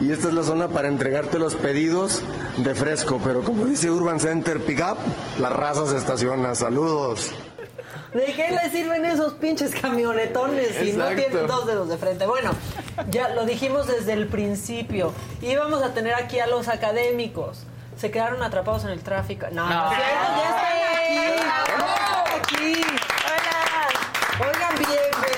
Y esta es la zona para entregarte los pedidos de fresco, pero como dice Urban Center Pickup, la raza se estaciona. Saludos. ¿De qué le sirven esos pinches camionetones si no tienen dos dedos de frente? Bueno, ya lo dijimos desde el principio. Íbamos a tener aquí a los académicos. Se quedaron atrapados en el tráfico. No, no, cierto, ya están aquí. Hola. Oigan, bienvenidos.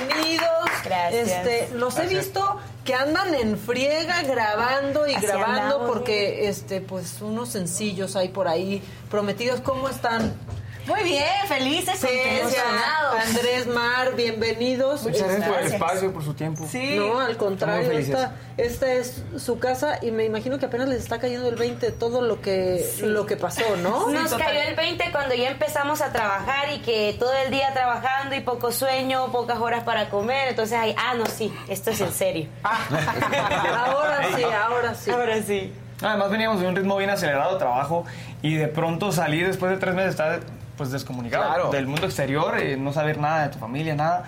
Gracias. Este, los he visto que andan en friega grabando y Así grabando andamos, porque este pues unos sencillos hay por ahí prometidos. ¿Cómo están? Muy bien, felices, emocionados. Andrés Mar, bienvenidos. Muchas gracias por el Este, espacio, por su tiempo. Sí. No, al contrario, esta, esta es su casa y me imagino que apenas les está cayendo el 20 de todo lo que, lo que pasó, ¿no? Nos cayó el 20 cuando ya empezamos a trabajar y que todo el día trabajando y poco sueño, pocas horas para comer. Entonces, ahí, ah, no, sí, esto es en serio. ahora sí, ahora sí. Ahora sí. Además veníamos de un ritmo bien acelerado de trabajo y de pronto salir después de tres meses estar pues descomunicado Claro. del mundo exterior, eh, no saber nada de tu familia, nada.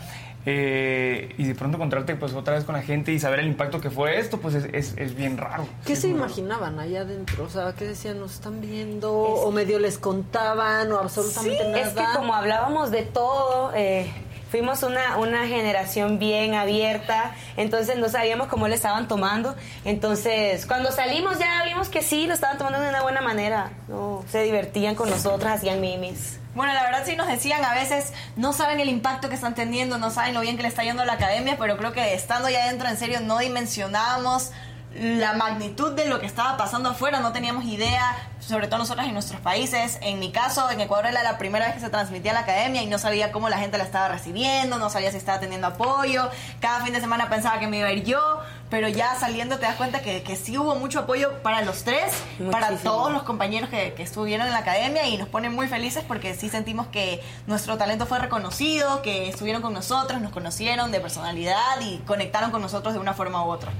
eh, y de pronto encontrarte pues otra vez con la gente y saber el impacto que fue esto, pues es, es- es bien raro. ¿Qué se raro. imaginaban allá adentro? O sea, ¿qué decían? ¿Nos están viendo? ¿O medio les contaban? ¿O absolutamente Sí, nada? es que como hablábamos de todo, eh, fuimos una, una generación bien abierta, entonces no sabíamos cómo le estaban tomando. Entonces, cuando salimos ya vimos que sí, lo estaban tomando de una buena manera. ¿no? Se divertían con nosotros, hacían mimis. Bueno, la verdad sí nos decían a veces, no saben el impacto que están teniendo, no saben lo bien que le está yendo a la academia, pero creo que estando ya adentro, en serio, no dimensionábamos la magnitud de lo que estaba pasando afuera, no teníamos idea, sobre todo nosotras en nuestros países. En mi caso, en Ecuador era la primera vez que se transmitía la academia y no sabía cómo la gente la estaba recibiendo, no sabía si estaba teniendo apoyo. Cada fin de semana pensaba que me iba a ir yo, pero ya saliendo te das cuenta que, que sí hubo mucho apoyo para los tres, para todos los compañeros que, que estuvieron en la academia y nos pone muy felices porque sí sentimos que nuestro talento fue reconocido, que estuvieron con nosotros, nos conocieron de personalidad y conectaron con nosotros de una forma u otra.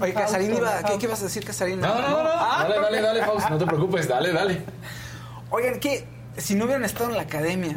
Oye, Casarín iba, ¿qué, qué ibas a decir, Casarín? No, no, no, no. Ah, Dale, dale, dale, Faust, no te preocupes, dale, dale. Oigan, ¿qué? Si no hubieran estado en la academia,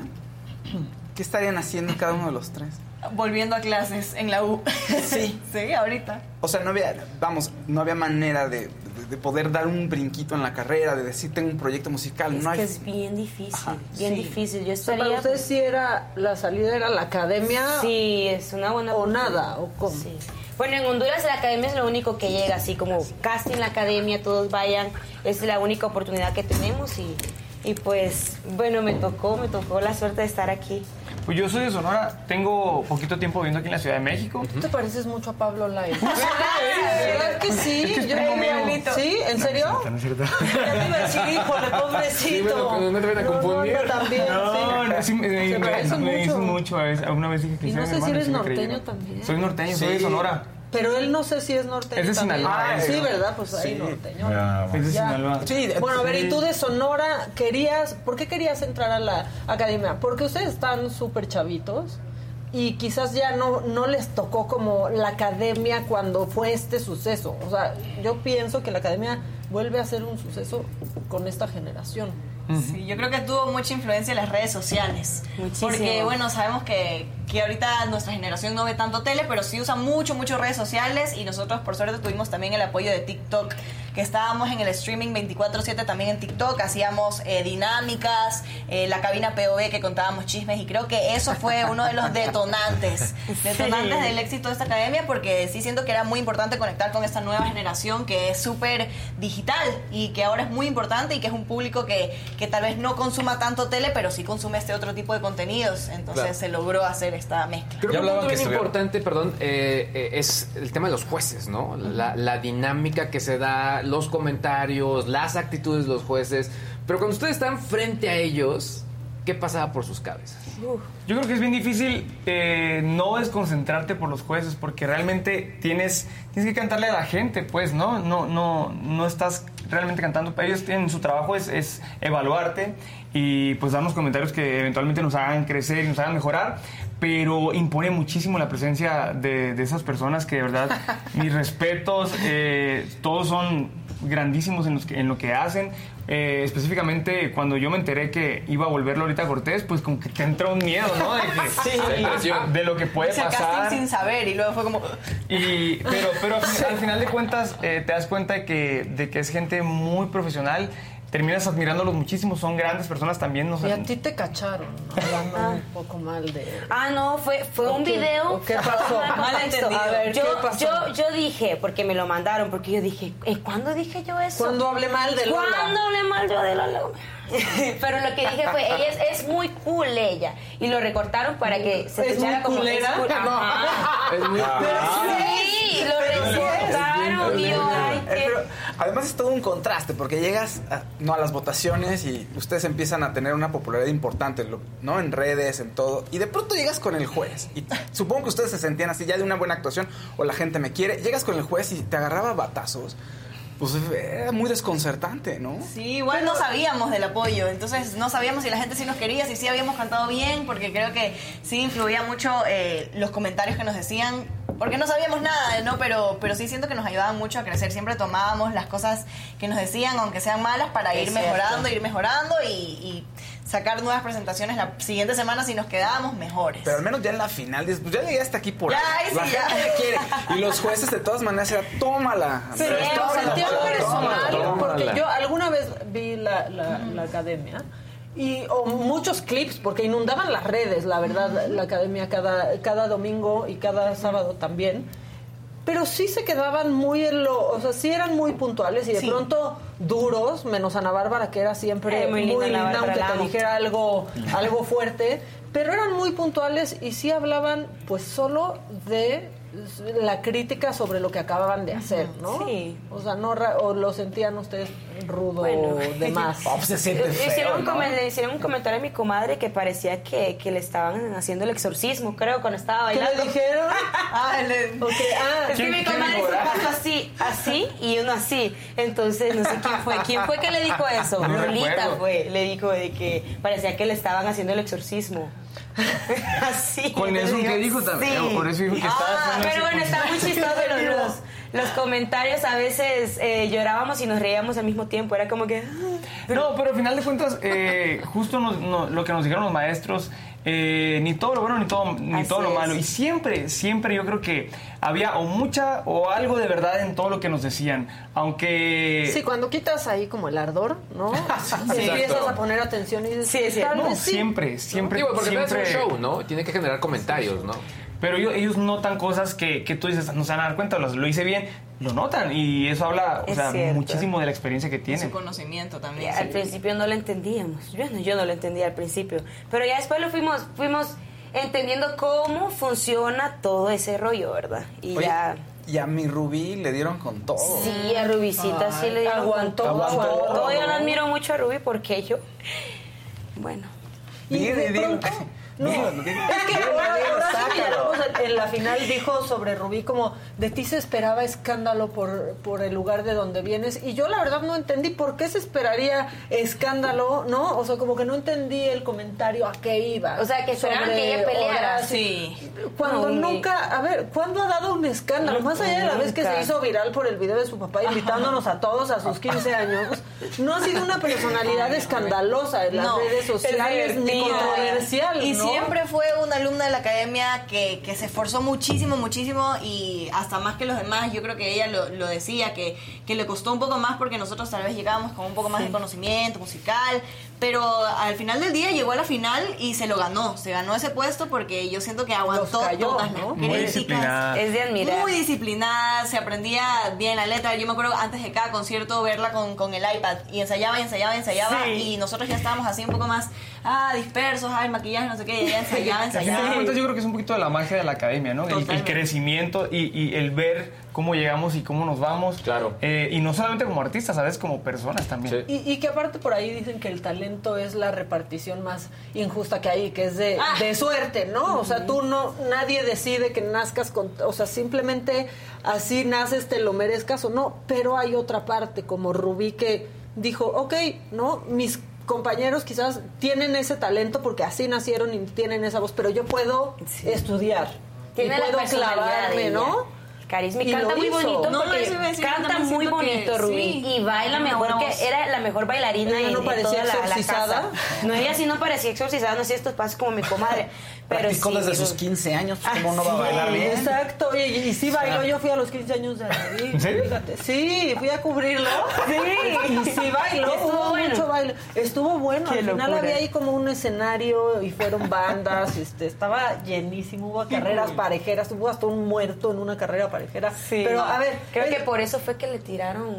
¿qué estarían haciendo cada uno de los tres? Volviendo a clases en la U. Sí. sí, ahorita. O sea, no había, vamos, no había manera de, de- de poder dar un brinquito en la carrera, de decir tengo un proyecto musical. Es no hay. que es bien difícil, bien sí. difícil. Yo estaría... para ustedes sí era, la salida era la academia. Sí, es una buena O nada, o cómo. Sí. Bueno, en Honduras la academia es lo único que llega, así como casi en la academia, todos vayan, es la única oportunidad que tenemos y, y pues, bueno, me tocó, me tocó la suerte de estar aquí. Pues yo soy de Sonora, tengo poquito tiempo viviendo aquí en la Ciudad de México. Tú te pareces mucho a Pablo Lai. Sí. ¿Verdad que sí? Es que es Yo mío. ¿Sí? ¿En serio? No es cierto. Ya te iba a decir, híjole, pobrecito. Sí, bueno, no te vayan a confundir. No, no, también, No, sí. no, sí, me, me, me hizo mucho. mucho. a veces. Alguna vez dije que Y no sé si eres norteño también. Soy norteño, soy de. Sonora. Pero él no sé si es norteño Es de también. Sinaloa, Ah, sí, ¿verdad? Pues ahí Sí. norteño. Es de. Sinaloa. Bueno, a ver, Sí. y tú de Sonora, querías, ¿por qué querías entrar a la academia? Porque ustedes están súper chavitos y quizás ya no, no les tocó como la academia cuando fue este suceso. O sea, yo pienso que la academia vuelve a ser un suceso con esta generación. Sí, yo creo que tuvo mucha influencia en las redes sociales. Porque, bueno, sabemos que, que ahorita nuestra generación no ve tanto tele, pero sí usa mucho, mucho redes sociales y nosotros por suerte tuvimos también el apoyo de TikTok, que estábamos en el streaming 24/7 también en TikTok, hacíamos eh, dinámicas, eh, la cabina POV que contábamos chismes y creo que eso fue uno de los detonantes, detonantes Sí. del éxito de esta academia porque sí siento que era muy importante conectar con esta nueva generación que es súper digital y que ahora es muy importante y que es un público que, que tal vez no consuma tanto tele, pero sí consume este otro tipo de contenidos. Entonces Claro. se logró hacer esta mezcla. Creo que un punto bien importante, perdón, eh, eh, es el tema de los jueces, ¿no? La, la dinámica que se da, los comentarios, las actitudes de los jueces. Pero cuando ustedes están frente a ellos, ¿qué pasaba por sus cabezas? Yo creo que es bien difícil eh, no desconcentrarte por los jueces porque realmente tienes, tienes que cantarle a la gente, pues, ¿no? No, no, no estás realmente cantando. Ellos tienen su trabajo es, es evaluarte y pues darnos comentarios que eventualmente nos hagan crecer y nos hagan mejorar, pero impone muchísimo la presencia de, de esas personas que de verdad mis respetos, eh, todos son grandísimos en, los que- en lo que hacen. Eh, específicamente cuando yo me enteré que iba a volver Lolita Cortés, pues como que te entra un miedo, ¿no? De, que- Sí. de lo que puede Hice el pasar. casting sin saber y luego fue como... Y, pero pero al final de cuentas eh, te das cuenta de que, de que es gente muy profesional. Terminas admirándolos muchísimo, son grandes personas también. No sé, Y a ti te cacharon, ¿no? hablando un poco mal de... Ah, no, fue, fue ¿O un qué? video. ¿O qué pasó? Mal Malentendido. contexto. A ver, yo, ¿qué pasó? Yo, yo dije, porque me lo mandaron, porque yo dije, ¿eh, ¿cuándo dije yo eso? ¿Cuándo hablé mal de Lola? ¿Cuándo hablé mal yo de Lola? Pero lo que dije fue, ella es, es muy cool ella. Y lo recortaron para que se ¿Es escuchara muy como culera? cool. Ajá. Es muy- Sí, lo recortaron. Y yo. Pero además es todo un contraste, porque llegas a, no a las votaciones y ustedes empiezan a tener una popularidad importante, ¿no? En redes, en todo. Y de pronto llegas con el juez. Y supongo que ustedes se sentían así ya de una buena actuación o la gente me quiere. Llegas con el juez y te agarraba batazos. Pues era muy desconcertante, ¿no? Sí, igual no sabíamos del apoyo, entonces no sabíamos si la gente sí nos quería, si sí habíamos cantado bien, porque creo que sí influía mucho eh, los comentarios que nos decían, porque no sabíamos nada, ¿no? Pero, pero sí siento que nos ayudaban mucho a crecer, siempre tomábamos las cosas que nos decían, aunque sean malas, para Es ir cierto. mejorando, ir mejorando y, y sacar nuevas presentaciones la siguiente semana si nos quedábamos mejores. Pero al menos ya en la final, pues ya llegué hasta aquí por Ya, ahí. La ya. gente quiere. Y los jueces de todas maneras era, tómala. Sí, Andrés, o sea, tómala, te tómala, personal, tómala". porque yo alguna vez vi la, la- la academia y o muchos clips, porque inundaban las redes, la verdad, la academia cada, cada domingo y cada sábado también. Pero sí se quedaban muy en lo, o sea, sí eran muy puntuales y de Sí. pronto duros, menos Ana Bárbara, que era siempre Eh, muy muy linda linda, aunque te dijera algo, algo fuerte, pero eran muy puntuales y sí hablaban pues solo de la crítica sobre lo que acababan de hacer, ¿no? Sí. O sea, no ra- o lo sentían ustedes rudo Bueno. de más. Oh, se siente Hicieron, feo, le hicieron un comentario a mi comadre que parecía que, que le estaban haciendo el exorcismo, creo, cuando estaba ¿Qué bailando. le dijeron? Ah, le- Ok, ah, Es que ¿Quién- mi comadre se pasó así, así y uno así. Entonces, no sé quién fue. ¿Quién fue que le dijo eso? No Lolita fue. Le dijo de que parecía que le estaban haciendo el exorcismo. así. Con eso que dijo también, por eso dijo que Ah, pero bueno, está muy chistoso los, los, los comentarios. A veces eh, llorábamos y nos reíamos al mismo tiempo. Era como que... No, pero al final de cuentas, eh, justo nos- no- lo que nos dijeron los maestros, eh, ni todo lo bueno ni todo, ni Así todo lo es. malo. Y siempre, siempre yo creo que había o mucha o algo de verdad en todo lo que nos decían. Aunque... Sí, cuando quitas ahí como el ardor, ¿no? Sí, Empiezas a poner atención y dices, Sí, tal No, sí. siempre, siempre, Digo, porque siempre. es un show, ¿no? Tiene que generar comentarios, ¿no? Pero ellos, ellos notan cosas que, que tú dices, no se van a dar cuenta, lo, lo hice bien, lo notan. Y eso habla, o sea, muchísimo de la experiencia que su tienen. conocimiento Y también. al principio no lo entendíamos. Yo no, yo no lo entendía al principio. Pero ya después lo fuimos, fuimos entendiendo cómo funciona todo ese rollo, ¿verdad? Y Oye, ya... Y a mi Rubí le dieron con todo. Sí, a Rubicita sí le dieron aguantó, con todo. aguantó. Todo, Yo la admiro mucho a Ruby porque yo... Bueno. Y de Dile, no, es que. Villalobos en- la final dijo sobre Rubí como de ti se esperaba escándalo por, por el lugar de donde vienes y yo la verdad no entendí por qué se esperaría escándalo, ¿no? O sea, como que no entendí el comentario a qué iba. O sea, que esperaban que ella peleara. Horacio. Sí. Cuando No, nunca, a ver, ¿cuándo ha dado un escándalo? Más allá de la vez que se hizo viral por el video de su papá invitándonos a todos a sus 15 años, no ha sido una personalidad escandalosa en las No, redes sociales ni controversial, Y ¿no? Siempre fue una alumna de la academia que, que se esforzó muchísimo, muchísimo y hasta más que los demás. Yo creo que ella lo, lo decía, que, que le costó un poco más porque nosotros tal vez llegábamos con un poco más de conocimiento musical, pero al final del día llegó a la final y se lo ganó. Se ganó ese puesto porque yo siento que aguantó cayó, todas ¿no? las Muy críticas. disciplinada. Es de admirar. Muy disciplinada, se aprendía bien la letra. Yo me acuerdo antes de cada concierto verla con, con el iPad y ensayaba y ensayaba y ensayaba. Sí. Y nosotros ya estábamos así un poco más ah, dispersos, ay, maquillaje, no sé qué. Y ella ensayaba, ensayaba. cuentas, yo creo que es un poquito de la magia de la academia, ¿no? El- crecimiento y, y el ver cómo llegamos y cómo nos vamos. Claro. Eh, y no solamente como artistas, ¿sabes? Como personas también. Y, y que aparte por ahí dicen que el talento es la repartición más injusta que hay, que es de, Ah. de suerte, ¿no? O sea, tú no, nadie decide que nazcas con, o sea, simplemente así naces, te lo merezcas o no, pero hay otra parte, como Rubí que dijo, ok, ¿no? Mis compañeros quizás tienen ese talento porque así nacieron y tienen esa voz, pero yo puedo estudiar. Tiene y puedo clavarme, ella. ¿no? Carisma y canta muy bonito No, porque canta muy bonito Rubí sí. y baila mejor que era la mejor bailarina en, no en parecía toda la, casa. No, ella sí no parecía exorcizada, no hacía estos pasos como mi comadre. Pero Practicó sí, desde sus 15 años, pues, ¿cómo Ah, no va a sí. bailar bien? Exacto, y, y sí bailó, yo fui a los 15 años de Rubí. ¿En serio? Fíjate, sí, fui a cubrirlo. Sí. y sí bailó, Estuvo hubo bueno. mucho baile. Estuvo bueno, Qué al final locura. había ahí como un escenario y fueron bandas, este, estaba llenísimo, hubo carreras parejeras, hubo hasta un muerto en una carrera parejera. Sí. Pero a ver, creo que por eso fue que le tiraron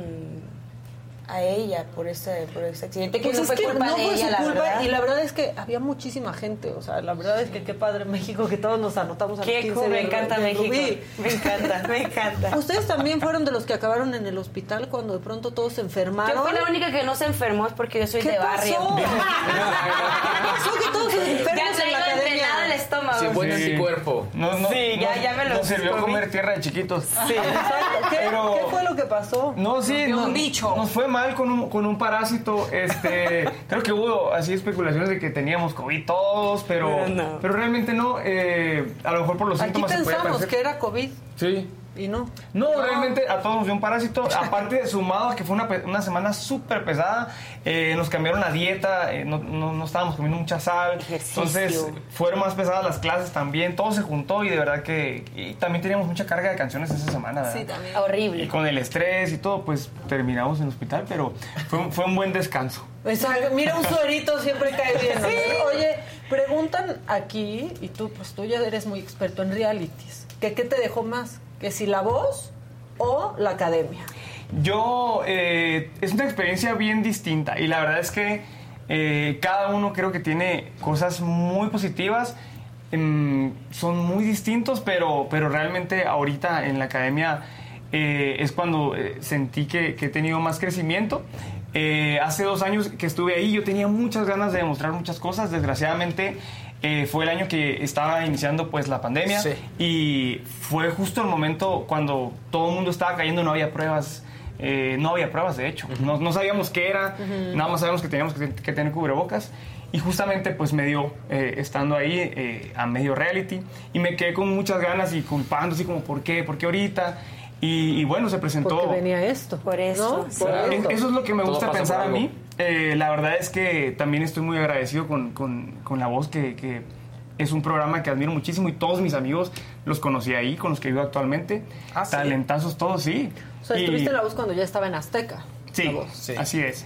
a ella por ese, por ese accidente que Pues no es fue que culpa no de fue ella, su la culpa verdad. y la verdad es que había muchísima gente, o sea, la verdad es que qué padre México que todos nos anotamos a los Qué 15 cool, me de- encanta de México. Rubí. Me encanta, me encanta. Ustedes también fueron de los que acabaron en el hospital cuando de pronto todos se enfermaron. Yo fui la única que no se enfermó es porque yo soy ¿Qué de barrio. pasó? ¿Qué pasó que todos se enfermos Ya en la academia? el estómago. Sí, buen Sí. anticuerpo. No, no, Sí, ya- no- ya me lo Nos sirvió comer tierra de chiquitos. Sí, exacto. ¿Qué, Pero- qué fue lo que pasó? No, sí, no- un bicho. nos fue mal con un, con un parásito. Este, creo que hubo así especulaciones de que teníamos COVID todos, pero, Pero no. pero realmente no. eh, a lo mejor por los Aquí síntomas se podía pensamos parecer. que era COVID Sí. Y no. No, realmente a todos nos dio un parásito. Aparte, sumado a que fue una, una semana súper pesada, eh, nos cambiaron la dieta, eh, no, no- no estábamos comiendo mucha sal. Ejercicio. Entonces, fueron más pesadas las clases también. Todo se juntó y de verdad que. y también teníamos mucha carga de canciones esa semana, ¿verdad? Sí, también. Y Horrible. con el estrés y todo, pues terminamos en el hospital, pero fue, un- fue un buen descanso. Exacto. Mira, un suerito siempre cae bien. ¿no? Oye, preguntan aquí, y tú, pues tú ya eres muy experto en realities, que qué te dejó más, que si la voz o la academia. Yo, eh, es una experiencia bien distinta y la verdad es que eh, cada uno creo que tiene cosas muy positivas, em, son muy distintos, pero, pero realmente ahorita en la academia eh, es cuando sentí que, he tenido más crecimiento. Hace dos años que estuve ahí yo tenía muchas ganas de demostrar muchas cosas, desgraciadamente eh, fue el año que estaba iniciando pues la pandemia Sí. y fue justo el momento cuando todo el mundo estaba cayendo, no había pruebas. eh, no había pruebas, de hecho. no, no sabíamos qué era, nada más sabíamos que teníamos que, que tener cubrebocas. Y justamente pues me dio eh, estando ahí eh, a medio reality y me quedé con muchas ganas y culpando así como, ¿por qué? ¿Por qué ahorita? Y, y bueno, se presentó... Porque venía esto. Por eso. ¿no? Por esto. Eso es lo que me Todo gusta pensar a algo. mí. Eh, la verdad es que también estoy muy agradecido con, con- con La Voz, que, que es un programa que admiro muchísimo y todos mis amigos los conocí ahí, con los que vivo actualmente. Ah, ¿sí? Talentazos todos, sí. O sea, Y- estuviste la voz cuando ya estaba en Azteca. Sí, así es.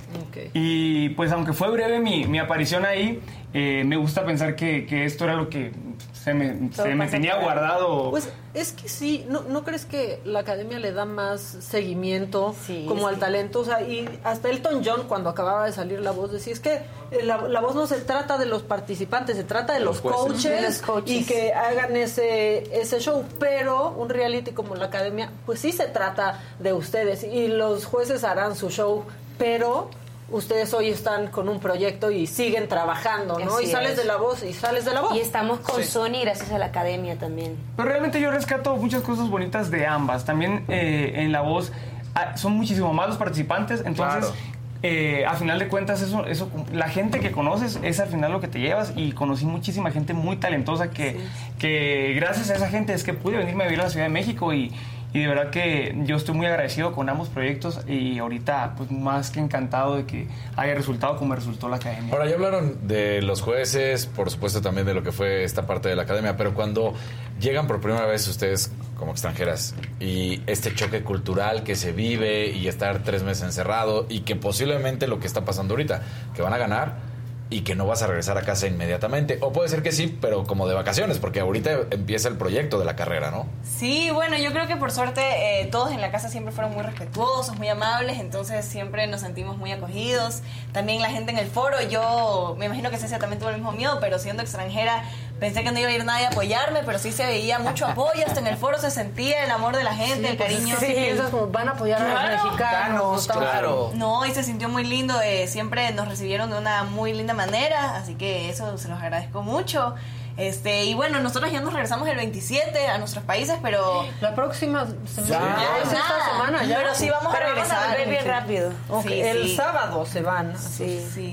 Y pues aunque fue breve mi, mi aparición ahí, eh, me gusta pensar que, que esto era lo que se me, se me tenía guardado. Pues es que sí, ¿no, ¿no crees que la academia le da más seguimiento como al que- talento? O sea, y hasta Elton John, cuando acababa de salir la voz, decía, es que eh, la, la voz no se trata de los participantes, se trata de los, coaches, De los coaches. y que hagan ese, ese show. Pero un reality como la academia, pues sí se trata de ustedes y los jueces harán su show, pero... Ustedes hoy están con un proyecto y siguen trabajando, ¿no? Así y sales es. de la voz y sales de la voz. Y estamos con Sí. Sony gracias a la academia también. Pero realmente yo rescato muchas cosas bonitas de ambas. También eh, en La Voz ah, son muchísimo más los participantes, entonces... Claro. eh, a final de cuentas, eso, eso, la gente que conoces es al final lo que te llevas y conocí muchísima gente muy talentosa que, que gracias a esa gente es que pude venirme a vivir a la Ciudad de México y, y de verdad que yo estoy muy agradecido con ambos proyectos y ahorita pues más que encantado de que haya resultado como resultó la academia. Ahora, ya hablaron de los jueces, por supuesto también de lo que fue esta parte de la academia, pero cuando llegan por primera vez ustedes como extranjeras y este choque cultural que se vive y estar tres meses encerrado y que posiblemente lo que está pasando ahorita, que van a ganar y que no vas a regresar a casa inmediatamente, o puede ser que sí, pero como de vacaciones, porque ahorita empieza el proyecto de la carrera, ¿no? Sí, bueno, yo creo que por suerte eh, todos en la casa siempre fueron muy respetuosos, muy amables, entonces siempre nos sentimos muy acogidos. También la gente en el foro, yo me imagino que Cecia también tuvo el mismo miedo, pero siendo extranjera pensé que no iba a ir nadie a apoyarme, pero sí se veía mucho apoyo, hasta en el foro se sentía el amor de la gente, el pues es cariño. sí piensas como, van a apoyar a los mexicanos. Claro. No, y se sintió muy lindo, eh, siempre nos recibieron de una muy linda manera, así que eso se los agradezco mucho. Este, y bueno, nosotros ya nos regresamos el 27 a nuestros países, pero la próxima semana Ya, es esta semana ya. Pero sí vamos Pero a regresar volver bien Sí. rápido. Sí, el sí. sábado se van a, sus,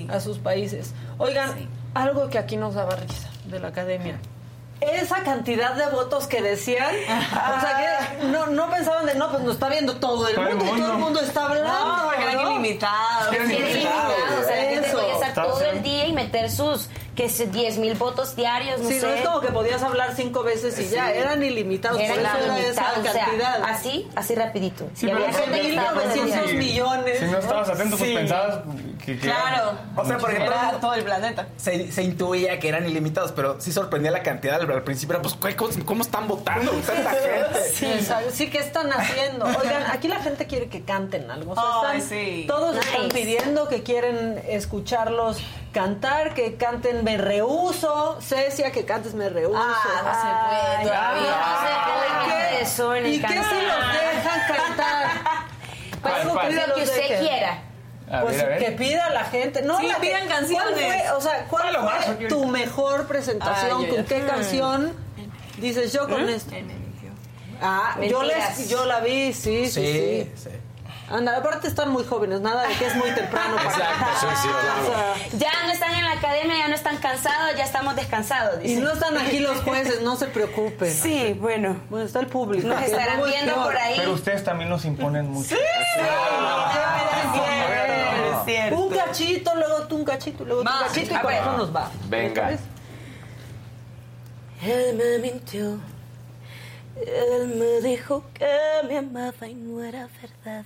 a sus países. Oigan, algo que aquí nos daba risa de la academia. Esa cantidad de votos que decían, o sea que no, no pensaban de no, pues nos está viendo todo el el mundo, y todo el mundo. mundo está hablando. No, porque eran ¿no? ilimitados. Sí, era ilimitado, o sea, la gente podía estar todo el día y meter sus, que sé, 10 mil votos diarios, no Sí, sé. no es como que podías hablar cinco veces y ya, Sí. eran ilimitados, Eran por eso era esa ilimitados, o sea, cantidad. así, así rapidito. Sí, Y había gente que sí, estaba eso sí, pensando, sí. millones, Si no ¿no? estabas atento, pues Sí. pensabas que... que Claro. O sea, por ejemplo, Era todo el planeta. se, se intuía que eran ilimitados, pero sí sorprendía la cantidad al, al principio. Era, pues, ¿cuál- ¿cómo, cómo están votando tanta gente? Sí, ¿qué están haciendo? Oigan, aquí la gente quiere que canten algo. O sea, Ay, están- sí. Todos están pidiendo que quieren escucharlos cantar, que canten Me Rehuso. Cecia, que cantes Me Rehuso. Ah, no se puede todavía. no se puede. Obviamente eso en el ¿Y qué si los dejan cantar? Pues, lo que usted quiera. A Pues ver, que pida la gente. No, Sí, la que- pidan canciones. ¿Cuál fue, o sea, ¿cuál Palo fue tu mejor presentación? Ay, ¿Con qué canción dices yo con ¿Mm? esto? Ah, yo, les, yo la vi, sí, sí, sí. sí. Anda, aparte están muy jóvenes, nada de que es muy temprano para Exacto, sí, sí, claro. Ya no están en la academia, ya no están cansados, ya estamos descansados. y dicen. no están aquí los jueces, no se preocupen. Sí, bueno. Bueno, está el público. Nos estarán viendo peor. por ahí. Pero ustedes también nos imponen mucho. Es cierto. Un cachito, luego tú un cachito, luego tú un Va, cachito y con eso nos va. Venga. Él me mintió. Él me dijo que me amaba y no era verdad.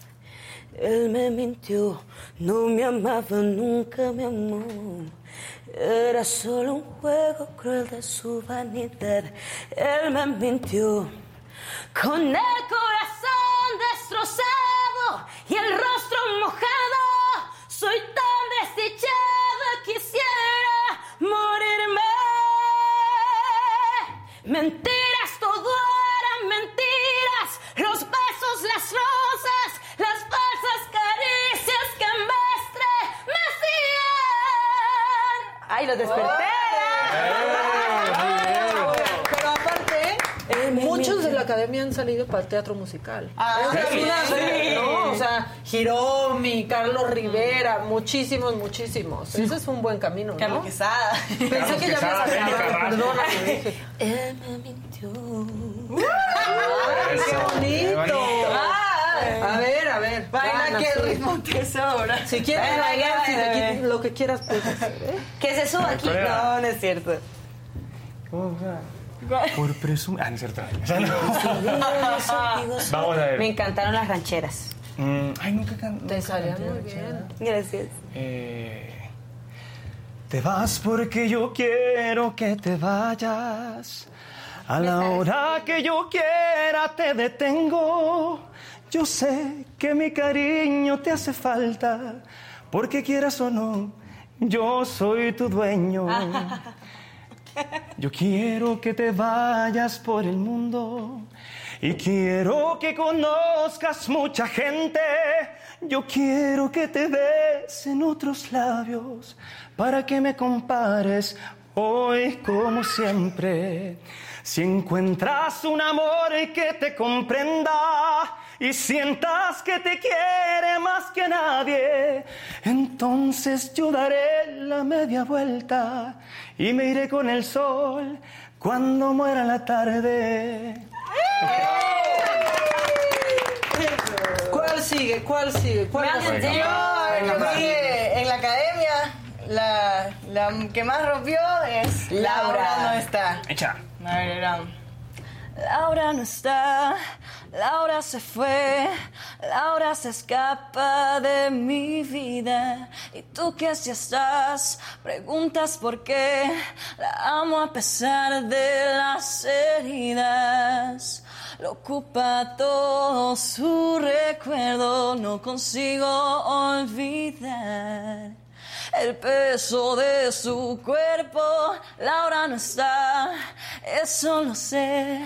Él me mintió, no me amaba, nunca me amó. Era solo un juego cruel de su vanidad. Él me mintió. Con el corazón destrozado y el rostro mojado, soy tan desdichada, quisiera morirme. Mentiras, todo eran mentiras. Los besos, las rosas, las falsas caricias que me estremecían. ¡Ay, lo desperté! Pero aparte, eh, muchos de la academia han salido para el teatro musical. Ah, sí. Sí. ¿no? O sea, Hiromi, Carlos Rivera, muchísimos, muchísimos. Ese es un buen camino, ¿no? Carlos Quesada. Pensé Carlos que ya habías acabado, perdóname. dije, Él me mintió. ¡Ay, qué bonito! qué bonito. Ay. A ver, a ver. Baila Ana, que sí. el ritmo te sobra. Si quieres Baila, bailar, si te baila. qui- lo que quieras puedes hacer, ¿eh? Que se suba aquí. No, no es cierto. Por presumir. Ah, no es cierto. Vamos a ver. Me encantaron las rancheras. Mm, ay, nunca canté. Te salía muy bien. Gracias. Eh, Te vas porque yo quiero que te vayas. A la hora que yo quiera te detengo. Yo sé que mi cariño te hace falta, porque quieras o no, yo soy tu dueño. Yo quiero que te vayas por el mundo y quiero que conozcas mucha gente. Yo quiero que te ves en otros labios para que me compares hoy como siempre. Si encuentras un amor que te comprenda y sientas que te quiere más que nadie, entonces yo daré la media vuelta y me iré con el sol cuando muera la tarde. ¿Cuál sigue? ¿Cuál sigue? ¿Cuál Yo, sigue? yo vi en la academia, la, la que más rompió es Laura. Laura no está. Echa. A ver, era, Laura no está, Laura se fue, Laura se escapa de mi vida. Y tú que así estás, preguntas por qué la amo a pesar de las heridas. Lo ocupa todo su recuerdo, no consigo olvidar. El peso de su cuerpo, Laura no está, eso lo sé,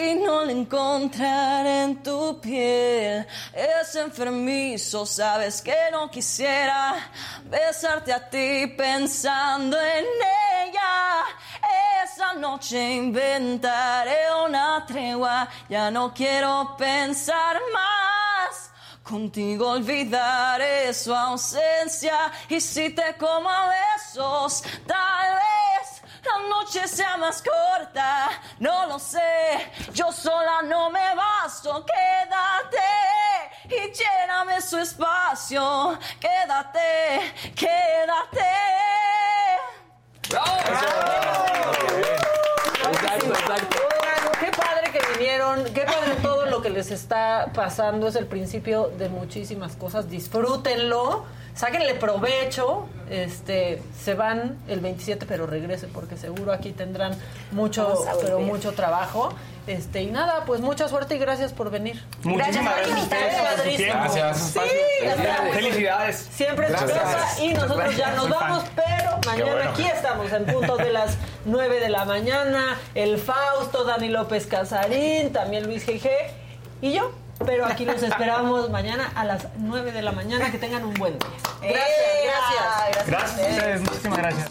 y no lo encontraré en tu piel. Es enfermizo, sabes que no quisiera besarte a ti pensando en ella. Esa noche inventaré una tregua, ya no quiero pensar más. Contigo olvidaré su ausencia y si te como a besos, tal vez la noche sea más corta. No lo sé, yo sola no me basto. Quédate y lléname su espacio. Quédate, quédate. Oigan, Qué vinieron, qué padre todo lo que les está pasando, es el principio de muchísimas cosas, disfrútenlo, sáquenle provecho, este, se van el 27 pero regresen porque seguro aquí tendrán mucho, pero mucho trabajo, este, y nada, pues mucha suerte y gracias por venir. Muchísimas gracias ustedes por. Gracias. Sí, Felicidades. Felicidades. Siempre en su Gracias. casa y nosotros ya nos fan. vamos, pero mañana bueno. aquí estamos en punto de las 9 de la mañana. El Fausto, Dani López Casarín, también Luis GG y yo. Pero aquí los esperamos mañana a las 9 de la mañana. Que tengan un buen día. Gracias, Eh, gracias. Gracias a ustedes. Muchísimas gracias.